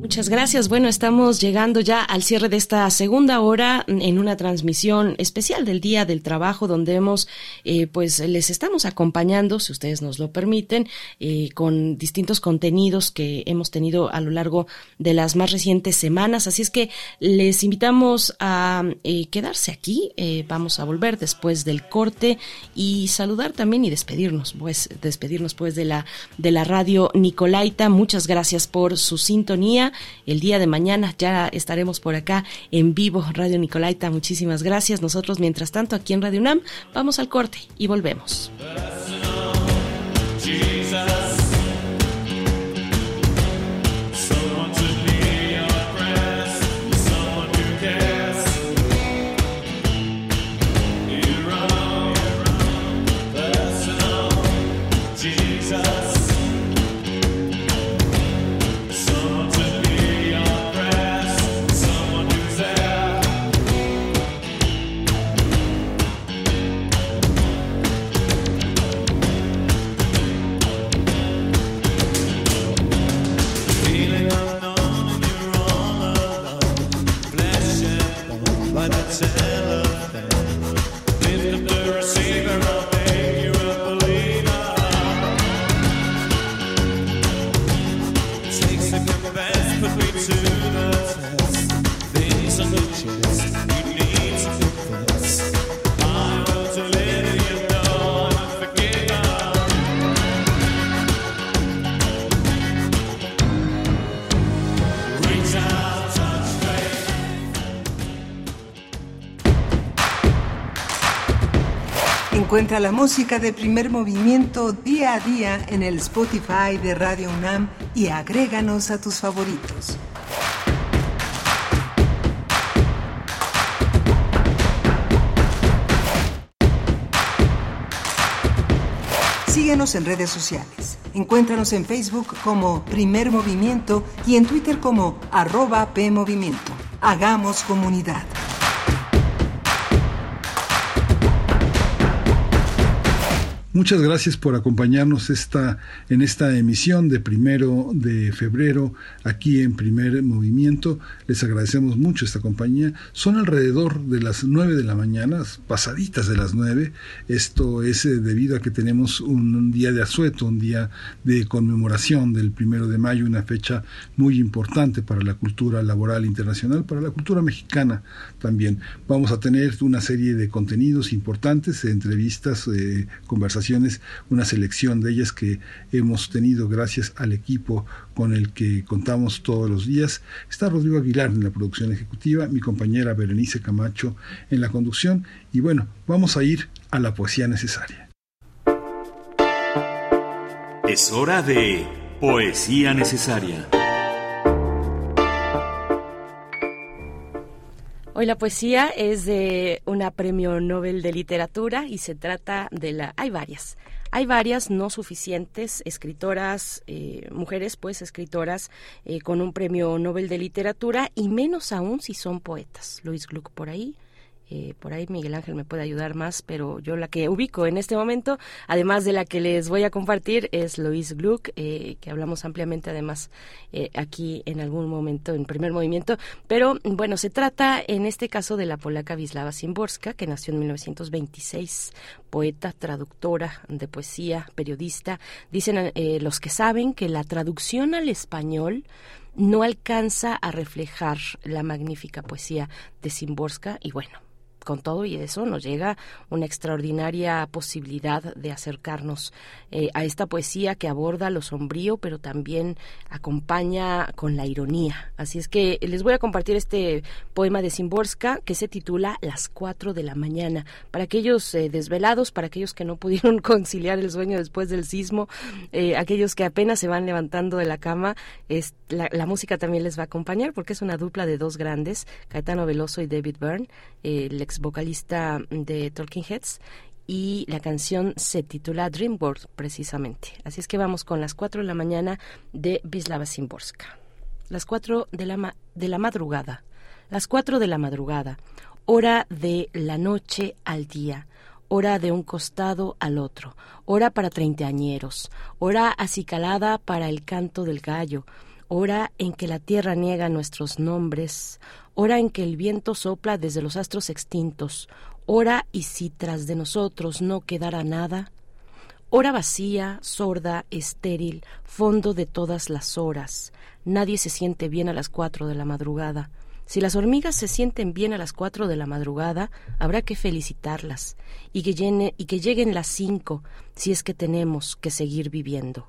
Muchas gracias. Bueno, estamos llegando ya al cierre de esta segunda hora en una transmisión especial del Día del Trabajo, donde hemos, eh, pues, les estamos acompañando, si ustedes nos lo permiten, eh, con distintos contenidos que hemos tenido a lo largo de las más recientes semanas. Así es que les invitamos a eh, quedarse aquí. vamos a volver después del corte y saludar también y despedirnos, pues, despedirnos pues de la de la radio Nicolaita. Muchas gracias por su sintonía. El día de mañana ya estaremos por acá en vivo, Radio Nicolaita. Muchísimas gracias. Nosotros, mientras tanto, aquí en Radio UNAM, vamos al corte y volvemos. Encuentra la música de primer movimiento día a día en el Spotify de Radio UNAM y agréganos a tus favoritos. Síguenos en redes sociales. Encuéntranos en Facebook como Primer Movimiento y en Twitter como arroba PMovimiento. Hagamos comunidad. Muchas gracias por acompañarnos esta, en esta emisión de primero de febrero aquí en Primer Movimiento. Les agradecemos mucho esta compañía. Son alrededor de las nueve de la mañana, pasaditas de las nueve. Esto es eh, debido a que tenemos un, día de asueto, un día de conmemoración del primero de mayo, una fecha muy importante para la cultura laboral internacional, para la cultura mexicana también. Vamos a tener una serie de contenidos importantes, entrevistas, eh, conversaciones una selección de ellas que hemos tenido gracias al equipo con el que contamos todos los días. Está Rodrigo Aguilar en la producción ejecutiva, mi compañera Berenice Camacho en la conducción y bueno, vamos a ir a la poesía necesaria. Es hora de poesía necesaria. Hoy la poesía es de una premio Nobel de literatura y se trata de la hay varias. Hay varias no suficientes escritoras, eh, mujeres pues escritoras eh, con un premio Nobel de Literatura y menos aún si son poetas. Luis Gluck por ahí, eh, por ahí Miguel Ángel me puede ayudar más, pero yo la que ubico en este momento, además de la que les voy a compartir, es Louise Gluck, eh, que hablamos ampliamente además eh, aquí en algún momento, en primer movimiento. Pero bueno, se trata en este caso de la polaca Wisława Szymborska, que nació en 1926, poeta, traductora de poesía, periodista. Dicen los que saben que la traducción al español no alcanza a reflejar la magnífica poesía de Szymborska y bueno, con todo y eso nos llega una extraordinaria posibilidad de acercarnos eh, a esta poesía que aborda lo sombrío, pero también acompaña con la ironía. Así es que les voy a compartir este poema de Simborska que se titula Las cuatro de la mañana. Para aquellos eh, desvelados, para aquellos que no pudieron conciliar el sueño después del sismo, eh, aquellos que apenas se van levantando de la cama, es, la, música también les va a acompañar porque es una dupla de dos grandes, Caetano Veloso y David Byrne. Ex vocalista de Talking Heads y la canción se titula Dream World precisamente. Así es que vamos con las 4 de la mañana de Wisława Szymborska. Las 4 de la, de la madrugada. Las 4 de la madrugada. Hora de la noche al día. Hora de un costado al otro. Hora para treintañeros. Hora acicalada para el canto del gallo hora en que la tierra niega nuestros nombres, hora en que el viento sopla desde los astros extintos, hora y si tras de nosotros no quedara nada, hora vacía, sorda, estéril, fondo de todas las horas. Nadie se siente bien a las cuatro de la madrugada. Si las hormigas se sienten bien a las cuatro de la madrugada, habrá que felicitarlas y que, y que lleguen las cinco si es que tenemos que seguir viviendo.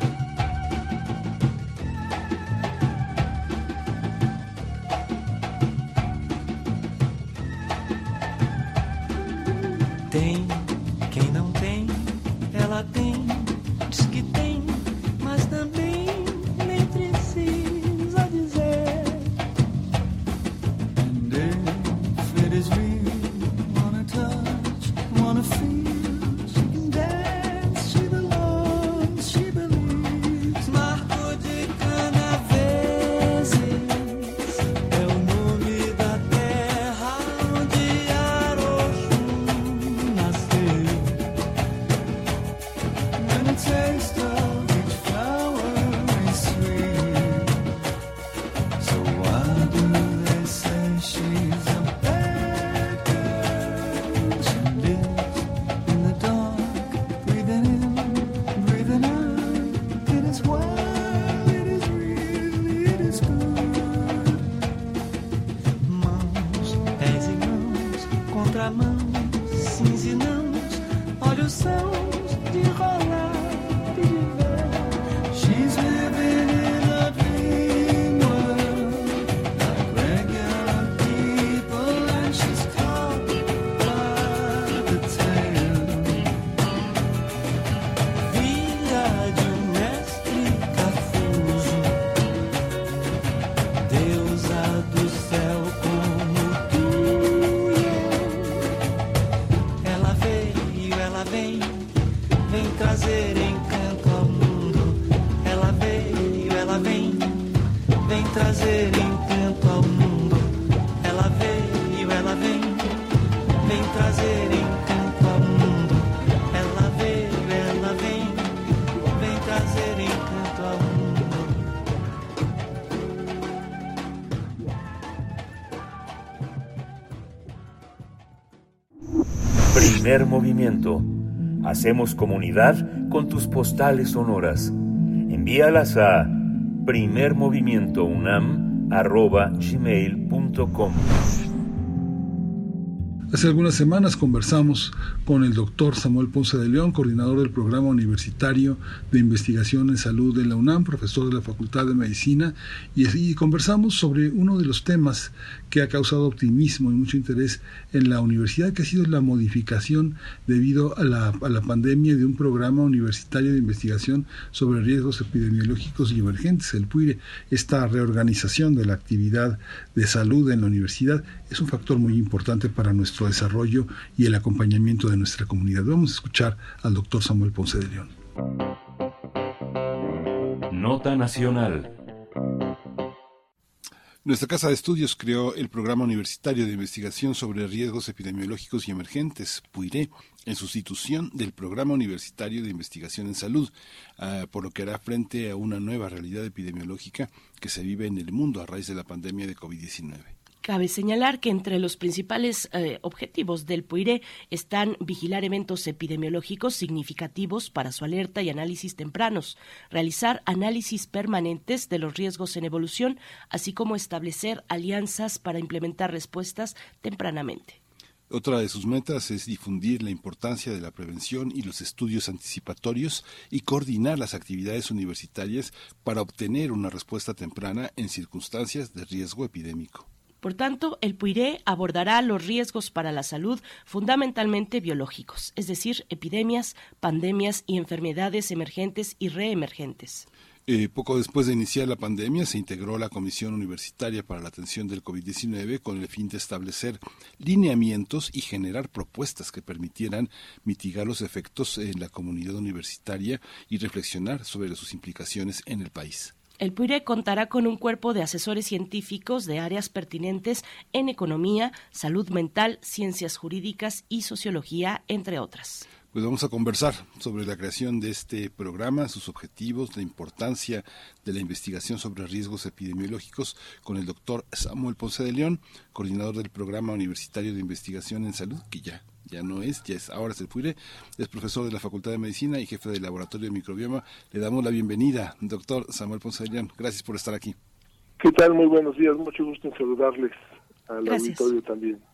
movimiento. Hacemos comunidad con tus postales sonoras. Envíalas a primermovimientounam.gmail.com Hace algunas semanas conversamos con el doctor Samuel Ponce de León, coordinador del Programa Universitario de Investigación en Salud de la UNAM, profesor de la Facultad de Medicina, y, y conversamos sobre uno de los temas que ha causado optimismo y mucho interés en la universidad, que ha sido la modificación debido a la, a la pandemia de un programa universitario de investigación sobre riesgos epidemiológicos y emergentes, el PUIRE. Esta reorganización de la actividad de salud en la universidad es un factor muy importante para nuestro desarrollo y el acompañamiento de nuestra comunidad. Vamos a escuchar al doctor Samuel Ponce de León. Nota Nacional. Nuestra Casa de Estudios creó el Programa Universitario de Investigación sobre Riesgos Epidemiológicos y Emergentes, PUIRE, en sustitución del Programa Universitario de Investigación en Salud, uh, por lo que hará frente a una nueva realidad epidemiológica que se vive en el mundo a raíz de la pandemia de COVID-19. Cabe señalar que entre los principales eh, objetivos del PUIRE están vigilar eventos epidemiológicos significativos para su alerta y análisis tempranos, realizar análisis permanentes de los riesgos en evolución, así como establecer alianzas para implementar respuestas tempranamente. Otra de sus metas es difundir la importancia de la prevención y los estudios anticipatorios y coordinar las actividades universitarias para obtener una respuesta temprana en circunstancias de riesgo epidémico. Por tanto, el PUIRE abordará los riesgos para la salud fundamentalmente biológicos, es decir, epidemias, pandemias y enfermedades emergentes y reemergentes. Eh, poco después de iniciar la pandemia se integró la Comisión Universitaria para la Atención del COVID-19 con el fin de establecer lineamientos y generar propuestas que permitieran mitigar los efectos en la comunidad universitaria y reflexionar sobre sus implicaciones en el país. El PUIRE contará con un cuerpo de asesores científicos de áreas pertinentes en economía, salud mental, ciencias jurídicas y sociología, entre otras. Pues vamos a conversar sobre la creación de este programa, sus objetivos, la importancia de la investigación sobre riesgos epidemiológicos con el doctor Samuel Ponce de León, coordinador del Programa Universitario de Investigación en Salud, que ya ya no es, ya es ahora se puede, es profesor de la Facultad de Medicina y jefe del Laboratorio de Microbioma. Le damos la bienvenida, doctor Samuel Ponce de León. Gracias por estar aquí. ¿Qué tal? Muy buenos días, mucho gusto en saludarles al Gracias. auditorio también.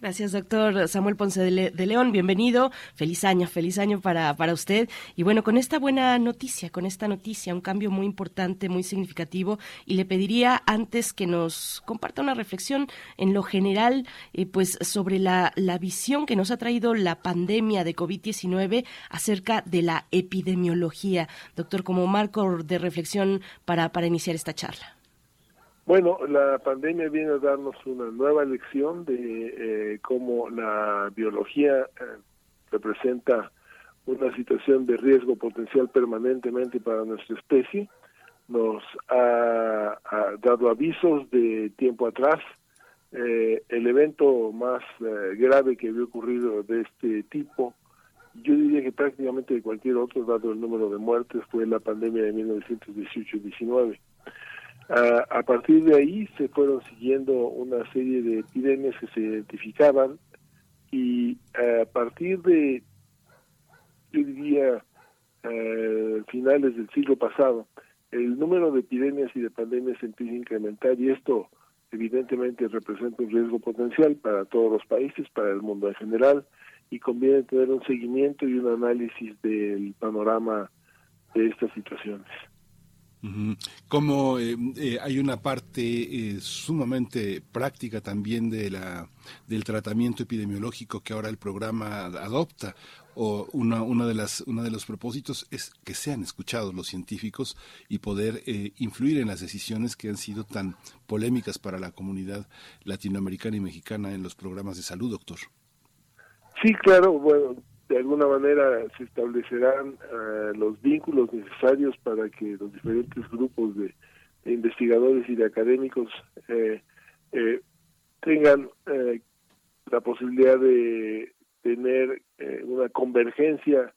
Gracias, doctor Samuel Ponce de, Le de, León. Bienvenido. Feliz año, feliz año para, para usted. Y bueno, con esta buena noticia, con esta noticia, un cambio muy importante, muy significativo. Y le pediría antes que nos comparta una reflexión en lo general, eh, pues sobre la, la visión que nos ha traído la pandemia de COVID-19 acerca de la epidemiología. Doctor, como marco de reflexión para, para iniciar esta charla. Bueno, la pandemia viene a darnos una nueva lección de eh, cómo la biología eh, representa una situación de riesgo potencial permanentemente para nuestra especie. Nos ha, dado avisos de tiempo atrás. Eh, el evento más eh, grave que había ocurrido de este tipo, yo diría que prácticamente de cualquier otro, dado el número de muertes, fue la pandemia de 1918-19 Uh, a partir de ahí se fueron siguiendo una serie de epidemias que se identificaban y a partir de, yo diría, uh, finales del siglo pasado, el número de epidemias y de pandemias empieza a incrementar y esto evidentemente representa un riesgo potencial para todos los países, para el mundo en general y conviene tener un seguimiento y un análisis del panorama de estas situaciones. Como eh, eh, hay una parte eh, sumamente práctica también de la del tratamiento epidemiológico que ahora el programa adopta o una, una de las uno de los propósitos es que sean escuchados los científicos y poder eh, influir en las decisiones que han sido tan polémicas para la comunidad latinoamericana y mexicana en los programas de salud, doctor. Sí, claro, bueno, de alguna manera se establecerán uh, los vínculos necesarios para que los diferentes grupos de, investigadores y de académicos eh, eh, tengan eh, la posibilidad de tener una convergencia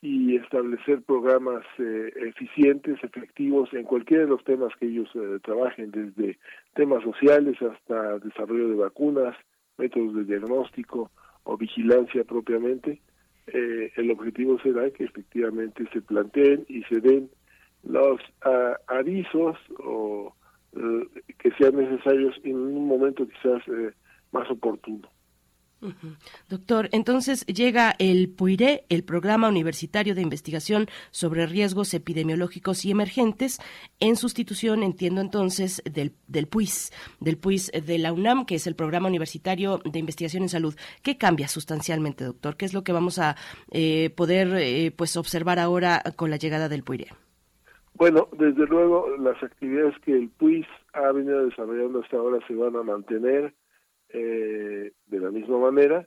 y establecer programas eficientes, efectivos en cualquiera de los temas que ellos trabajen, desde temas sociales hasta desarrollo de vacunas, métodos de diagnóstico, o vigilancia propiamente, eh, el objetivo será que efectivamente se planteen y se den los uh, avisos o uh, que sean necesarios en un momento quizás eh, más oportuno. Doctor, entonces llega el PUIRE, el Programa Universitario de Investigación sobre Riesgos Epidemiológicos y Emergentes, en sustitución, entiendo entonces, del, del PUIS, del PUIS de la UNAM, que es el Programa Universitario de Investigación en Salud. ¿Qué cambia sustancialmente, doctor? ¿Qué es lo que vamos a eh, poder eh, pues observar ahora con la llegada del PUIRE? Bueno, desde luego las actividades que el PUIS ha venido desarrollando hasta ahora se van a mantener eh, de la misma manera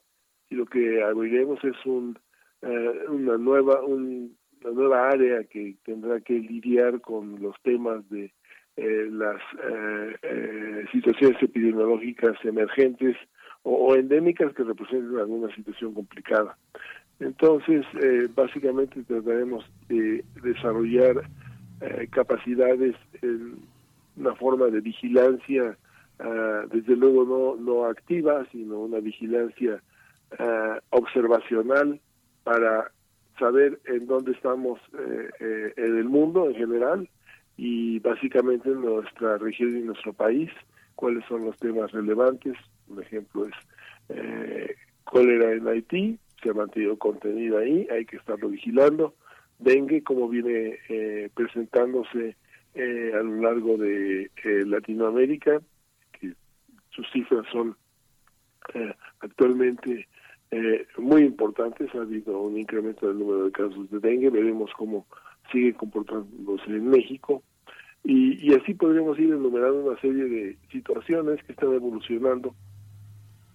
y lo que abriremos es un, eh, una nueva una nueva área que tendrá que lidiar con los temas de eh, las eh, situaciones epidemiológicas emergentes o, endémicas que representen alguna situación complicada. Entonces, básicamente trataremos de desarrollar capacidades en una forma de vigilancia Ah, desde luego no, no activa, sino una vigilancia ah, observacional para saber en dónde estamos eh, eh, en el mundo en general y básicamente en nuestra región y nuestro país, cuáles son los temas relevantes. Un ejemplo es eh, cólera en Haití, se ha mantenido contenido ahí, hay que estarlo vigilando. Dengue, como viene presentándose a lo largo de Latinoamérica, sus cifras son eh, actualmente eh, muy importantes. Ha habido un incremento del número de casos de dengue. Veremos cómo sigue comportándose en México. Y, y así podríamos ir enumerando una serie de situaciones que están evolucionando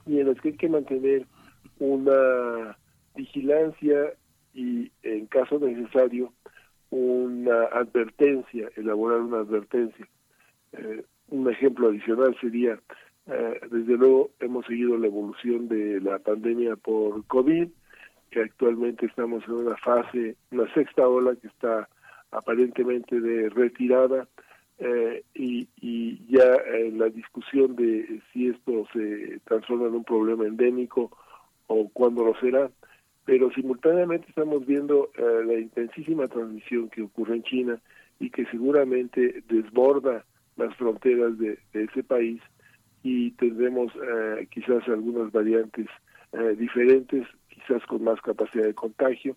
y en las que hay que mantener una vigilancia y, en caso necesario, una advertencia, elaborar una advertencia. Eh, un ejemplo adicional sería eh, desde luego hemos seguido la evolución de la pandemia por COVID, que actualmente estamos en una fase, una sexta ola que está aparentemente de retirada eh, y, y, ya en la discusión de si esto se transforma en un problema endémico o cuándo lo será, pero simultáneamente estamos viendo eh, la intensísima transmisión que ocurre en China y que seguramente desborda las fronteras de ese país y tendremos eh, quizás algunas variantes eh, diferentes, quizás con más capacidad de contagio.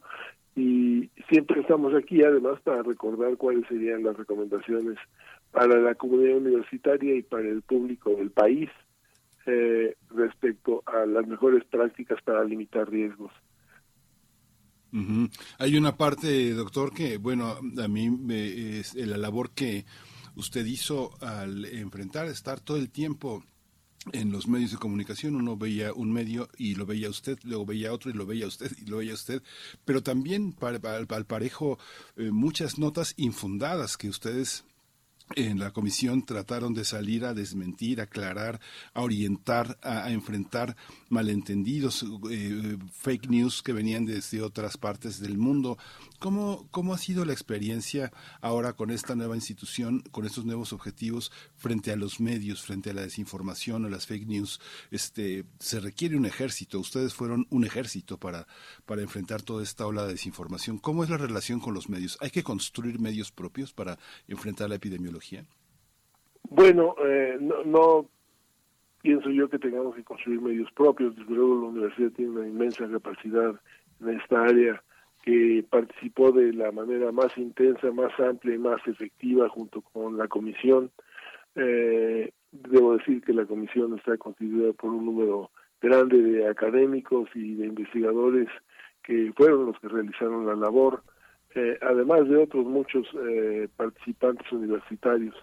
Y siempre estamos aquí además para recordar cuáles serían las recomendaciones para la comunidad universitaria y para el público del país eh, respecto a las mejores prácticas para limitar riesgos. Hay una parte, doctor, que, bueno, a mí me, es la labor que usted hizo al enfrentar, estar todo el tiempo en los medios de comunicación uno veía un medio y lo veía usted, luego veía otro y lo veía usted y lo veía usted, pero también al parejo eh, muchas notas infundadas que ustedes en la comisión trataron de salir a desmentir, a aclarar, a orientar, a, enfrentar malentendidos, eh, fake news que venían desde otras partes del mundo. ¿Cómo, ¿Cómo ha sido la experiencia ahora con esta nueva institución, con estos nuevos objetivos frente a los medios, frente a la desinformación o las fake news? Este, se requiere un ejército. Ustedes fueron un ejército para, para enfrentar toda esta ola de desinformación. ¿Cómo es la relación con los medios? ¿Hay que construir medios propios para enfrentar la epidemiología? Bueno, eh, no, no pienso yo que tengamos que construir medios propios. Desde luego la universidad tiene una inmensa capacidad en esta área que participó de la manera más intensa, más amplia y más efectiva junto con la comisión. Eh, debo decir que la comisión está constituida por un número grande de académicos y de investigadores que fueron los que realizaron la labor, eh, además de otros muchos eh, participantes universitarios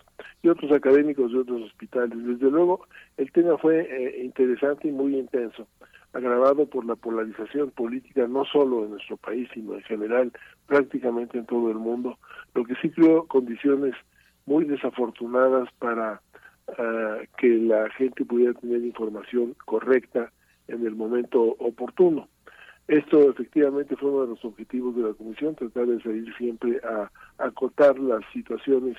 y otros académicos de otros hospitales. Desde luego, el tema fue eh, interesante y muy intenso agravado por la polarización política no solo en nuestro país, sino en general prácticamente en todo el mundo, lo que sí creó condiciones muy desafortunadas para ah, que la gente pudiera tener información correcta en el momento oportuno. Esto efectivamente fue uno de los objetivos de la Comisión, tratar de salir siempre a, acotar las situaciones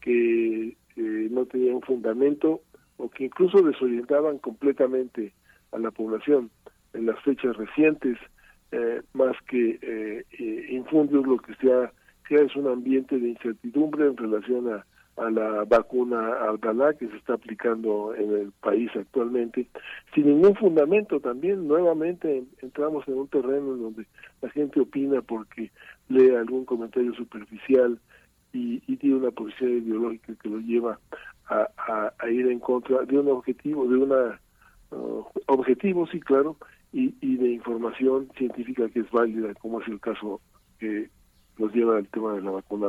que eh, no tenían fundamento o que incluso desorientaban completamente a la población en las fechas recientes, eh, más que eh, eh, infundios, lo que sea, es un ambiente de incertidumbre en relación a, a la vacuna Abdalá que se está aplicando en el país actualmente, sin ningún fundamento también, nuevamente entramos en un terreno en donde la gente opina porque lee algún comentario superficial y, tiene una posición ideológica que lo lleva a, a, ir en contra de un objetivo, de una uh, objetivo, sí, claro, y, y de información científica que es válida, como es el caso que nos lleva al tema de la vacuna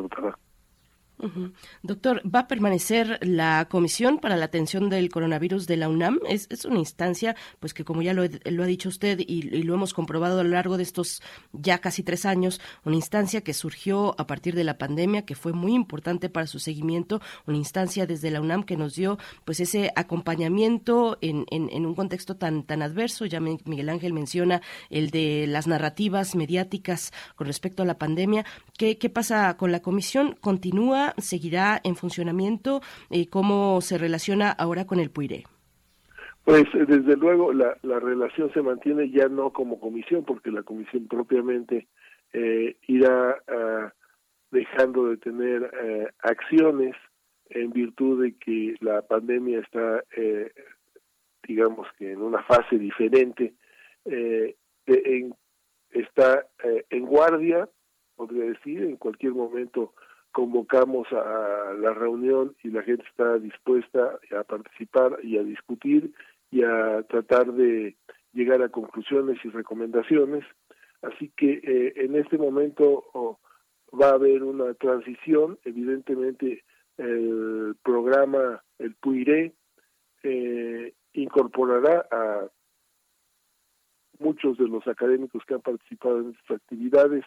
Doctor, ¿va a permanecer la Comisión para la Atención del Coronavirus de la UNAM? Es, es una instancia, pues que como ya lo, lo ha dicho usted y, lo hemos comprobado a lo largo de estos ya casi tres años, una instancia que surgió a partir de la pandemia, que fue muy importante para su seguimiento, una instancia desde la UNAM que nos dio pues ese acompañamiento en, en, un contexto tan, tan adverso. Ya Miguel Ángel menciona el de las narrativas mediáticas con respecto a la pandemia. ¿Qué, qué pasa con la Comisión? ¿Continúa? Seguirá en funcionamiento? Eh, ¿Cómo se relaciona ahora con el PUIRE? Pues eh, desde luego la, la relación se mantiene ya no como comisión, porque la comisión propiamente eh, irá ah, dejando de tener acciones en virtud de que la pandemia está, digamos que en una fase diferente, en, está en guardia, podría decir, en cualquier momento convocamos a la reunión y la gente está dispuesta a participar y a discutir y a tratar de llegar a conclusiones y recomendaciones. Así que eh, en este momento va a haber una transición, evidentemente el programa, el PUIRE, eh, incorporará a muchos de los académicos que han participado en estas actividades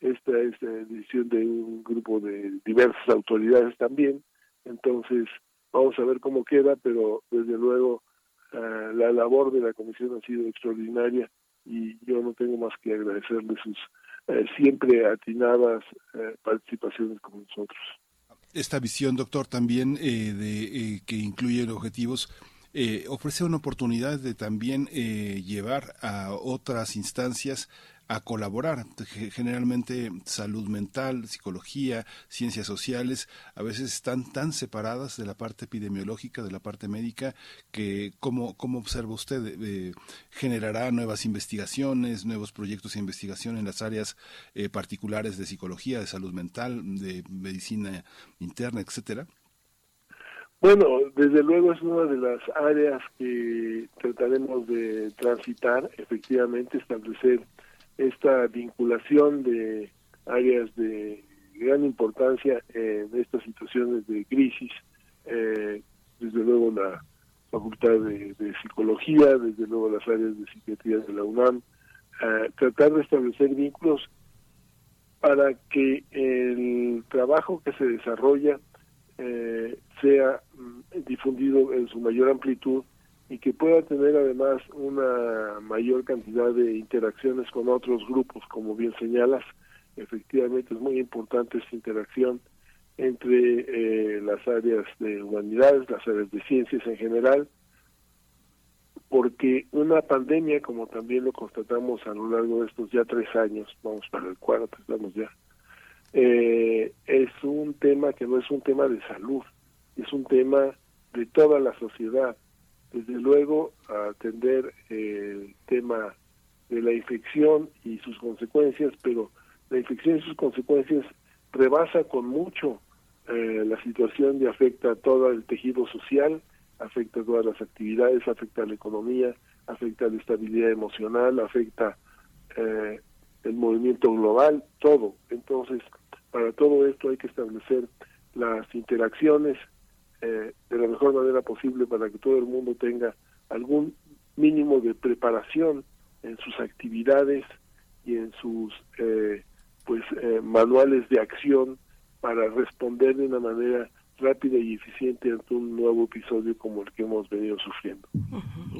esta es la decisión de un grupo de diversas autoridades también, entonces vamos a ver cómo queda, pero desde luego eh, la labor de la comisión ha sido extraordinaria y yo no tengo más que agradecerle sus eh, siempre atinadas eh, participaciones con nosotros. Esta visión, doctor, también de que incluye objetivos ofrece una oportunidad de también llevar a otras instancias a colaborar. Generalmente salud mental, psicología, ciencias sociales, a veces están tan separadas de la parte epidemiológica, de la parte médica, que ¿cómo, cómo observa usted? Eh, ¿Generará nuevas investigaciones, nuevos proyectos de investigación en las áreas eh, particulares de psicología, de salud mental, de medicina interna, etcétera? Bueno, desde luego es una de las áreas que trataremos de transitar, efectivamente, establecer esta vinculación de áreas de gran importancia en estas situaciones de crisis, eh, desde luego la Facultad de, Psicología, desde luego las áreas de psiquiatría de la UNAM, tratar de establecer vínculos para que el trabajo que se desarrolla eh, sea mm, difundido en su mayor amplitud y que pueda tener además una mayor cantidad de interacciones con otros grupos, como bien señalas, efectivamente es muy importante esta interacción entre eh, las áreas de humanidades, las áreas de ciencias en general, porque una pandemia, como también lo constatamos a lo largo de estos ya tres años, vamos para el cuarto, estamos ya, eh, es un tema que no es un tema de salud, es un tema de toda la sociedad, desde luego a atender el tema de la infección y sus consecuencias, pero la infección y sus consecuencias rebasa con mucho eh, la situación y afecta a todo el tejido social, afecta a todas las actividades, afecta a la economía, afecta a la estabilidad emocional, afecta eh, el movimiento global, todo. Entonces, para todo esto hay que establecer las interacciones eh, de la mejor manera posible para que todo el mundo tenga algún mínimo de preparación en sus actividades y en sus eh, pues eh, manuales de acción para responder de una manera rápida y eficiente ante un nuevo episodio como el que hemos venido sufriendo.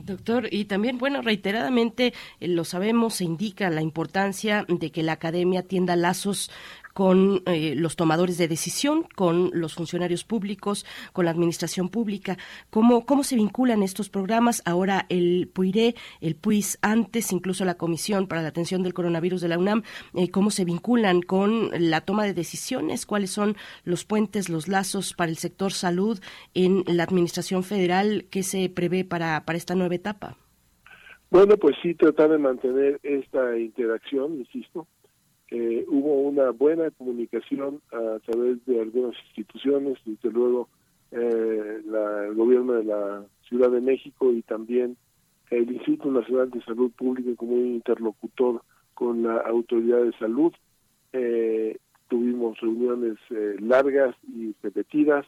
Doctor, y también, bueno, reiteradamente lo sabemos, se indica la importancia de que la academia tienda lazos con eh, los tomadores de decisión, con los funcionarios públicos, con la administración pública. ¿Cómo, cómo se vinculan estos programas? Ahora el PUIRE, el PUIS antes, incluso la Comisión para la Atención del Coronavirus de la UNAM, eh, ¿cómo se vinculan con la toma de decisiones? ¿Cuáles son los puentes, los lazos para el sector salud en la Administración Federal que se prevé para, para esta nueva etapa? Bueno, pues sí, tratar de mantener esta interacción, insisto. Eh, hubo una buena comunicación a través de algunas instituciones, desde luego eh, el gobierno de la Ciudad de México y también el Instituto Nacional de Salud Pública como un interlocutor con la autoridad de salud. Eh, tuvimos reuniones eh, largas y repetidas,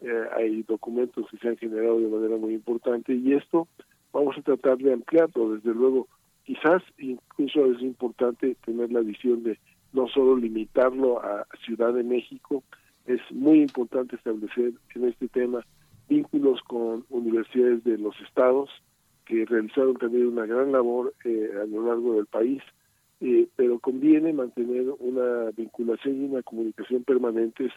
eh, hay documentos que se han generado de manera muy importante y esto vamos a tratar de ampliarlo, desde luego. Quizás incluso es importante tener la visión de no solo limitarlo a Ciudad de México, es muy importante establecer en este tema vínculos con universidades de los estados que realizaron también una gran labor eh, a lo largo del país, eh, pero conviene mantener una vinculación y una comunicación permanentes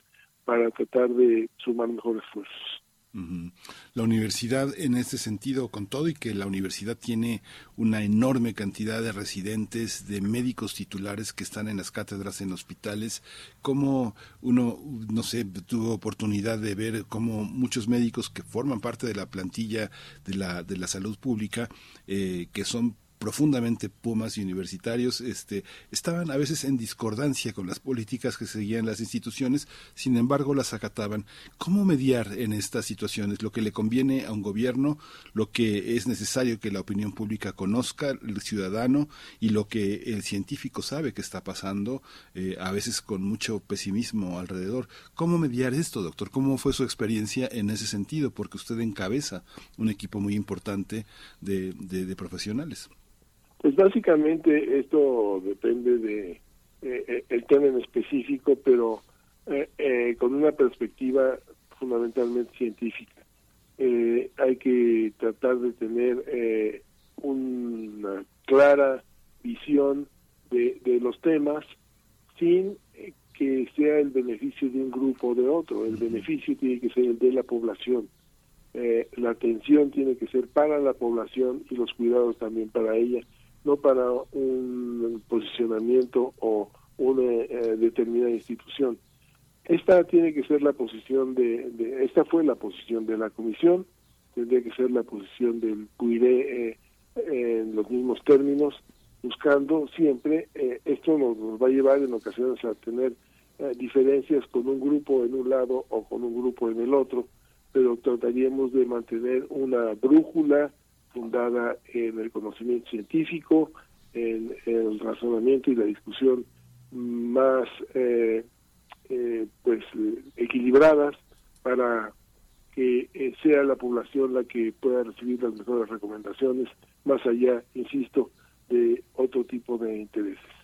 para tratar de sumar mejores esfuerzos. La universidad en este sentido, con todo y que la universidad tiene una enorme cantidad de residentes, de médicos titulares que están en las cátedras en hospitales, como uno, no sé, tuvo oportunidad de ver cómo muchos médicos que forman parte de la plantilla de la, de la salud pública, eh, que son profundamente pumas y universitarios este, estaban a veces en discordancia con las políticas que seguían las instituciones, sin embargo las acataban. ¿Cómo mediar en estas situaciones lo que le conviene a un gobierno, lo que es necesario que la opinión pública conozca, el ciudadano, y lo que el científico sabe que está pasando, eh, a veces con mucho pesimismo alrededor? ¿Cómo mediar esto, doctor? ¿Cómo fue su experiencia en ese sentido? Porque usted encabeza un equipo muy importante de, de profesionales. Pues básicamente esto depende de eh, eh, el tema en específico, pero eh, con una perspectiva fundamentalmente científica. hay que tratar de tener una clara visión de, de los temas sin que sea el beneficio de un grupo o de otro. El beneficio tiene que ser el de la población. la atención tiene que ser para la población y los cuidados también para ella no para un posicionamiento o una eh, determinada institución. Esta tiene que ser la posición de, esta fue la posición de la comisión, tendría que ser la posición del PUIRE eh, en los mismos términos, buscando siempre, eh, esto nos, va a llevar en ocasiones a tener diferencias con un grupo en un lado o con un grupo en el otro, pero trataríamos de mantener una brújula fundada en el conocimiento científico, en, el razonamiento y la discusión más eh, eh, pues equilibradas para que eh, sea la población la que pueda recibir las mejores recomendaciones, más allá, insisto, de otro tipo de intereses.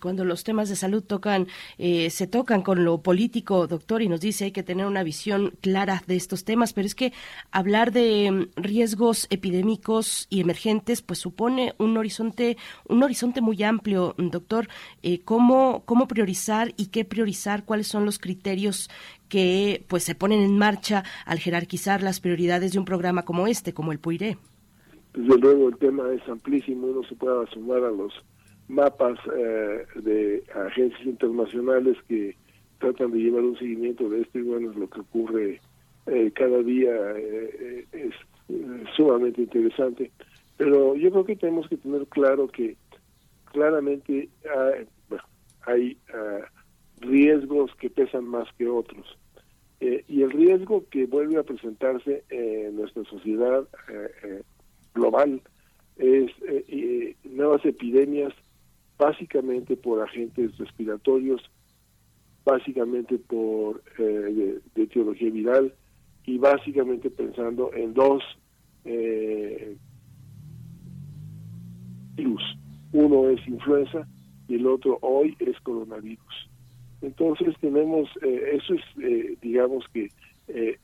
Cuando los temas de salud tocan, eh, se tocan con lo político, doctor, y nos dice hay que tener una visión clara de estos temas, pero es que hablar de mm, riesgos epidémicos y emergentes, pues supone un horizonte, un horizonte muy amplio, doctor. Eh, ¿cómo, ¿Cómo priorizar y qué priorizar? ¿Cuáles son los criterios que pues se ponen en marcha al jerarquizar las prioridades de un programa como este, como el PUIRE? Desde luego el tema es amplísimo, uno se puede sumar a los mapas eh, de agencias internacionales que tratan de llevar un seguimiento de esto y bueno, lo que ocurre eh, cada día eh, es sumamente interesante. Pero yo creo que tenemos que tener claro que claramente hay, hay riesgos que pesan más que otros. y el riesgo que vuelve a presentarse en nuestra sociedad global es nuevas epidemias básicamente por agentes respiratorios, básicamente por eh, de, etiología viral y básicamente pensando en dos eh, virus. Uno es influenza y el otro hoy es coronavirus. Entonces tenemos, eh, eso es, digamos que,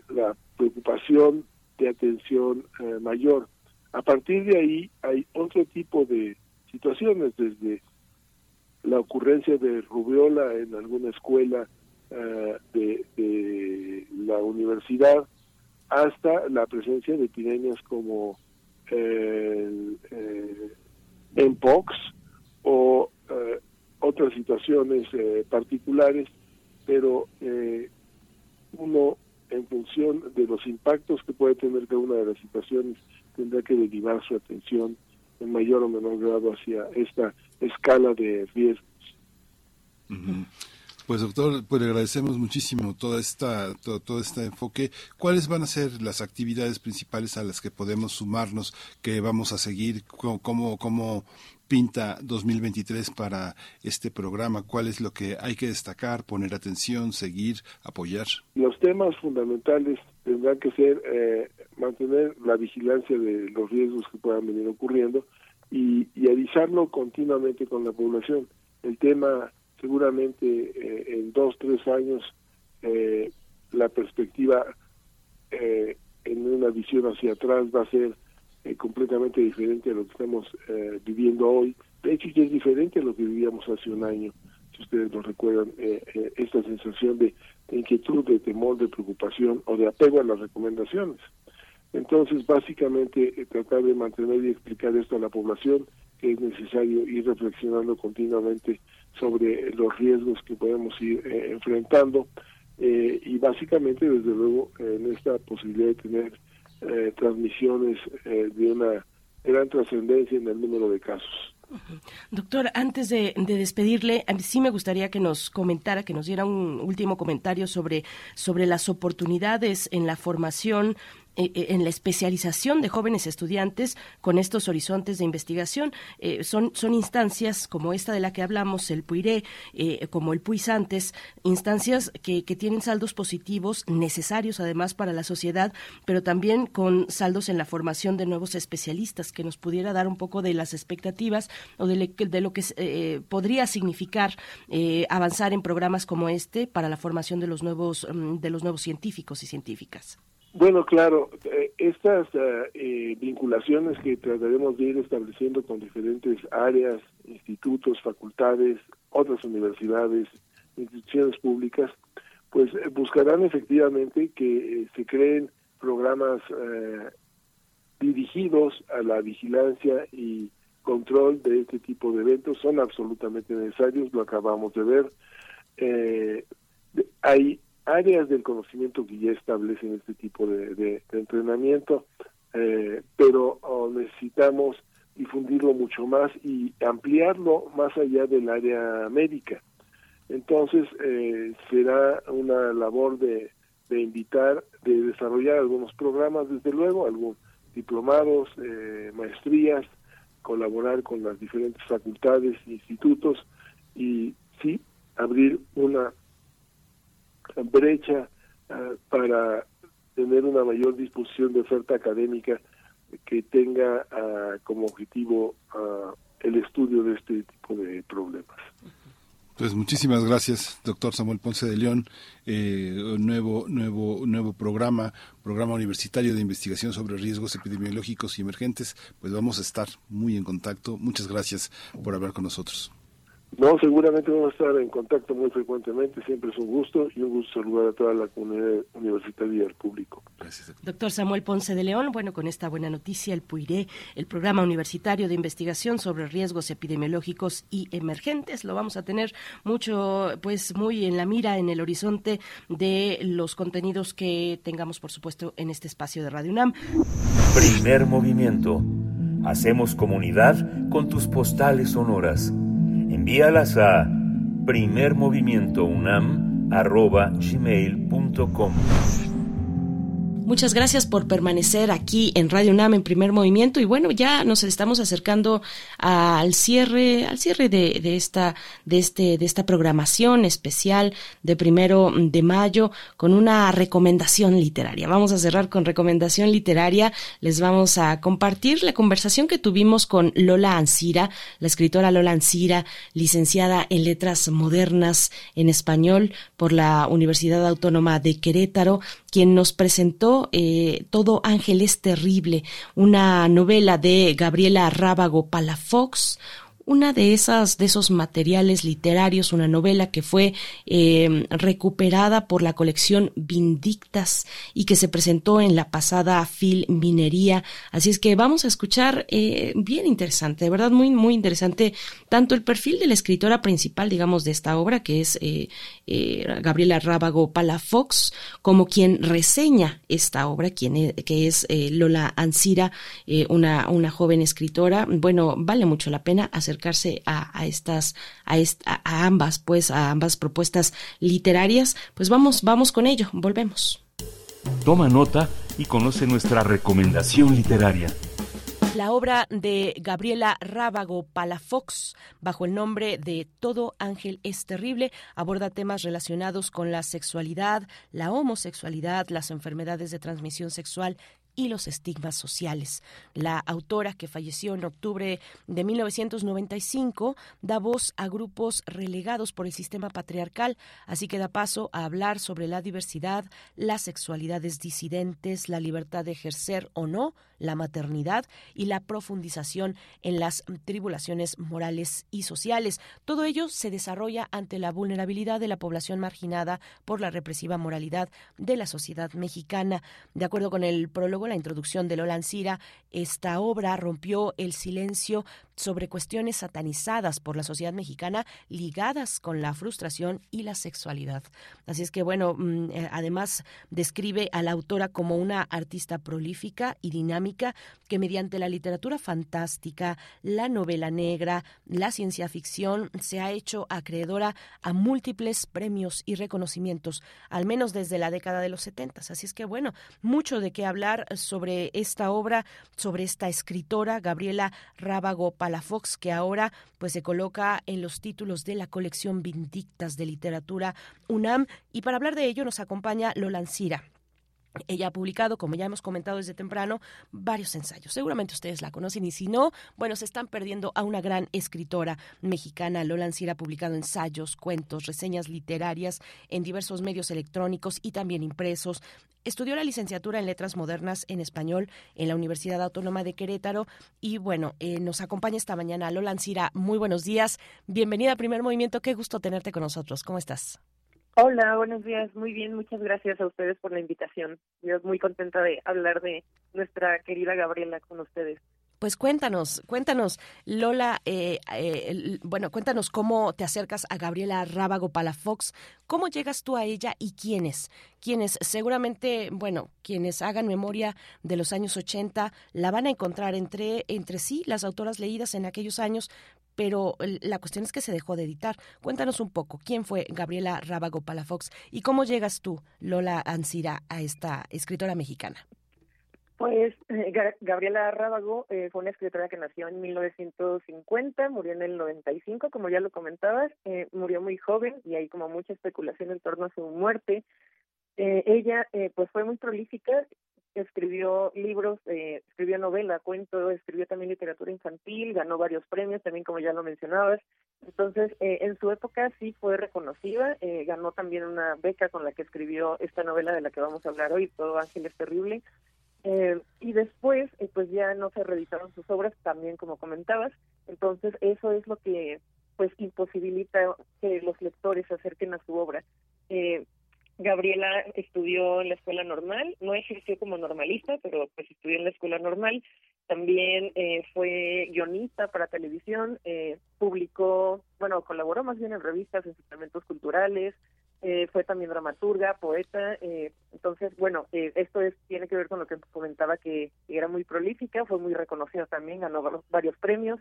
la preocupación de atención mayor. A partir de ahí hay otro tipo de situaciones, desde la ocurrencia de rubiola en alguna escuela eh, de, de, la universidad hasta la presencia de epidemias como el, eh, POX o eh, otras situaciones eh, particulares, pero uno en función de los impactos que puede tener cada una de las situaciones tendrá que derivar su atención en mayor o menor grado hacia esta escala de riesgos. Pues doctor, pues le agradecemos muchísimo toda esta, todo, todo, este enfoque. ¿Cuáles van a ser las actividades principales a las que podemos sumarnos, que vamos a seguir? ¿Cómo, cómo pinta 2023 para este programa? ¿Cuál es lo que hay que destacar, poner atención, seguir, apoyar? Los temas fundamentales tendrán que ser eh, mantener la vigilancia de los riesgos que puedan venir ocurriendo y, avisarlo continuamente con la población. El tema seguramente eh, en dos, tres años eh, la perspectiva eh, en una visión hacia atrás va a ser completamente diferente a lo que estamos viviendo hoy. De hecho, ya es diferente a lo que vivíamos hace un año, si ustedes lo recuerdan, esta sensación de, inquietud, de temor, de preocupación o de apego a las recomendaciones. Entonces, básicamente, tratar de mantener y explicar esto a la población, que es necesario ir reflexionando continuamente sobre los riesgos que podemos ir eh, enfrentando eh, y básicamente desde luego en esta posibilidad de tener eh, transmisiones de una gran trascendencia en el número de casos. Doctor, antes de, despedirle, sí me gustaría que nos comentara, que nos diera un último comentario sobre, sobre las oportunidades en la formación eh, eh, en la especialización de jóvenes estudiantes con estos horizontes de investigación. Eh, son, son instancias como esta de la que hablamos, el PUIRE, como el PUISANTES, instancias que, que tienen saldos positivos necesarios además para la sociedad, pero también con saldos en la formación de nuevos especialistas, que nos pudiera dar un poco de las expectativas o de, lo que podría significar avanzar en programas como este para la formación de los nuevos, mm, de los nuevos científicos y científicas. Bueno, claro, eh, estas eh, eh, vinculaciones que trataremos de ir estableciendo con diferentes áreas, institutos, facultades, otras universidades, instituciones públicas, pues buscarán efectivamente que se creen programas dirigidos a la vigilancia y control de este tipo de eventos. Son absolutamente necesarios, lo acabamos de ver. hay áreas del conocimiento que ya establecen este tipo de, entrenamiento, eh, pero oh, necesitamos difundirlo mucho más y ampliarlo más allá del área médica. Entonces, eh, será una labor de, invitar, de desarrollar algunos programas, desde luego, algunos diplomados, eh, maestrías, colaborar con las diferentes facultades, institutos y sí, abrir una brecha ah, para tener una mayor disposición de oferta académica que tenga ah, como objetivo ah, el estudio de este tipo de problemas. Pues muchísimas gracias, doctor Samuel Ponce de León. Eh, nuevo, nuevo, nuevo programa, programa universitario de investigación sobre riesgos epidemiológicos y emergentes. Pues vamos a estar muy en contacto. Muchas gracias por hablar con nosotros. No, seguramente vamos a estar en contacto muy frecuentemente, siempre es un gusto y un gusto saludar a toda la comunidad universitaria y al público. Gracias. Doctor Samuel Ponce de León, bueno, con esta buena noticia, el PUIRE, el Programa Universitario de Investigación sobre Riesgos Epidemiológicos y Emergentes, lo vamos a tener mucho, pues muy en la mira, en el horizonte de los contenidos que tengamos, por supuesto, en este espacio de Radio UNAM. Primer movimiento. Hacemos comunidad con tus postales sonoras envíalas a primermovimientounam.gmail.com Muchas gracias por permanecer aquí en Radio UNAM en primer movimiento y bueno, ya nos estamos acercando al cierre, al cierre de, de, esta, de este, de esta programación especial de primero de mayo con una recomendación literaria. Vamos a cerrar con recomendación literaria. Les vamos a compartir la conversación que tuvimos con Lola Ancira, la escritora Lola Ancira, licenciada en letras modernas en español por la Universidad Autónoma de Querétaro, quien nos presentó eh, Todo Ángel es Terrible, una novela de Gabriela Rábago Palafox, una de esas de esos materiales literarios, una novela que fue eh, recuperada por la colección Vindictas y que se presentó en la pasada Fil Minería. Así es que vamos a escuchar eh, bien interesante, de verdad muy muy interesante tanto el perfil de la escritora principal, digamos, de esta obra que es eh, Gabriela Rábago Palafox, como quien reseña esta obra, quien que es Lola Ancira, una una joven escritora. Bueno, vale mucho la pena hacer acercarse a, estas, a, a ambas, pues, a ambas propuestas literarias, pues vamos, vamos con ello, volvemos. Toma nota y conoce nuestra recomendación literaria. La obra de Gabriela Rábago Palafox, bajo el nombre de Todo Ángel es Terrible, aborda temas relacionados con la sexualidad, la homosexualidad, las enfermedades de transmisión sexual y los estigmas sociales. La autora, que falleció en octubre de 1995, da voz a grupos relegados por el sistema patriarcal, así que da paso a hablar sobre la diversidad, las sexualidades disidentes, la libertad de ejercer o no la maternidad y la profundización en las tribulaciones morales y sociales. Todo ello se desarrolla ante la vulnerabilidad de la población marginada por la represiva moralidad de la sociedad mexicana. De acuerdo con el prólogo la introducción de Lola Ancira, esta obra rompió el silencio sobre cuestiones satanizadas por la sociedad mexicana ligadas con la frustración y la sexualidad. Así es que, bueno, mm, eh, además describe a la autora como una artista prolífica y dinámica que mediante la literatura fantástica, la novela negra, la ciencia ficción, se ha hecho acreedora a múltiples premios y reconocimientos, al menos desde la década de los setentas. Así es que, bueno, mucho de qué hablar sobre esta obra, sobre esta escritora, Gabriela Rábago Palafox, que ahora pues se coloca en los títulos de la colección Vindictas de Literatura UNAM. Y para hablar de ello nos acompaña Lola Ancira. Ella ha publicado, como ya hemos comentado desde temprano, varios ensayos. Seguramente ustedes la conocen y si no, bueno, se están perdiendo a una gran escritora mexicana. Lola Ancira ha publicado ensayos, cuentos, reseñas literarias en diversos medios electrónicos y también impresos. Estudió la licenciatura en Letras Modernas en Español en la Universidad Autónoma de Querétaro y bueno, eh, nos acompaña esta mañana Lola Ancira. Muy buenos días. Bienvenida a Primer Movimiento. Qué gusto tenerte con nosotros. ¿Cómo estás? Hola, buenos días. Muy bien, muchas gracias a ustedes por la invitación. Yo muy contenta de hablar de nuestra querida Gabriela con ustedes. Pues cuéntanos, cuéntanos, Lola, eh, eh, bueno, cuéntanos cómo te acercas a Gabriela Rábago Palafox, cómo llegas tú a ella y quiénes, quienes seguramente, bueno, quienes hagan memoria de los años 80 la van a encontrar entre, entre sí, las autoras leídas en aquellos años, pero la cuestión es que se dejó de editar. Cuéntanos un poco, ¿quién fue Gabriela Rábago Palafox y cómo llegas tú, Lola Ancira, a esta escritora mexicana? Pues eh, Gabriela Rábago eh, fue una escritora que nació en 1950, murió en el 95, como ya lo comentabas, eh, murió muy joven y hay como mucha especulación en torno a su muerte. ella pues fue muy prolífica, escribió libros, escribió novela, cuento, escribió también literatura infantil, ganó varios premios, también como ya lo mencionabas. Entonces, en su época sí fue reconocida, ganó también una beca con la que escribió esta novela de la que vamos a hablar hoy, Todo Ángel es Terrible eh, y después, eh, pues ya no se reeditaron sus obras, también como comentabas. Entonces, eso es lo que pues imposibilita que los lectores se acerquen a su obra. Eh, Gabriela estudió en la escuela normal, no ejerció como normalista, pero pues estudió en la escuela normal. También eh, fue guionista para televisión, eh, publicó, bueno, colaboró más bien en revistas, en suplementos culturales, eh, fue también dramaturga, poeta, eh, entonces, bueno, eh, esto es tiene que ver con lo que comentaba que era muy prolífica, fue muy reconocida también, ganó varios premios,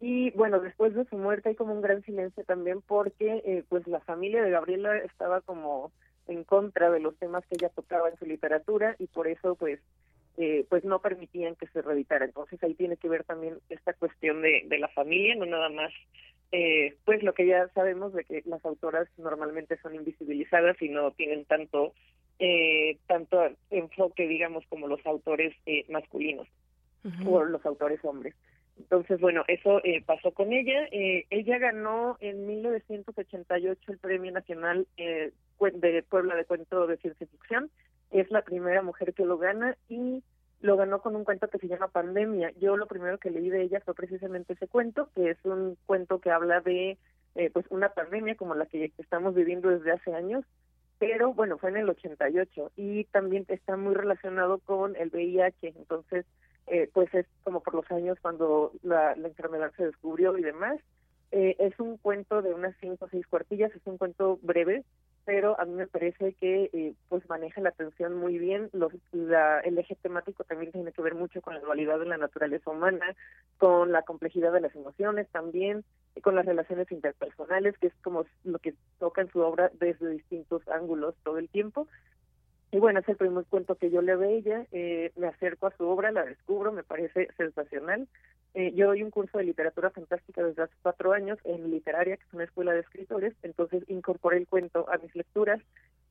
y bueno, después de su muerte hay como un gran silencio también porque pues la familia de Gabriela estaba como en contra de los temas que ella tocaba en su literatura y por eso pues pues no permitían que se reeditara. Entonces ahí tiene que ver también esta cuestión de, de la familia, no nada más eh, pues lo que ya sabemos de que las autoras normalmente son invisibilizadas y no tienen tanto eh, tanto enfoque digamos como los autores eh, masculinos o los autores hombres. Entonces bueno eso eh, pasó con ella. Eh, ella ganó en 1988 el premio nacional eh, de Puebla de cuento de ciencia ficción es la primera mujer que lo gana y lo ganó con un cuento que se llama Pandemia. Yo lo primero que leí de ella fue precisamente ese cuento, que es un cuento que habla de eh, pues una pandemia como la que estamos viviendo desde hace años, pero bueno, fue en el 88 y también está muy relacionado con el VIH, entonces eh, pues es como por los años cuando la, enfermedad se descubrió y demás. Eh, es un cuento de unas cinco o seis cuartillas, es un cuento breve, pero a mí me parece que eh, pues maneja la atención muy bien. Los, la, el eje temático también tiene que ver mucho con la dualidad de la naturaleza humana, con la complejidad de las emociones también, con las relaciones interpersonales, que es como lo que toca en su obra desde distintos ángulos todo el tiempo. Y bueno, es el primer cuento que yo le veo a ella, eh, me acerco a su obra, la descubro, me parece sensacional. Eh, yo doy un curso de literatura fantástica desde hace cuatro años en Literaria, que es una escuela de escritores, entonces incorporé el cuento a mis lecturas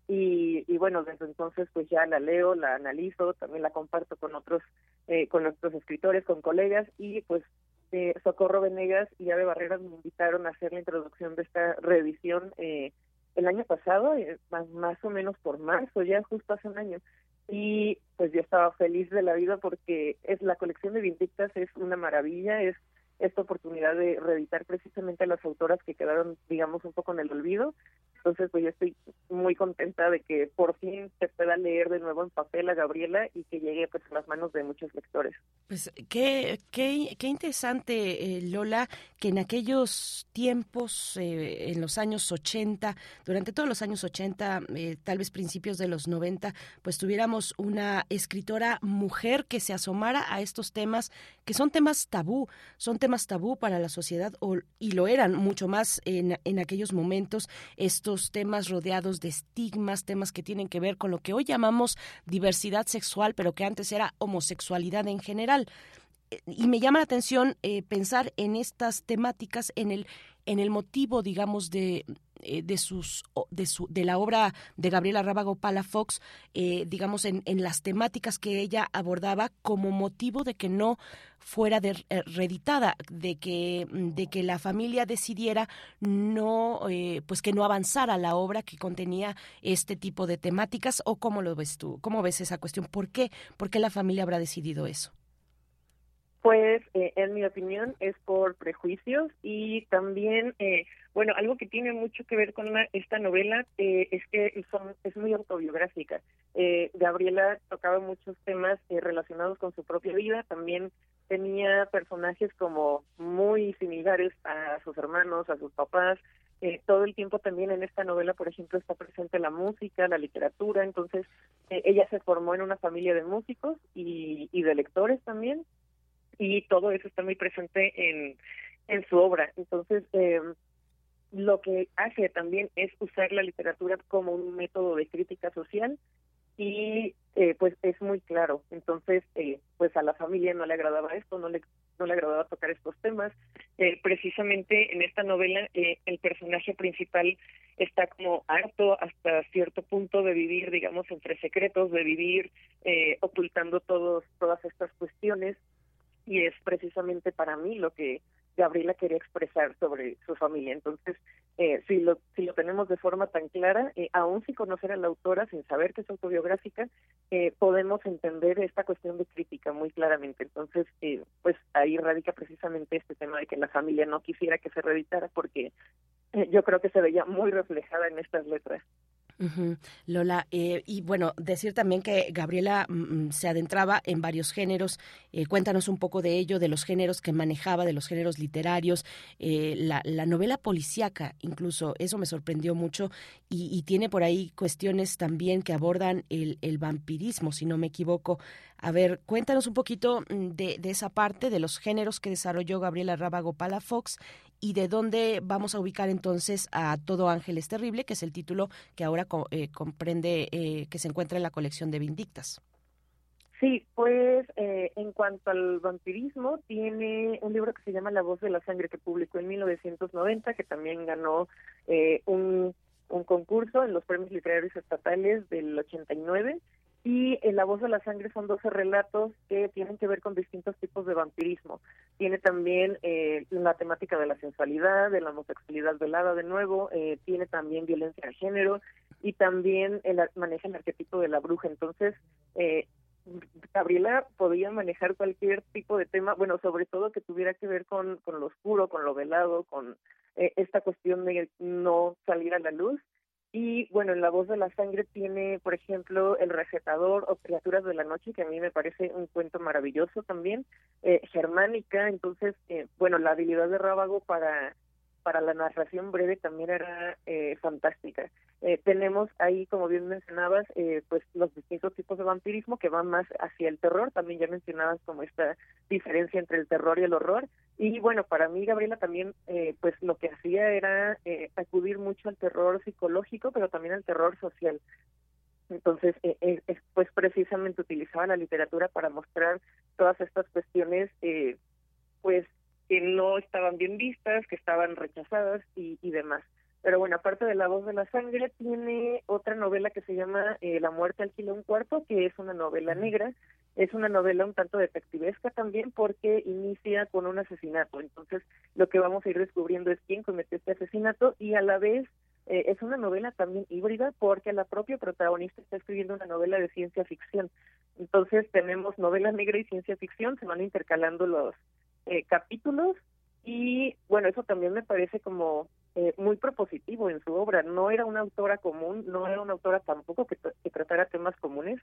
y, y bueno, desde entonces pues ya la leo, la analizo, también la comparto con otros, eh, con otros escritores, con colegas y pues eh, Socorro Venegas y Ave Barreras me invitaron a hacer la introducción de esta reedición eh, el año pasado, eh, más, más o menos por marzo, ya justo hace un año. Y pues yo estaba feliz de la vida porque es la colección de Vindictas es una maravilla, es esta oportunidad de reeditar precisamente a las autoras que quedaron, digamos, un poco en el olvido. Entonces, pues yo estoy muy contenta de que por fin se pueda leer de nuevo en papel a Gabriela y que llegue pues a las manos de muchos lectores. Pues qué, qué, qué interesante, eh, Lola, que en aquellos tiempos, eh, en los años 80, durante todos los años 80, eh, tal vez principios de los 90, pues tuviéramos una escritora mujer que se asomara a estos temas, que son temas tabú, son temas tabú para la sociedad o, y lo eran mucho más en, en aquellos momentos, temas rodeados de estigmas, temas que tienen que ver con lo que hoy llamamos diversidad sexual, pero que antes era homosexualidad en general. Y me llama la atención eh, pensar en estas temáticas en el en el motivo digamos de eh, de sus de su de la obra de Gabriela Rábago Palafox eh, digamos en, en, las temáticas que ella abordaba como motivo de que no fuera de, eh, reeditada de que de que la familia decidiera no eh, pues que no avanzara la obra que contenía este tipo de temáticas o cómo lo ves tú cómo ves esa cuestión por qué por qué la familia habrá decidido eso pues, eh, en mi opinión, es por prejuicios y también, bueno, algo que tiene mucho que ver con la, esta novela eh, es que son, es muy autobiográfica. Eh, Gabriela tocaba muchos temas eh, relacionados con su propia vida, también tenía personajes como muy similares a sus hermanos, a sus papás. Eh, todo el tiempo también en esta novela, por ejemplo, está presente la música, la literatura, entonces eh, ella se formó en una familia de músicos y, de lectores también, y todo eso está muy presente en, en su obra. Entonces, eh, lo que hace también es usar la literatura como un método de crítica social y eh, pues es muy claro. Entonces, eh, pues a la familia no le agradaba esto, no le no le agradaba tocar estos temas. Eh, precisamente en esta novela eh, el personaje principal está como harto hasta cierto punto de vivir, digamos, entre secretos, de vivir eh, ocultando todos todas estas cuestiones y es precisamente para mí lo que Gabriela quería expresar sobre su familia. Entonces, eh, si lo si lo tenemos de forma tan clara, eh, aún sin conocer a la autora, sin saber que es autobiográfica, eh, podemos entender esta cuestión de crítica muy claramente. Entonces, eh, pues ahí radica precisamente este tema de que la familia no quisiera que se reeditara porque eh, yo creo que se veía muy reflejada en estas letras. Lola, eh, y bueno, decir también que Gabriela mm, se adentraba en varios géneros. Eh, cuéntanos un poco de ello, de los géneros que manejaba, de los géneros literarios, eh, la, la, novela policíaca, incluso, eso me sorprendió mucho. Y, y, tiene por ahí cuestiones también que abordan el, el, vampirismo, si no me equivoco. A ver, cuéntanos un poquito mm, de, de esa parte, de los géneros que desarrolló Gabriela Rábago Palafox y de dónde vamos a ubicar entonces a Todo Ángel es Terrible, que es el título que ahora co eh, comprende, eh, que se encuentra en la colección de Vindictas. Sí, pues eh, en cuanto al vampirismo, tiene un libro que se llama La voz de la sangre que publicó en 1990, que también ganó eh, un, un concurso en los premios literarios estatales del 89 y en La voz de la sangre son 12 relatos que tienen que ver con distintos tipos de vampirismo. Tiene también eh, la temática de la sensualidad, de la homosexualidad velada de nuevo, eh, tiene también violencia de género y también el, maneja el arquetipo de la bruja. Entonces, eh, Gabriela podía manejar cualquier tipo de tema, bueno, sobre todo que tuviera que ver con, con lo oscuro, con lo velado, con eh, esta cuestión de no salir a la luz. Y bueno, en La Voz de la Sangre tiene, por ejemplo, El Recetador o Criaturas de la Noche, que a mí me parece un cuento maravilloso también, eh, germánica, entonces, eh, bueno, la habilidad de Rábago para para la narración breve también era eh, fantástica. Eh, tenemos ahí, como bien mencionabas, eh, pues los distintos tipos de vampirismo que van más hacia el terror. También ya mencionabas como esta diferencia entre el terror y el horror. Y bueno, para mí, Gabriela, también, pues lo que hacía era acudir mucho al terror psicológico, pero también al terror social. Entonces, pues precisamente utilizaba la literatura para mostrar todas estas cuestiones, pues que no estaban bien vistas, que estaban rechazadas y, y demás. Pero bueno, aparte de La voz de la sangre, tiene otra novela que se llama eh, La muerte alquila un cuarto, que es una novela negra. Es una novela un tanto detectivesca también porque inicia con un asesinato. Entonces, lo que vamos a ir descubriendo es quién cometió este asesinato y a la vez eh, es una novela también híbrida porque la propia protagonista está escribiendo una novela de ciencia ficción. Entonces, tenemos novela negra y ciencia ficción, se van intercalando los, eh, capítulos y bueno, eso también me parece como eh, muy propositivo en su obra. No era una autora común, no era una autora tampoco que, tratara temas comunes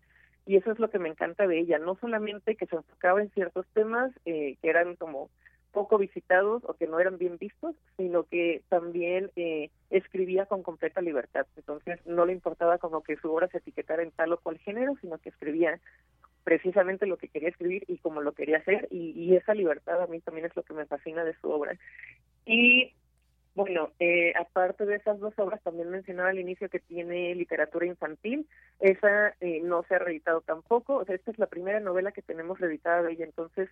y eso es lo que me encanta de ella, no solamente que se enfocaba en ciertos temas eh, que eran como poco visitados o que no eran bien vistos, sino que también eh, escribía con completa libertad. Entonces no le importaba como que su obra se etiquetara en tal o cual género, sino que escribía precisamente lo que quería escribir y como lo quería hacer y, esa libertad a mí también es lo que me fascina de su obra. Y bueno, eh, aparte de esas dos obras, también mencionaba al inicio que tiene literatura infantil. Esa eh, no se ha reeditado tampoco. O sea, esta es la primera novela que tenemos reeditada de ella. Entonces,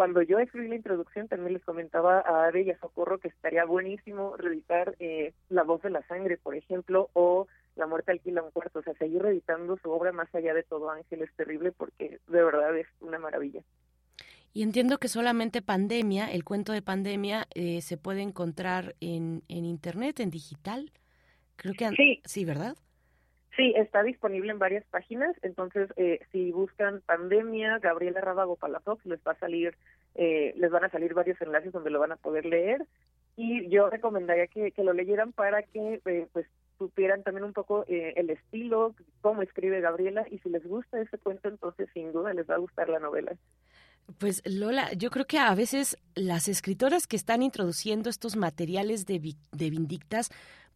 cuando yo escribí la introducción, también les comentaba a Ade y a Socorro que estaría buenísimo reeditar eh, La voz de la sangre, por ejemplo, o la muerte alquila un cuarto, o sea, seguir reeditando su obra más allá de todo Ángel es terrible porque de verdad es una maravilla. Y entiendo que solamente pandemia, el cuento de pandemia, eh, se puede encontrar en, en internet, en digital. Creo que sí, sí, ¿verdad? Sí, está disponible en varias páginas. Entonces, eh, si buscan pandemia, Gabriela Rábago Palafox, les va a salir, eh, les van a salir varios enlaces donde lo van a poder leer. Y yo recomendaría que, que lo leyeran para que pues supieran también un poco eh, el estilo, cómo escribe Gabriela, y si les gusta ese cuento, entonces sin duda les va a gustar la novela. Pues Lola, yo creo que a veces las escritoras que están introduciendo estos materiales de, de Vindictas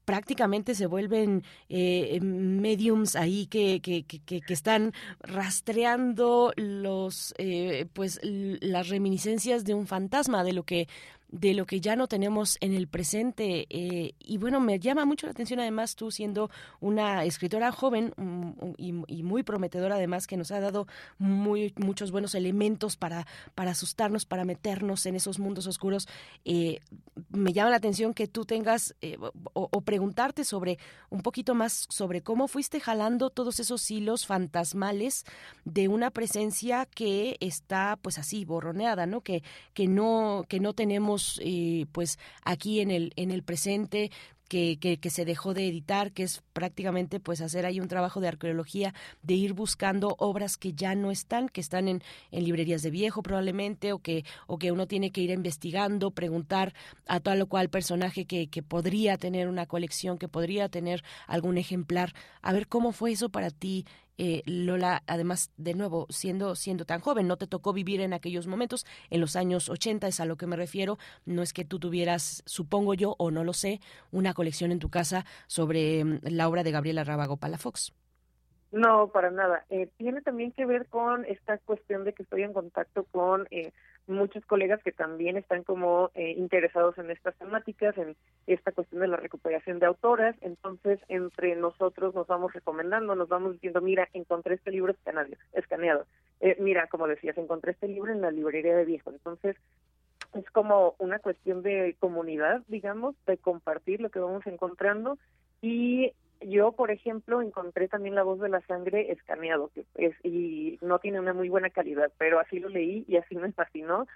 prácticamente se vuelven eh, mediums ahí que, que, que, que, están rastreando los eh, pues las reminiscencias de un fantasma de lo que de lo que ya no tenemos en el presente. Eh, y bueno, me llama mucho la atención además tú siendo una escritora joven mm, y, muy prometedora además que nos ha dado muy, muchos buenos elementos para, para asustarnos, para meternos en esos mundos oscuros. Eh, me llama la atención que tú tengas eh, o, preguntarte sobre un poquito más sobre cómo fuiste jalando todos esos hilos fantasmales de una presencia que está pues así borroneada, ¿no? Que, que no, que no tenemos eh, pues aquí en el, en el presente, que, que, se dejó de editar, que es prácticamente pues hacer ahí un trabajo de arqueología, de ir buscando obras que ya no están, que están en, en librerías de viejo probablemente, o que, o que uno tiene que ir investigando, preguntar a tal o cual personaje que, que podría tener una colección, que podría tener algún ejemplar. A ver cómo fue eso para ti, eh, Lola, además, de nuevo, siendo, siendo tan joven, no te tocó vivir en aquellos momentos, en los años 80 es a lo que me refiero, no es que tú tuvieras, supongo yo, o no lo sé, una colección en tu casa sobre mm, la obra de Gabriela Rábago Palafox. No, para nada. Eh, tiene también que ver con esta cuestión de que estoy en contacto con eh, muchos colegas que también están como eh, interesados en estas temáticas, en esta cuestión de la recuperación de autoras. Entonces, entre nosotros nos vamos recomendando, nos vamos diciendo, mira, encontré este libro escaneado. Eh, mira, como decías, encontré este libro en la librería de viejo. Entonces, es como una cuestión de comunidad, digamos, de compartir lo que vamos encontrando y yo, por ejemplo, encontré también La voz de la sangre escaneado, que es, y no tiene una muy buena calidad, pero así lo leí y así me fascinó.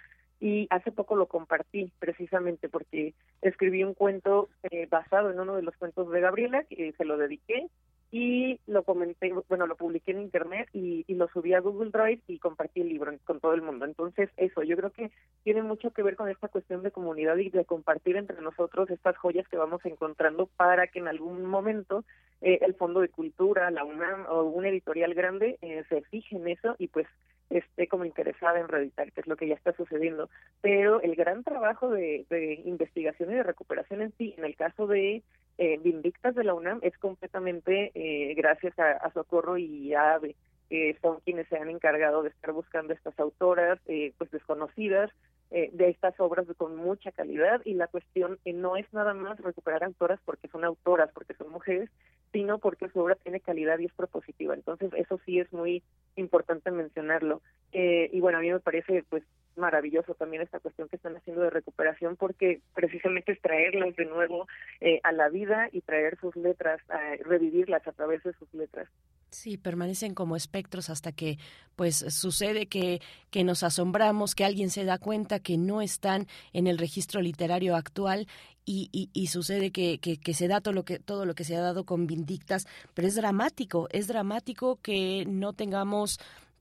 Y hace poco lo compartí, precisamente porque escribí un cuento eh, basado en uno de los cuentos de Gabriela, que se lo dediqué, y lo comenté, bueno, lo publiqué en internet y, y, lo subí a Google Drive y compartí el libro con todo el mundo. Entonces, eso, yo creo que tiene mucho que ver con esta cuestión de comunidad y de compartir entre nosotros estas joyas que vamos encontrando para que en algún momento eh, el Fondo de Cultura, la UNAM o un editorial grande eh, se fije en eso y pues esté como interesada en reeditar, que es lo que ya está sucediendo. Pero el gran trabajo de, de investigación y de recuperación en sí, en el caso de eh, Vindictas de la UNAM, es completamente eh, gracias a, Socorro y a AVE, que son quienes se han encargado de estar buscando estas autoras eh, pues desconocidas, eh, de estas obras con mucha calidad y la cuestión eh, no es nada más recuperar autoras porque son autoras, porque son mujeres, sino porque su obra tiene calidad y es propositiva. Entonces eso sí es muy importante mencionarlo. Y bueno, a mí me parece pues maravilloso también esta cuestión que están haciendo de recuperación porque precisamente es traerlas de nuevo eh, a la vida y traer sus letras, revivirlas a través de sus letras. Sí, permanecen como espectros hasta que pues sucede que, que nos asombramos, que alguien se da cuenta que no están en el registro literario actual y, y, y sucede que, que, que, se da todo lo que, todo lo que se ha dado con Vindictas, pero es dramático, es dramático que no tengamos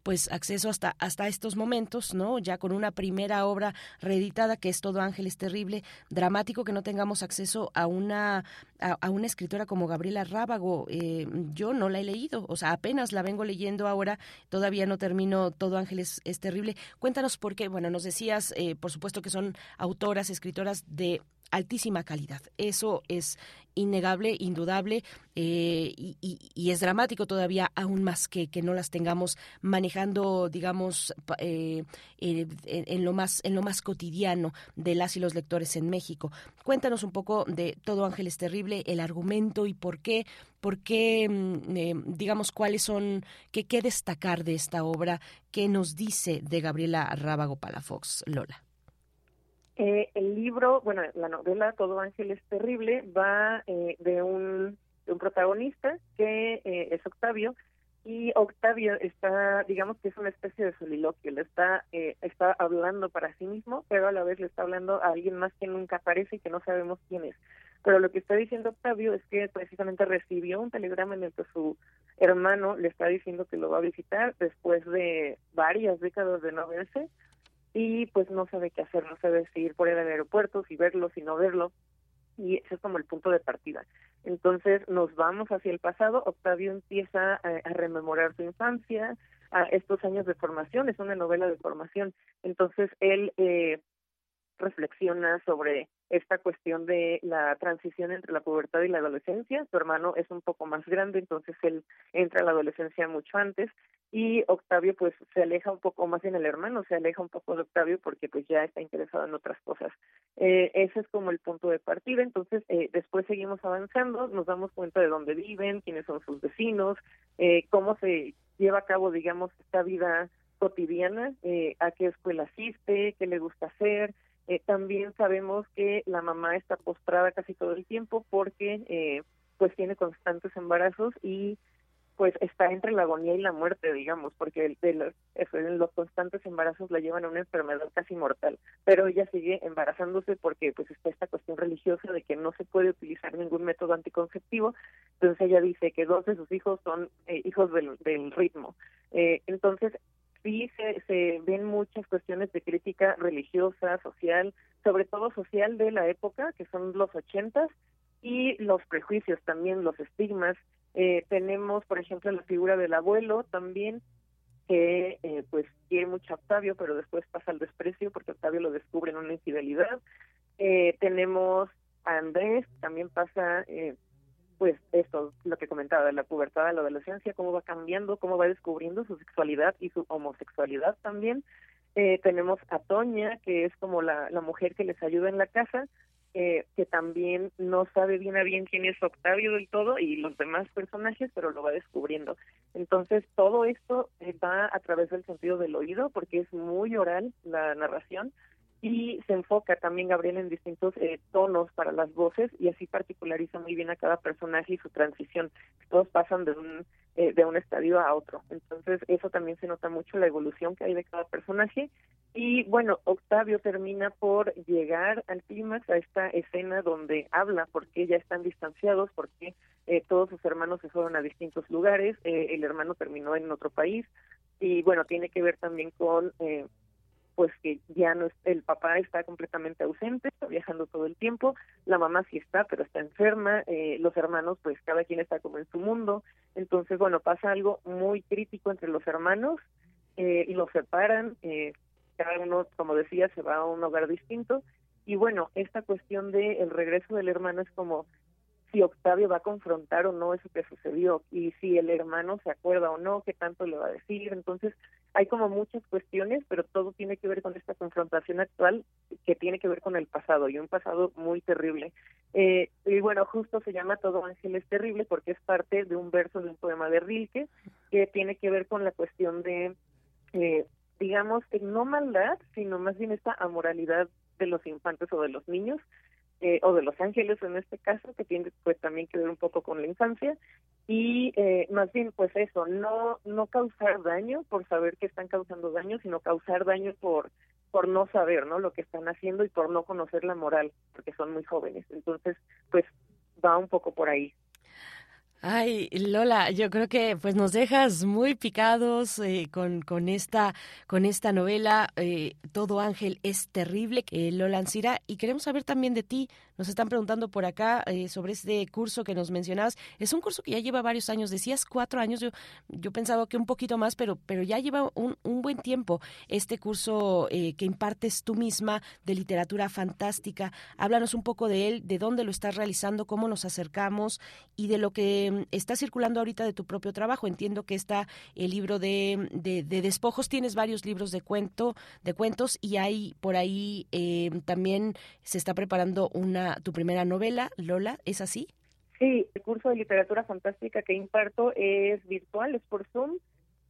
pues acceso hasta hasta estos momentos, ¿no? Ya con una primera obra reeditada que es Todo Ángeles Terrible, dramático que no tengamos acceso a una a, a una escritora como Gabriela Rábago. Eh, yo no la he leído, o sea, apenas la vengo leyendo ahora, todavía no termino Todo Ángeles es Terrible. Cuéntanos por qué, bueno, nos decías, eh, por supuesto que son autoras, escritoras de altísima calidad. Eso es innegable, indudable, eh, y, y, y, es dramático todavía aún más que, que no las tengamos manejando, digamos, eh, eh, en, lo más, en lo más cotidiano de las y los lectores en México. Cuéntanos un poco de Todo Ángeles Terrible, el argumento y por qué, por qué, mm, digamos, cuáles son, qué, qué destacar de esta obra, qué nos dice de Gabriela Rábago Palafox, Lola. Eh, el libro, bueno, la novela Todo Ángel es Terrible va eh, de, un, protagonista que eh, es Octavio y Octavio está, digamos que es una especie de soliloquio, le está, está hablando para sí mismo, pero a la vez le está hablando a alguien más que nunca aparece y que no sabemos quién es. Pero lo que está diciendo Octavio es que precisamente recibió un telegrama en el que su hermano le está diciendo que lo va a visitar después de varias décadas de no verse y pues no sabe qué hacer, no sabe si ir por el aeropuerto, si verlo, si no verlo, y ese es como el punto de partida. Entonces nos vamos hacia el pasado, Octavio empieza a, a rememorar su infancia, a estos años de formación, es una novela de formación, entonces él eh, reflexiona sobre esta cuestión de la transición entre la pubertad y la adolescencia. Su hermano es un poco más grande, entonces él entra a la adolescencia mucho antes y Octavio pues se aleja un poco más en el hermano, se aleja un poco de Octavio porque pues ya está interesado en otras cosas. Eh, ese es como el punto de partida, entonces eh, después seguimos avanzando, nos damos cuenta de dónde viven, quiénes son sus vecinos, eh, cómo se lleva a cabo digamos esta vida cotidiana, eh, a qué escuela asiste, qué le gusta hacer, eh, también sabemos que la mamá está postrada casi todo el tiempo porque eh, pues tiene constantes embarazos y pues está entre la agonía y la muerte, digamos, porque de los, los constantes embarazos la llevan a una enfermedad casi mortal, pero ella sigue embarazándose porque pues está esta cuestión religiosa de que no se puede utilizar ningún método anticonceptivo, entonces ella dice que dos de sus hijos son eh, hijos del, del ritmo. Eh, entonces sí se, se ven muchas cuestiones de crítica religiosa, social, sobre todo social de la época, que son los ochentas, y los prejuicios también, los estigmas. Eh, tenemos, por ejemplo, la figura del abuelo también, que eh, pues quiere mucho a Octavio, pero después pasa al desprecio porque Octavio lo descubre en una infidelidad. Eh, tenemos a Andrés, también pasa eh, pues esto, lo que comentaba, de la pubertad a la adolescencia, cómo va cambiando, cómo va descubriendo su sexualidad y su homosexualidad también. Eh, tenemos a Toña, que es como la, la mujer que les ayuda en la casa, eh, que también no sabe bien a bien quién es Octavio del todo y los demás personajes, pero lo va descubriendo. Entonces, todo esto eh, va a través del sentido del oído, porque es muy oral la narración, y se enfoca también Gabriel en distintos eh, tonos para las voces y así particulariza muy bien a cada personaje y su transición. Todos pasan de un eh, de un estadio a otro. Entonces, eso también se nota mucho la evolución que hay de cada personaje. Y bueno, Octavio termina por llegar al clímax, a esta escena donde habla porque ya están distanciados, porque eh, todos sus hermanos se fueron a distintos lugares, eh, el hermano terminó en otro país. Y bueno, tiene que ver también con pues que ya no es, el papá está completamente ausente, está viajando todo el tiempo, la mamá sí está, pero está enferma, eh, los hermanos, pues cada quien está como en su mundo, entonces, bueno, pasa algo muy crítico entre los hermanos eh, y los separan, eh, cada uno, como decía, se va a un hogar distinto, y bueno, esta cuestión de el regreso del hermano es como si Octavio va a confrontar o no eso que sucedió y si el hermano se acuerda o no, qué tanto le va a decir. Entonces, hay como muchas cuestiones, pero todo tiene que ver con esta confrontación actual que tiene que ver con el pasado y un pasado muy terrible. Eh, y bueno, justo se llama Todo Ángel es terrible porque es parte de un verso de un poema de Rilke que tiene que ver con la cuestión de, eh, digamos, no maldad, sino más bien esta amoralidad de los infantes o de los niños eh, o de los ángeles en este caso, que tiene pues también que ver un poco con la infancia, y eh, más bien pues eso, no, no causar daño por saber que están causando daño, sino causar daño por, por no saber ¿no? lo que están haciendo y por no conocer la moral, porque son muy jóvenes. Entonces, pues va un poco por ahí. Ay, Lola, yo creo que pues nos dejas muy picados eh, con, con, esta, con esta novela. Eh, Todo ángel es terrible, eh, Lola Ancira. Y queremos saber también de ti. Nos están preguntando por acá eh, sobre este curso que nos mencionabas. Es un curso que ya lleva varios años. Decías cuatro años. Yo, yo pensaba que un poquito más, pero, pero ya lleva un, un buen tiempo este curso que impartes tú misma de literatura fantástica. Háblanos un poco de él, de dónde lo estás realizando, cómo nos acercamos y de lo que Em, está circulando ahorita de tu propio trabajo. Entiendo que está el libro de, de, despojos, tienes varios libros de cuento, de cuentos y hay por ahí em, también se está preparando una tu primera novela, Lola, ¿es así? Sí, el curso de literatura fantástica que imparto es virtual, es por Zoom.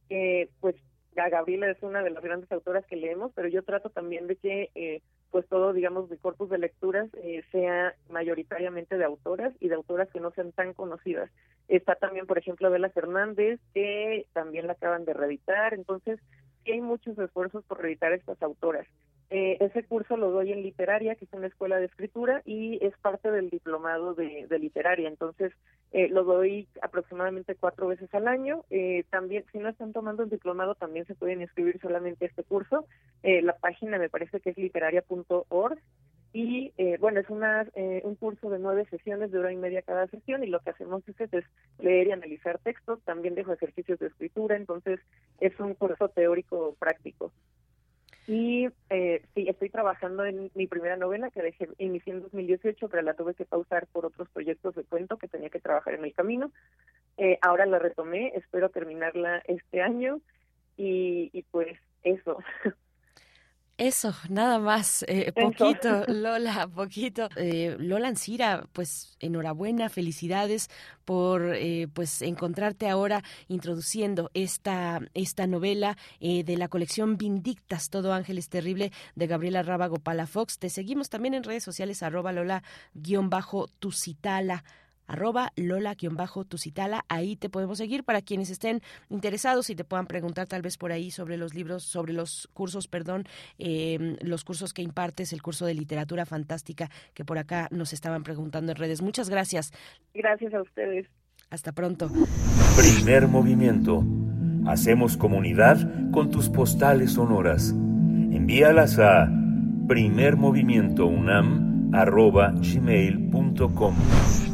Eh, pues Gabriela es una de las grandes autoras que leemos, pero yo trato también de que eh, pues todo, digamos, mi corpus de lecturas eh, sea mayoritariamente de autoras y de autoras que no sean tan conocidas. Está también, por ejemplo, Bela Fernández, que también la acaban de reeditar, entonces sí hay muchos esfuerzos por reeditar estas autoras. Eh, ese curso lo doy en literaria, que es una escuela de escritura, y es parte del diplomado de, literaria. Entonces, eh, lo doy aproximadamente cuatro veces al año. Eh, también, si no están tomando el diplomado, también se pueden inscribir solamente a este curso. la página me parece que es literaria.org. Y bueno, es una, un curso de nueve sesiones de hora y media cada sesión y lo que hacemos es, es leer y analizar textos, también dejo ejercicios de escritura, entonces es un curso teórico práctico. Y eh, sí, estoy trabajando en mi primera novela que dejé, inicié en 2018, pero la tuve que pausar por otros proyectos de cuento que tenía que trabajar en el camino. Eh, ahora la retomé, espero terminarla este año y, y pues eso. Eso, nada más, eh, poquito, Lola, poquito. Eh, Lola Ancira, pues enhorabuena, felicidades por eh, pues encontrarte ahora introduciendo esta, esta novela eh, de la colección Vindictas, Todo Ángeles Terrible, de Gabriela Rábago Palafox. Te seguimos también en redes sociales, arroba Lola-Tucitala arroba lola-tucitala. Ahí te podemos seguir para quienes estén interesados y te puedan preguntar tal vez por ahí sobre los libros, sobre los cursos, perdón, em, los cursos que impartes, el curso de literatura fantástica que por acá nos estaban preguntando en redes. Muchas gracias. Gracias a ustedes. Hasta pronto. Primer movimiento. Hacemos comunidad con tus postales sonoras. Envíalas a primermovimientounam.gmail.com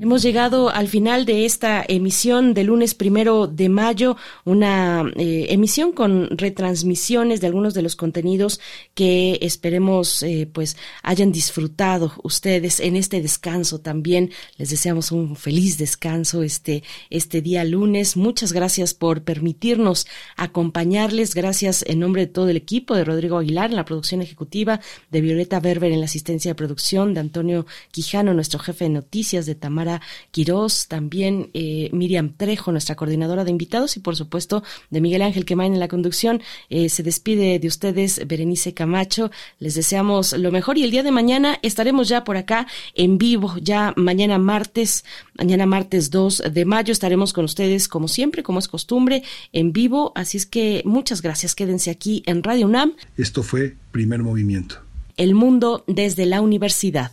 Hemos llegado al final de esta emisión de lunes primero de mayo, una eh, emisión con retransmisiones de algunos de los contenidos que esperemos eh, pues hayan disfrutado ustedes en este descanso también. Les deseamos un feliz descanso este, este día lunes. Muchas gracias por permitirnos acompañarles. Gracias en nombre de todo el equipo de Rodrigo Aguilar en la producción ejecutiva, de Violeta Berber en la asistencia de producción, de Antonio Quijano, nuestro jefe de noticias, de Tamara Quirós, también eh, Miriam Trejo, nuestra coordinadora de invitados, y por supuesto de Miguel Ángel Quemain en la conducción. Eh, se despide de ustedes Berenice Camacho. Les deseamos lo mejor y el día de mañana estaremos ya por acá en vivo, ya mañana martes, mañana martes 2 de mayo estaremos con ustedes como siempre, como es costumbre, en vivo. Así es que muchas gracias. Quédense aquí en Radio UNAM. Esto fue Primer Movimiento. El mundo desde la universidad.